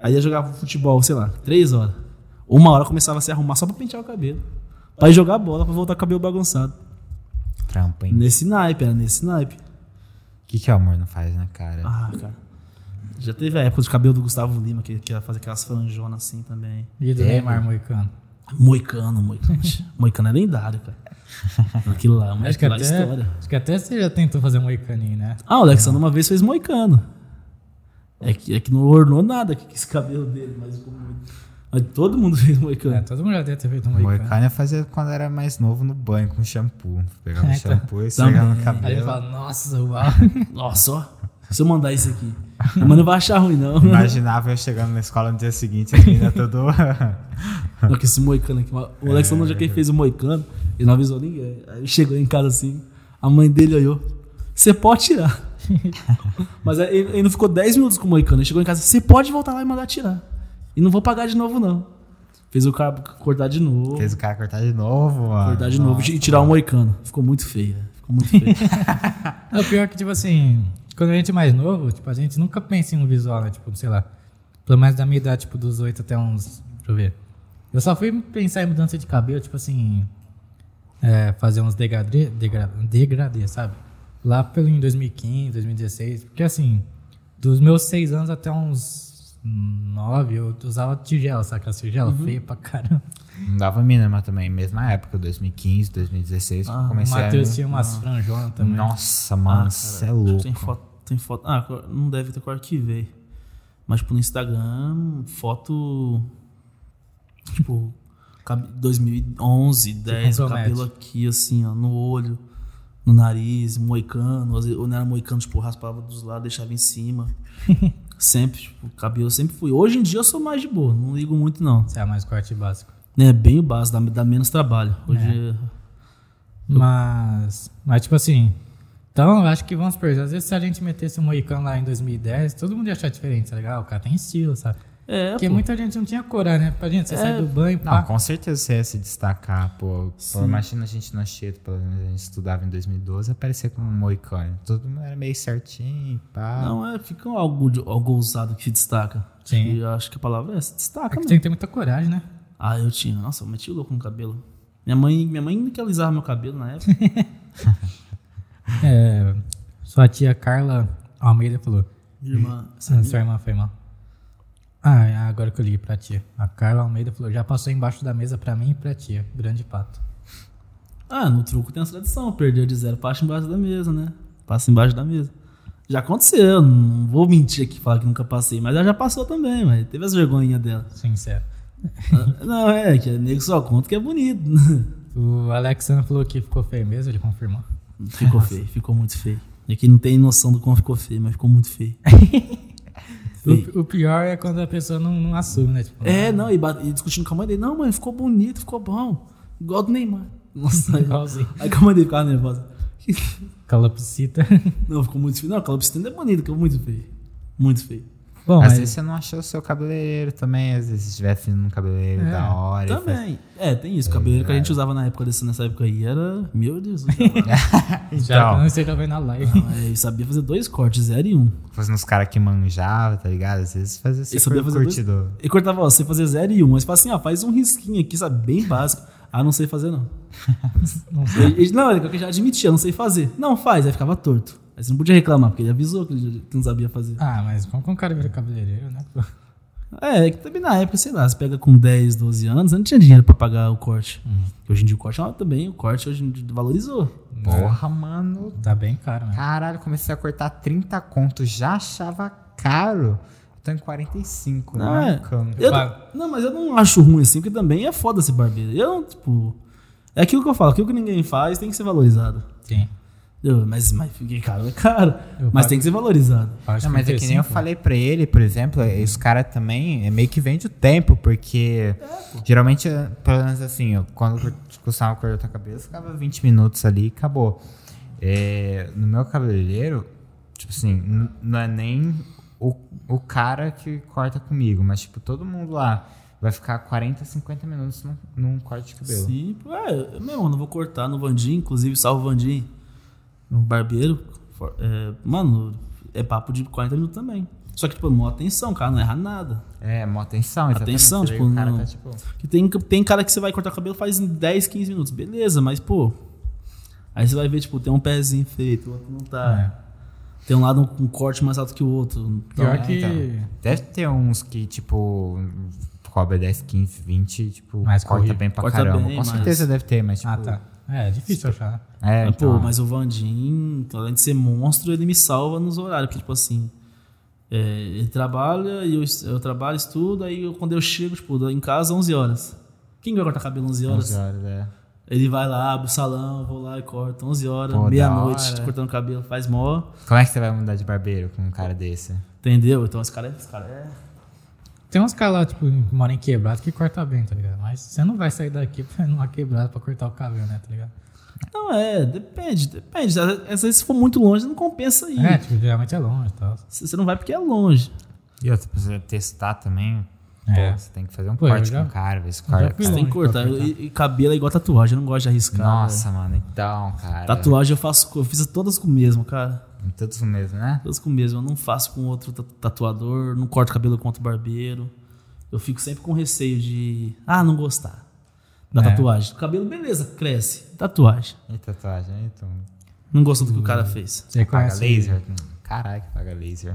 Aí ia jogar futebol, sei lá, três horas. Uma hora começava a se arrumar só pra pentear o cabelo. Pra ir jogar bola, pra voltar com o cabelo bagunçado. Trampo, hein? Nesse naipe, era nesse naipe. que, que o amor não faz, né, cara? Ah, cara. Já teve a época de cabelo do Gustavo Lima, que, que ia fazer aquelas franjonas assim também. E do É, Neymar Moicano. Moicano, Moicano. <laughs> Moicano é lendário, cara. Aquilo lá, mas Acho que, aquilo lá é até, história. acho que até você já tentou fazer moicaninho, né? Ah, o Alexandre uma vez fez moicano. É que, é que não ornou nada com esse cabelo dele, mas, ficou muito- mas todo mundo <laughs> fez moicano. É, todo mundo já deve ter feito um moicano. Moicano eu fazia quando era mais novo no banho com shampoo. Pegava <laughs> É, então. shampoo e esfregava no Também. cabelo. Aí ele fala, nossa, uau. Nossa, ó. Se eu mandar isso aqui. Mas não vai achar ruim, não. Imaginava eu chegando na escola no dia seguinte, a menina todo. <laughs> Não, que esse moicano aqui. O Alexandre já que ele fez o moicano, ele não avisou ninguém. Aí chegou em casa assim, a mãe dele olhou. Você pode tirar. <laughs> Mas ele, ele não ficou 10 minutos com o moicano. Ele chegou em casa, você pode voltar lá e mandar tirar. E não vou pagar de novo, não. Fez o cara cortar de novo. Fez o cara cortar de novo, mano. cortar de novo Nossa. e tirar o moicano. Ficou muito feio. velho. Ficou muito feio. <laughs> É, o pior é que, tipo assim, quando a gente é mais novo, tipo, a gente nunca pensa em um visual, né? Tipo, sei lá, pelo menos da minha idade, tipo, dos 8 até uns. Deixa eu ver. Eu só fui pensar em mudança de cabelo, tipo assim. é, fazer uns degradê, degra, degradê, sabe? Lá pelo em 2015, 2016. Porque assim, dos meus 6 anos até uns 9, eu usava tigela, sabe? Aquela tigela feia pra caramba. Não dava mínima também. Mesma época, 2015, 2016, Ah, O comecei Matheus a... tinha umas franjonas também. Nossa, mano, Ah, você é cara, louco. Tem foto, tem foto. Ah, não deve ter que eu arquivei. Mas, tipo, no Instagram, foto. Tipo, cab- 2011, 10, o cabelo aqui, assim, ó, no olho, no nariz, moicano. Ou não era moicano, tipo, raspava dos lados, deixava em cima. <laughs> sempre, tipo, o cabelo sempre fui. Hoje em dia eu sou mais de boa, não ligo muito, não. Você é mais corte básico. É bem o básico, dá, dá menos trabalho. Hoje. Mas, mas tipo assim, então eu acho que vamos supor, às vezes se a gente metesse um Moicano lá em 2010, todo mundo ia achar diferente, tá legal? O cara tem estilo, sabe? É, Porque pô. muita gente não tinha coragem, né? Pra gente, você É. sai do banho, Não, pá. com certeza você ia se destacar, pô. pô imagina a gente na Cheto, pelo menos a gente estudava em 2012, aparecer como um moicano. Todo mundo era meio certinho, pá. Não, é, fica algo, algo ousado que se destaca. Sim. E eu acho que a palavra é se É destaca que mesmo. tem que ter muita coragem, né? Ah, eu tinha. Nossa, eu meti o louco no cabelo. Minha mãe, minha mãe que alisava meu cabelo na época. <laughs> É, sua tia Carla Almeida falou. Minha irmã. Ah, sua irmã foi mal. Ah, é agora que eu liguei pra tia. A Carla Almeida falou: já passou embaixo da mesa pra mim e pra tia. Grande pato. Ah, no truco tem essa tradição. Perdeu de zero, passa embaixo da mesa, né? Passa embaixo da mesa. Já aconteceu, não vou mentir aqui falar que nunca passei, mas ela já passou também, mas teve as vergonhinhas dela. Sincero. <laughs> Não, é, que nego só conta que é bonito. O Alexandre falou que ficou feio mesmo, ele confirmou. Ficou feio, ficou muito feio. E aqui não tem noção do como ficou feio, mas ficou muito feio. <laughs> Feio. O, o pior é quando a pessoa não, não assume, né? Tipo, É, não, e, bate- e discutindo com a mãe dele, não, mãe, ficou bonito, ficou bom. Igual do Neymar. Nossa, Igualzinho. aí com a mãe dele ficava nervosa. calopsita. <laughs> Não, ficou muito feio. Não, aquela piscina é bonita, ficou muito feio. Muito feio. Bom, Às mas vezes você não achou o seu cabeleireiro também, às vezes se tivesse indo num cabeleireiro É, da hora. e faz- Também. É, tem isso. O cabelo que a gente usava na época desse, nessa época aí era. Meu Deus do céu. <laughs> já Então, não esteja vendo a live. Não, é, eu sabia fazer dois cortes, zero e um. fazendo uns caras que manjavam, tá ligado? Às vezes fazia Eu ser sabia fazer dois. curtidor. Ele cortava, ó, você fazia zero e um. Aí você fala assim, ó, faz um risquinho aqui, sabe? Bem básico. Ah, não sei fazer, não. <laughs> Não sei. Ele, ele- não, ele já admitia, não sei fazer. Não, faz, aí ficava torto. Aí você não podia reclamar, porque ele avisou que ele não sabia fazer. Ah, mas como que um cara vira cabeleireiro, né? É, é que também na época, sei lá, você pega com 10, 12 anos, não tinha dinheiro pra pagar o corte. Hoje em dia o corte ah, também, o corte hoje em dia valorizou. Porra, mano. Tá bem caro, né? Caralho, comecei a cortar 30 contos, já achava caro. Tô em 45, Não, né? é. Eu não, mas eu não acho ruim assim, porque também é foda ser barbeiro. Eu, tipo. É aquilo que eu falo, aquilo que ninguém faz tem que ser valorizado. Sim. Mas, mas fiquei caro, é caro. Eu mas pago. tem que ser valorizado. Acho Não, mas é que nem eu 35. falei pra ele, por exemplo, os caras também é meio que vende o tempo, porque geralmente, eh, pelo menos assim, eu, quando eu costumava cortar a cabeça, ficava 20 minutos ali e acabou. É, no meu cabeleireiro, tipo assim, não é nem o, o cara que corta comigo, mas tipo, todo mundo lá vai ficar 40, 50 minutos num, num corte de cabelo. Sim, é, eu mesmo, eu não vou cortar no Vandim, inclusive salve o Vandim, no barbeiro. for- é, mano, é papo de 40 minutos também. Só que, tipo, mó atenção, cara, não erra nada. É, mó atenção, exatamente. Atenção, tipo, o cara não- tá tipo... Que tem, tem cara que você vai cortar o cabelo faz em 10, 15 minutos. Beleza, mas, pô. Aí você vai ver, tipo, tem um pezinho feito, o outro não tá. Tem um lado com um corte mais alto que o outro. Então, Pior É, que. então. Deve ter uns que, tipo, cobra 10, 15, 20, tipo, Mais corta corrido. bem pra Corta caramba. bem, Com mas- certeza deve ter, mas tipo. Ah, tá. É, é difícil achar. É, Mas, então, Pô, mas o Vandim, além de ser monstro, ele me salva nos horários. Porque, tipo assim, é, ele trabalha e eu, eu trabalho, estudo, aí eu- quando eu chego, tipo, em casa, 11 horas. Quem vai cortar cabelo 11 horas? 11 horas, é. Ele vai lá, abre o salão, vou lá e corto 11 horas, meia-noite, cortando cabelo, faz mó. Como é que você vai mudar de barbeiro com um cara desse? Entendeu? Então esse cara é. Esse cara é... Tem uns caras lá, tipo, que moram em quebrado que corta bem, tá ligado? Mas você não vai sair daqui <laughs> pra ir numa quebrada pra cortar o cabelo, né, tá ligado? Não, é, depende, depende. Às vezes se for muito longe, não compensa ir. É, tipo, geralmente é longe e tal. Você não vai porque é longe. E outra, pra você testar também, É. pô, você tem que fazer um Pô, corte já- com o cara, ver se fui Você tem que cortar. E, e cabelo é igual tatuagem, eu não gosto de arriscar. Nossa, mano, então, cara. Tatuagem eu faço, eu fiz todas com o mesmo, cara. Todos o mesmo, né? Todas com o mesmo. Eu não faço com outro ta- tatuador, não corto cabelo com outro barbeiro. Eu fico sempre com receio de, ah, não gostar da É. tatuagem. Cabelo, beleza, cresce. Tatuagem. E tatuagem, então. Não gostou do que o cara fez. Você Paga laser? Caralho, que paga laser.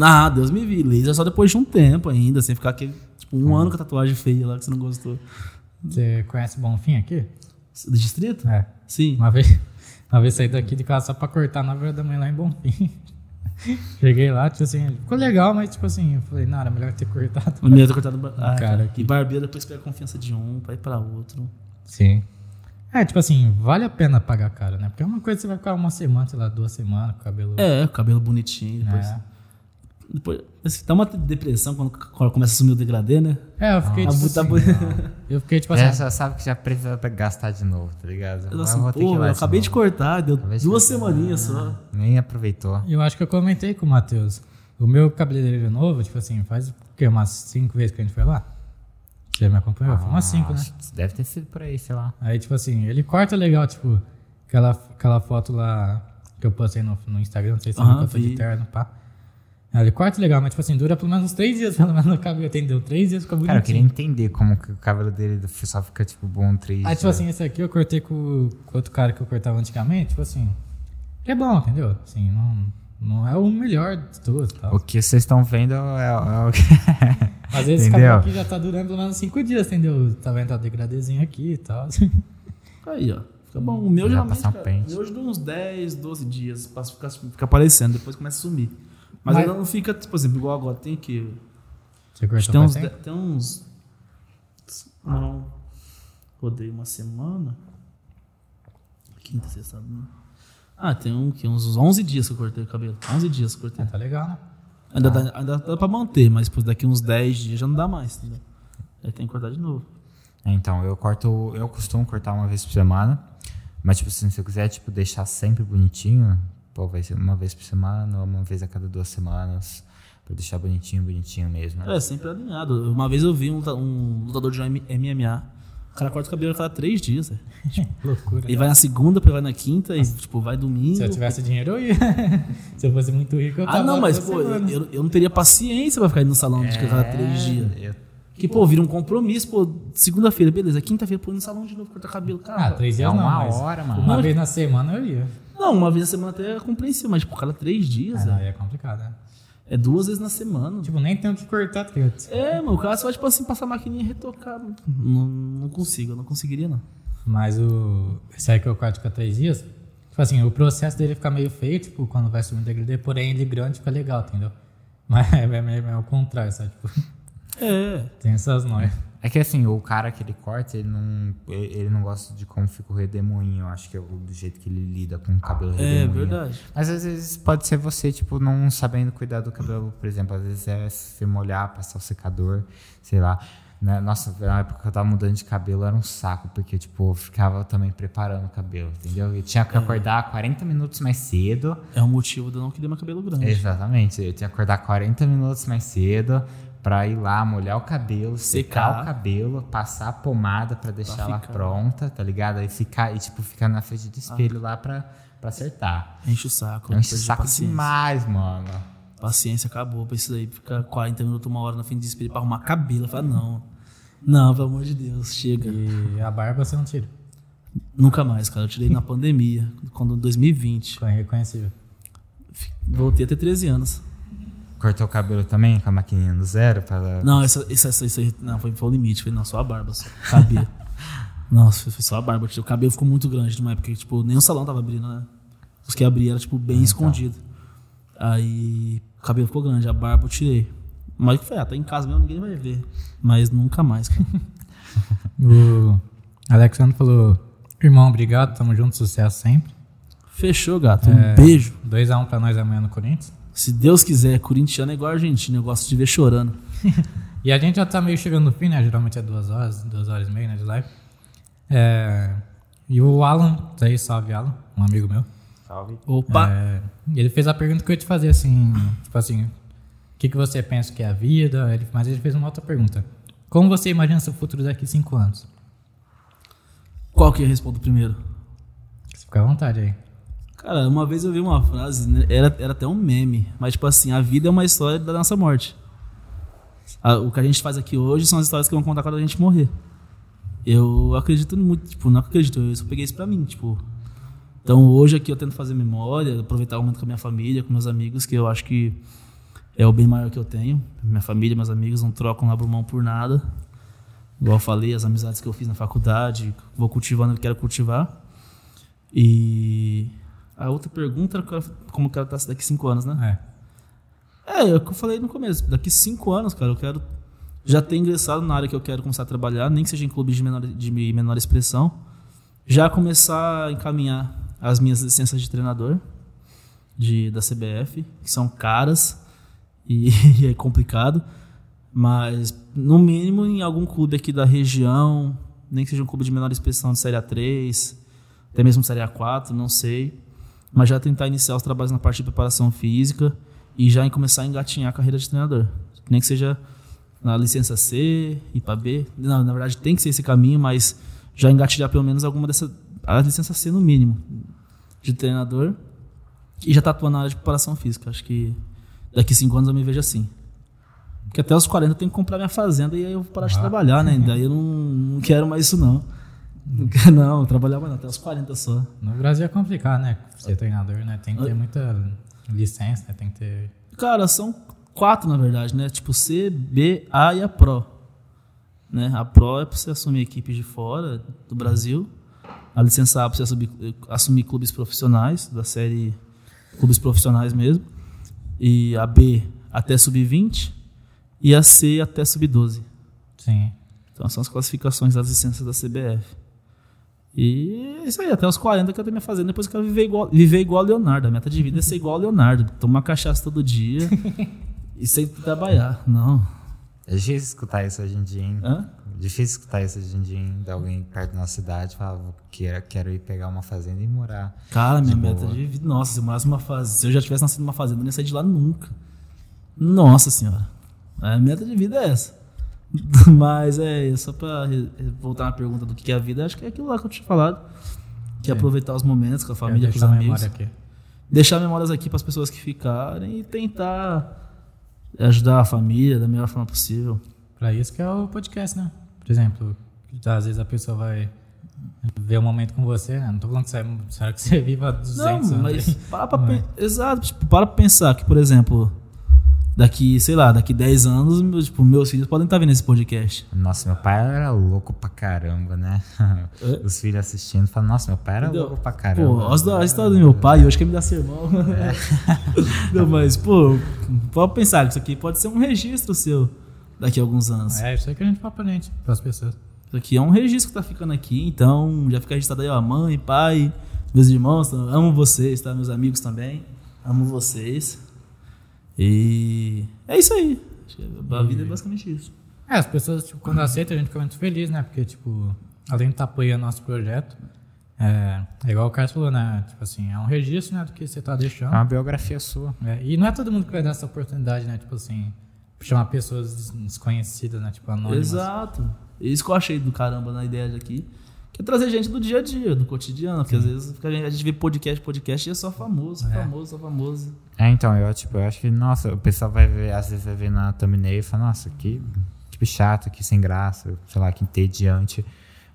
Ah, Deus me vi. Laser só depois de um tempo ainda, sem ficar aquele, tipo, um ano com a tatuagem feia lá que você não gostou. Você conhece Bonfim aqui? Do distrito? É. Sim. Uma vez, uma vez saí daqui de casa só pra cortar na hora da manhã lá em Bonfim. <laughs> Cheguei lá, tipo assim, ficou legal, mas tipo assim, eu falei, não, era melhor ter cortado. Meu tá cortado. Ah, Cara, E que- barbeiro depois pega a confiança de um, vai pra outro. Sim. É, tipo assim, vale a pena pagar caro, né? Porque é uma coisa que você vai ficar uma semana, sei lá, duas semanas com o cabelo. É, o cabelo bonitinho. Depois, É. depois assim, dá uma depressão quando, começa a sumir o degradê, né? É, eu fiquei Tá tipo tá assim, bu- Eu fiquei tipo Já, assim, já sabe que já precisa gastar de novo, tá ligado? Eu, assim, vou ter que ir pô, eu acabei de cortar, deu Acabei de duas cortar. semaninhas só. Nem aproveitou. eu acho que eu comentei com o Matheus. O meu cabeleireiro novo, tipo assim, faz o quê? Umas cinco vezes que a gente foi lá? Você me acompanhou? Foi umas cinco, né? Deve ter sido por aí, sei lá. Aí, tipo assim, ele corta legal, tipo, aquela, aquela foto lá que eu postei no, no Instagram, não sei se você viu que eu tô de terno, pá. Aí ele corta legal, mas tipo assim, dura pelo menos uns três dias, <laughs> pelo menos no cabelo, entendeu? Três dias ficou Cara, eu queria bonitinho. entender como que o cabelo dele só fica, tipo, bom três tipo dias. assim, esse aqui eu cortei com, com outro cara que eu cortava antigamente, tipo assim, ele é bom, entendeu? Assim, não, não é o melhor de todos tal. O que vocês estão vendo é, é o que... <laughs> Às vezes esse cabelo aqui já tá durando pelo menos cinco dias, entendeu? Tá vendo? Tá degradezinho aqui e tal. <laughs> Aí, ó. Fica bom. O meu Já geralmente, um o meu dura uns 10, 12 dias pra ficar, ficar aparecendo, depois começa a sumir. Mas, Mas- ainda não fica, por exemplo, igual agora. Tem que. Você Tem uns, de- tem uns. Não. Rodei uma semana. Quinta, sexta. sábado. Ah, tem um, que uns 11 dias que eu cortei o cabelo. 11 dias que eu cortei. Ah, tá legal, né? Ainda, dá, ainda dá pra manter, mas daqui uns 10 dias já não dá mais. Entendeu? Aí tem que cortar de novo. É, Então, eu corto... Eu costumo cortar uma vez por semana. Mas, tipo assim, se eu quiser, tipo, deixar sempre bonitinho... Pô, vai ser uma vez por semana ou uma vez a cada duas semanas. Pra deixar bonitinho, bonitinho mesmo. né? É, sempre alinhado. Uma vez eu vi um, um lutador de MMA. O cara corta o cabelo a cada 3 dias. velho. <laughs> Loucura. Ele vai na segunda, vai na quinta, e tipo, vai domingo. Se eu tivesse dinheiro, eu ia. <laughs> Se eu fosse muito rico, eu Ah, tava não, mas, pô, eu, eu não teria paciência pra ficar indo no salão de cada três dias. eu- Que, pô, vira um compromisso, pô, segunda-feira, beleza, quinta-feira, pô, no salão de novo cortar cabelo, cara. Ah, três É dias não, uma mas hora, mano. Uma vez na semana eu ia. Não, uma vez na semana até é compreensível, mas, pô, cada três dias, Ah, é, aí é complicado, né? é duas vezes na semana. Tipo, nem tem o que cortar, tá ligado? É, mano, o cara só vai, tipo assim, passar a maquininha e retocar. Não, não consigo, eu não conseguiria, não. Mas o. Esse aí que eu corto com três dias, tipo assim, o processo dele fica meio feio, tipo, quando vai subir o degradê, porém ele grande fica legal, entendeu? Mas é, <laughs> é, meio- é o contrário, sabe? Tipo, É, tem essas noias. É que assim, o cara que ele corta, ele não, ele não gosta de como fica o redemoinho. Eu acho que é o- do jeito que ele lida com o cabelo é redemoinho. verdade. Mas às vezes pode ser você, tipo, não sabendo cuidar do cabelo, por exemplo. Às vezes é se molhar, passar o secador, sei lá. Né? Nossa, na época que eu tava mudando de cabelo era um saco, porque, tipo, eu ficava também preparando o cabelo, entendeu? Eu tinha É. que acordar 40 minutos mais cedo. É o motivo de eu não querer meu cabelo grande. Exatamente. Eu tinha que acordar 40 minutos mais cedo pra ir lá, molhar o cabelo, secar, Secar. o cabelo, passar a pomada pra deixar ela pronta, tá ligado? Aí ficar, e tipo, ficar na frente do espelho lá pra, pra acertar. Enche o saco. Um perdi saco paciência. demais, mano. Paciência acabou. Precisa aí ficar 40 minutos, uma hora na frente de espelho pra arrumar cabelo. Eu falo, não. Não, pelo amor de Deus, chega. E a barba você não tira. Nunca mais, cara. Eu tirei na <laughs> pandemia, quando em 2020. Ficou irreconhecível. Voltei a ter 13 anos. Cortou o cabelo também com a maquininha do zero? Pra... Não, isso, isso, isso, não, foi, foi o limite. Foi não, só a barba, só. Cabelo. <laughs> Nossa, foi, só a barba. O cabelo ficou muito grande numa época que, tipo, nem o salão tava abrindo, né? Os que abriam era, tipo, bem Ah, tá. escondido. Aí o cabelo ficou grande, a barba eu tirei. Mas que foi, ah, tá em casa mesmo, ninguém vai ver. Mas nunca mais, cara. <laughs> O Alexandre falou: Irmão, obrigado, tamo junto, sucesso sempre. Fechou, gato. Um É. beijo. 2x1 pra nós amanhã no Corinthians. Se Deus quiser, corintiano é igual argentino, eu gosto de ver chorando. <laughs> E a gente já tá meio chegando no fim, né? Geralmente é duas horas, duas horas e meia, né, de live. É, E o Alan, tá aí, salve Alan, um amigo meu. Salve. Opa! É, ele fez a pergunta que eu ia te fazer, assim, tipo assim, o que, que você pensa que é a vida? Ele- mas ele fez uma outra pergunta. Como você imagina seu futuro daqui cinco anos? Qual que eu respondo primeiro? Você fica à vontade aí. Cara, uma vez eu vi uma frase, né, era, era até um meme, mas tipo assim, a vida é uma história da nossa morte. A- o que a gente faz aqui hoje são as histórias que vão contar quando a gente morrer. Eu acredito muito, tipo, não acredito, eu só peguei isso pra mim, tipo. Então hoje aqui eu tento fazer memória, aproveitar o momento com a minha família, com meus amigos, que eu acho que é o bem maior que eu tenho. Minha família, meus amigos não trocam abro mão por nada. Igual eu falei, as amizades que eu fiz na faculdade, vou cultivando o que quero cultivar. E a outra pergunta era como que ela tá daqui cinco anos, né? É. É, é o que eu falei no começo. Daqui cinco anos, cara, eu quero já ter ingressado na área que eu quero começar a trabalhar, nem que seja em clubes de menor, de menor expressão. Já começar a encaminhar as minhas licenças de treinador de, da CBF, que são caras e, <laughs> e é complicado. Mas, no mínimo, em algum clube aqui da região, nem que seja um clube de menor expressão de Série A3, até mesmo Série A4, não sei. Mas já tentar iniciar os trabalhos na parte de preparação física e já em começar a engatinhar a carreira de treinador. Nem que seja na licença C, ir para B. Não, na verdade tem que ser esse caminho, mas já engatilhar pelo menos alguma dessa. A licença C no mínimo de treinador e já tá atuando na área de preparação física. Acho que daqui cinco anos eu me vejo assim. Porque até os 40 eu tenho que comprar minha fazenda e aí eu vou parar de Ah. trabalhar, né? Daí eu não, não quero mais isso, não. <laughs> Não mais não, até os 40 só. No Brasil é complicado, né? Ser treinador, né? Tem que ter muita licença, né? Tem que ter. Cara, são quatro, na verdade, né? Tipo C, B, A e a Pro. Né? A Pro é para você assumir equipes de fora do Brasil. A licença A para você assumir, assumir clubes profissionais, da série clubes profissionais mesmo. E a B até sub-20 e a C até sub-12. Sim. Então são as classificações das licenças da CBF. E é isso aí, até os 40 que eu tenho minha fazenda, depois eu quero viver igual, viver igual a Leonardo. A meta de vida é ser igual a Leonardo. Tomar cachaça todo dia <laughs> e sem trabalhar. Não. É difícil escutar isso hoje em dia, hein? Hã? Difícil escutar isso hoje em dia, hein? De alguém perto da nossa cidade falar, quero, quero ir pegar uma fazenda e morar. Cara, minha De meta boa. de vida. Nossa, se eu morasse numa fazenda. Se eu já tivesse nascido numa fazenda, eu não ia sair de lá nunca. Nossa senhora. A meta de vida é essa. <laughs> Mas é, só pra voltar na pergunta do que é a vida, acho que é aquilo lá que eu tinha falado. Que é Sim. aproveitar os momentos com a Quero família, com os amigos. memória aqui. deixar memórias aqui para as pessoas que ficarem e tentar ajudar a família da melhor forma possível. Pra isso que é o podcast, né? Por exemplo, às vezes a pessoa vai ver um momento com você, né? Não tô falando que você, <laughs> será que você viva 200 Não, anos. mas para pra, é. exato, tipo, para pra pensar que, por exemplo, daqui, sei lá, daqui 10 anos, meus- tipo, meus filhos podem estar vendo esse podcast. Nossa, meu pai era louco pra caramba, né? <laughs> Os filhos assistindo falam, nossa, meu pai era Entendeu? louco pra caramba. Pô, a história do meu pai, hoje quer me dar sermão. <laughs> Não, mas, pô, pode pensar que isso aqui pode ser um registro seu daqui a alguns anos. É, isso aí que a gente fala pra gente, pras pessoas. Isso aqui é um registro que tá ficando aqui, então já fica registrado aí, ó, mãe, pai, meus irmãos, tá? amo vocês, tá? Meus amigos também, amo vocês. E é isso aí. A vida é basicamente isso. É, as pessoas, tipo, quando aceitam, a gente fica muito feliz, né? Porque, tipo, além de estar apoiando nosso projeto, é, é igual o Carlos falou, né? Tipo assim, é um registro, né, do que você tá deixando. É uma biografia sua. É, e não é todo mundo que vai dar essa oportunidade, né? Tipo assim, chamar pessoas des- desconhecidas, né? Tipo, anônimas. Exato. Isso que eu achei do caramba na ideia de aqui. Que é trazer gente do dia a dia, do cotidiano. Porque às vezes a gente vê podcast, podcast e é só famoso, É. famoso, só famoso. É, então, eu, tipo, eu acho que, nossa, o pessoal vai ver, às vezes vai ver na thumbnail e fala, nossa, que, que chato, que sem graça, sei lá, que entediante.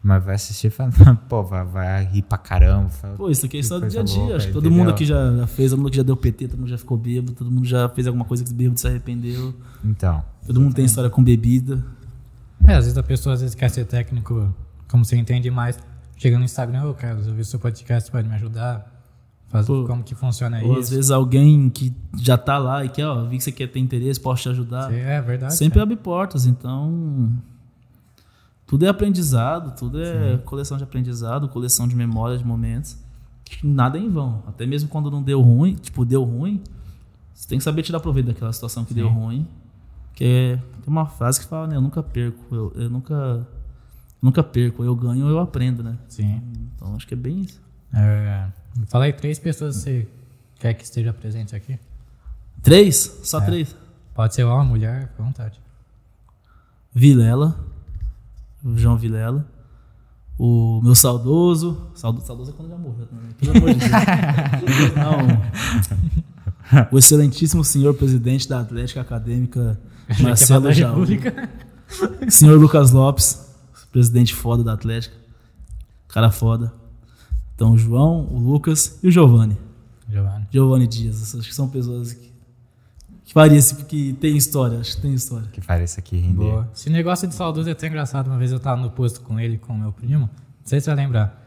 Mas vai assistir e fala, <laughs> pô, vai, vai rir pra caramba. Fala, Pô, isso aqui é que história do dia a dia. louca, Acho que todo entendeu? mundo aqui já já fez, todo mundo que já deu PT, todo mundo já ficou bêbado, todo mundo já fez alguma coisa que bêbado se arrependeu. Então, Todo mundo tem história com bebida. É, às vezes a pessoa às vezes quer ser técnico, como você entende mais, chega no Instagram, ô Carlos, eu vi seu podcast, pode me ajudar? Faz, Pô, como que funciona Ou às isso? vezes alguém que já tá lá e quer, ó, vi que você quer ter interesse, posso te ajudar. Sim, É verdade. Sempre cara. abre portas, então. Tudo é aprendizado, tudo é coleção de aprendizado, coleção de memórias, de momentos. Nada é em vão. Até mesmo quando não deu ruim, tipo, deu ruim, você tem que saber tirar proveito daquela situação que deu ruim. Que é, tem uma frase que fala, né? Eu nunca perco, eu, eu nunca. Nunca perco, eu ganho, eu aprendo, né? Sim. Então acho que é bem isso. É, fala aí três pessoas que você quer que esteja presente aqui. Três? Só É. três. Pode ser homem, mulher, fica à vontade. Vilela, João Vilela, o meu saudoso, saudoso, saudoso é quando já morreu também, pelo amor de Deus. <laughs> Não, o excelentíssimo senhor presidente da Atlética Acadêmica, Marcelo Jaú, senhor Lucas Lopes, presidente foda da Atlética, cara foda. Então o João, o Lucas e o Giovanni, Giovanni. Giovanni Dias, acho que são pessoas que, que faria esse, que tem história, acho que tem história. que isso aqui render. Boa. Esse negócio de saudoso é até engraçado. Uma vez eu tava no posto com ele, com o meu primo. Não sei se você vai lembrar.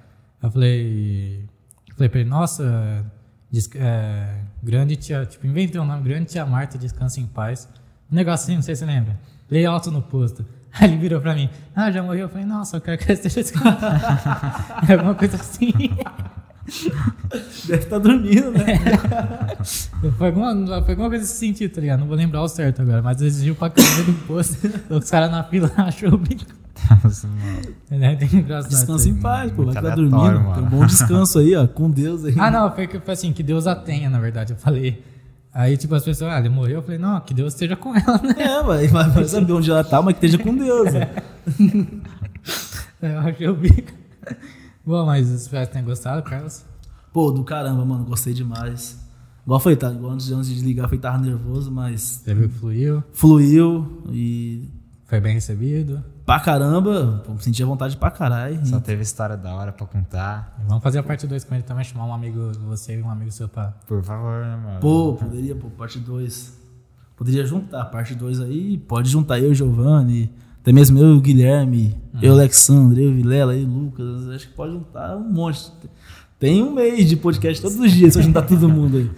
Eu falei. Eu falei pra ele, nossa, des- é, grande tia. Tipo, inventei um nome, grande tia Marta, descansa em paz. Um negócio assim, não sei se você lembra. Lei alto no posto. Aí <laughs> ele virou pra mim, ah, já morreu? Eu falei, nossa, eu quero que ela esteja descansando. é alguma coisa assim. Deve estar dormindo, né? Foi alguma, foi alguma coisa nesse sentido, tá ligado? Não vou lembrar o certo agora, mas exigiu pra caramba do posto. <laughs> Os caras na fila <laughs> achou o bico. Nossa, mano. É bem engraçado. Descansa em paz, pô. Vai aleatório, dormindo. Tem um mano. bom descanso aí, ó. Com Deus aí. Ah, não, foi, que- foi assim, que Deus a tenha, na verdade. Eu falei. Aí, tipo, as pessoas, ah, ele morreu. Eu falei, não, que Deus esteja com ela, né? É, vai, vai, vai saber onde ela tá, mas que esteja com Deus. né? <laughs> Eu achei o bico. Bom, mas espero que tenham gostado, Carlos. Pô, do caramba, mano. Gostei demais. Igual foi, tá? Igual antes de, antes de desligar, foi tava nervoso, mas Você viu que fluiu, fluiu e. foi bem recebido. Pra caramba, senti a vontade pra caralho. Só teve história da hora pra contar. E vamos fazer a parte 2 com ele também, chamar um amigo de você e um amigo seu pra. Por favor, né, mano? Pô, poderia, pô, parte 2. Poderia juntar a parte 2 aí, pode juntar eu, Giovanni, até mesmo eu e o Guilherme, eu, o Alexandre, eu, o Vilela, eu, o Lucas. Acho que pode juntar um monte. Tem um mês de podcast todos os dias se eu juntar todo mundo aí.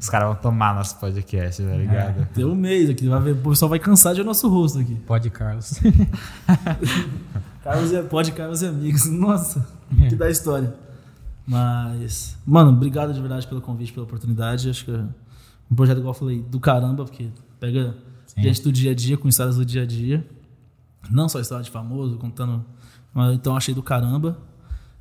Os caras vão tomar nosso podcast, tá ligado? Tem um mês aqui, vai ver, o pessoal vai cansar de ver nosso rosto aqui. Pode, Carlos. <laughs> Carlos e, pode Carlos e amigos. Nossa, que da história. Mas, mano, obrigado de verdade pelo convite, pela oportunidade. Acho que é um projeto, igual eu falei, do caramba, porque pega Sim. gente do dia a dia, com histórias do dia a dia. Não só história de famoso, contando. mas, Então achei do caramba.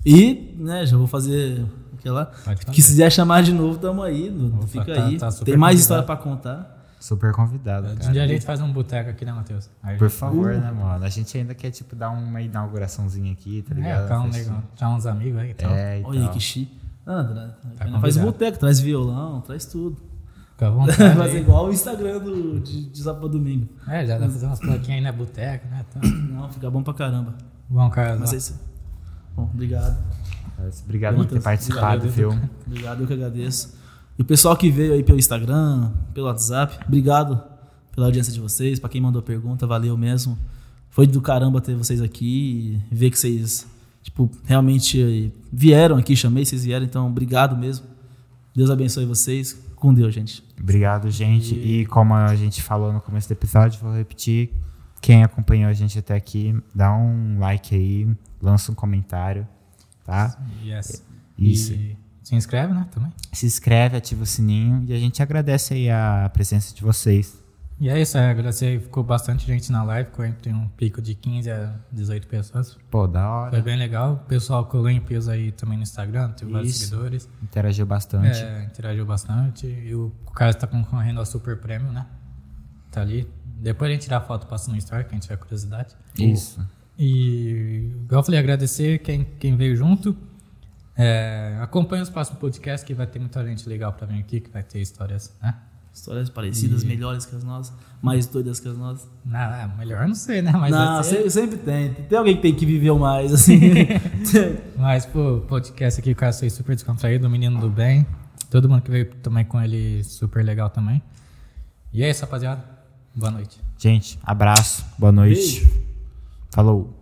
E, né, já vou fazer aquela. Que se quiser chamar de novo, tamo aí. Opa, fica tá- aí. tá Tem mais convidado. história pra contar. Super convidado, De um cara. dia a gente faz um boteco aqui, né, Matheus? Aí- Por favor, né, mano? A gente ainda quer, tipo, dar uma inaugurações aqui, tá É, ligado? ficar um Fechar- legal. Chamar uns amigos aí e tal. É, e Olha tal. que chique. Ah, tra- Tá faz boteco, traz violão, traz tudo. Fica à <laughs> vontade. Fazer aí. igual o Instagram do, de, de sábado pra domingo. É, já dá pra fazer umas plaquinhas aí na boteca, né? Tá. Não, fica bom pra caramba. Bom, Carlos. Mas é isso. Bom, obrigado. Obrigado por ter participado, obrigado, viu? Obrigado, eu que agradeço. E o pessoal que veio aí pelo Instagram, pelo WhatsApp, obrigado pela audiência de vocês. Pra quem mandou pergunta, valeu mesmo. Foi do caramba ter vocês aqui e ver que vocês, tipo, realmente vieram aqui, chamei, vocês vieram, então obrigado mesmo. Deus abençoe vocês. Com Deus, gente. Obrigado, gente. E como a gente falou no começo do episódio, vou repetir. Quem acompanhou a gente até aqui, dá um like aí, lança um comentário, tá? Yes. Isso. E se inscreve, né? Também. Se inscreve, ativa o sininho e a gente agradece aí a presença de vocês. E é isso, é, agradecer. Ficou bastante gente na live, ficou entre um pico de 15 a 18 pessoas. Pô, da Foi hora. bem legal. O pessoal colou em peso aí também no Instagram, teve vários seguidores. Interagiu bastante. É, interagiu bastante. E o cara está concorrendo ao Super Prêmio, né? Tá ali. Depois a gente tirar foto, passa no Story, quem tiver curiosidade. Isso. E, igual eu falei, agradecer quem, quem veio junto. É, acompanhe os próximos podcasts, que vai ter muita gente legal pra vir aqui, que vai ter histórias, né? Histórias parecidas, melhores que as nossas, mais doidas que as nossas. Não, é, melhor não sei, né? Mas, não, ser- sempre, sempre tem. Tem alguém que tem que viver mais, assim. <laughs> mas pô, podcast aqui, o cara foi super descontraído, o menino do bem. Todo mundo que veio também com ele, super legal também. E é isso, rapaziada. Boa noite. Gente, abraço, boa noite. Beijo. Falou.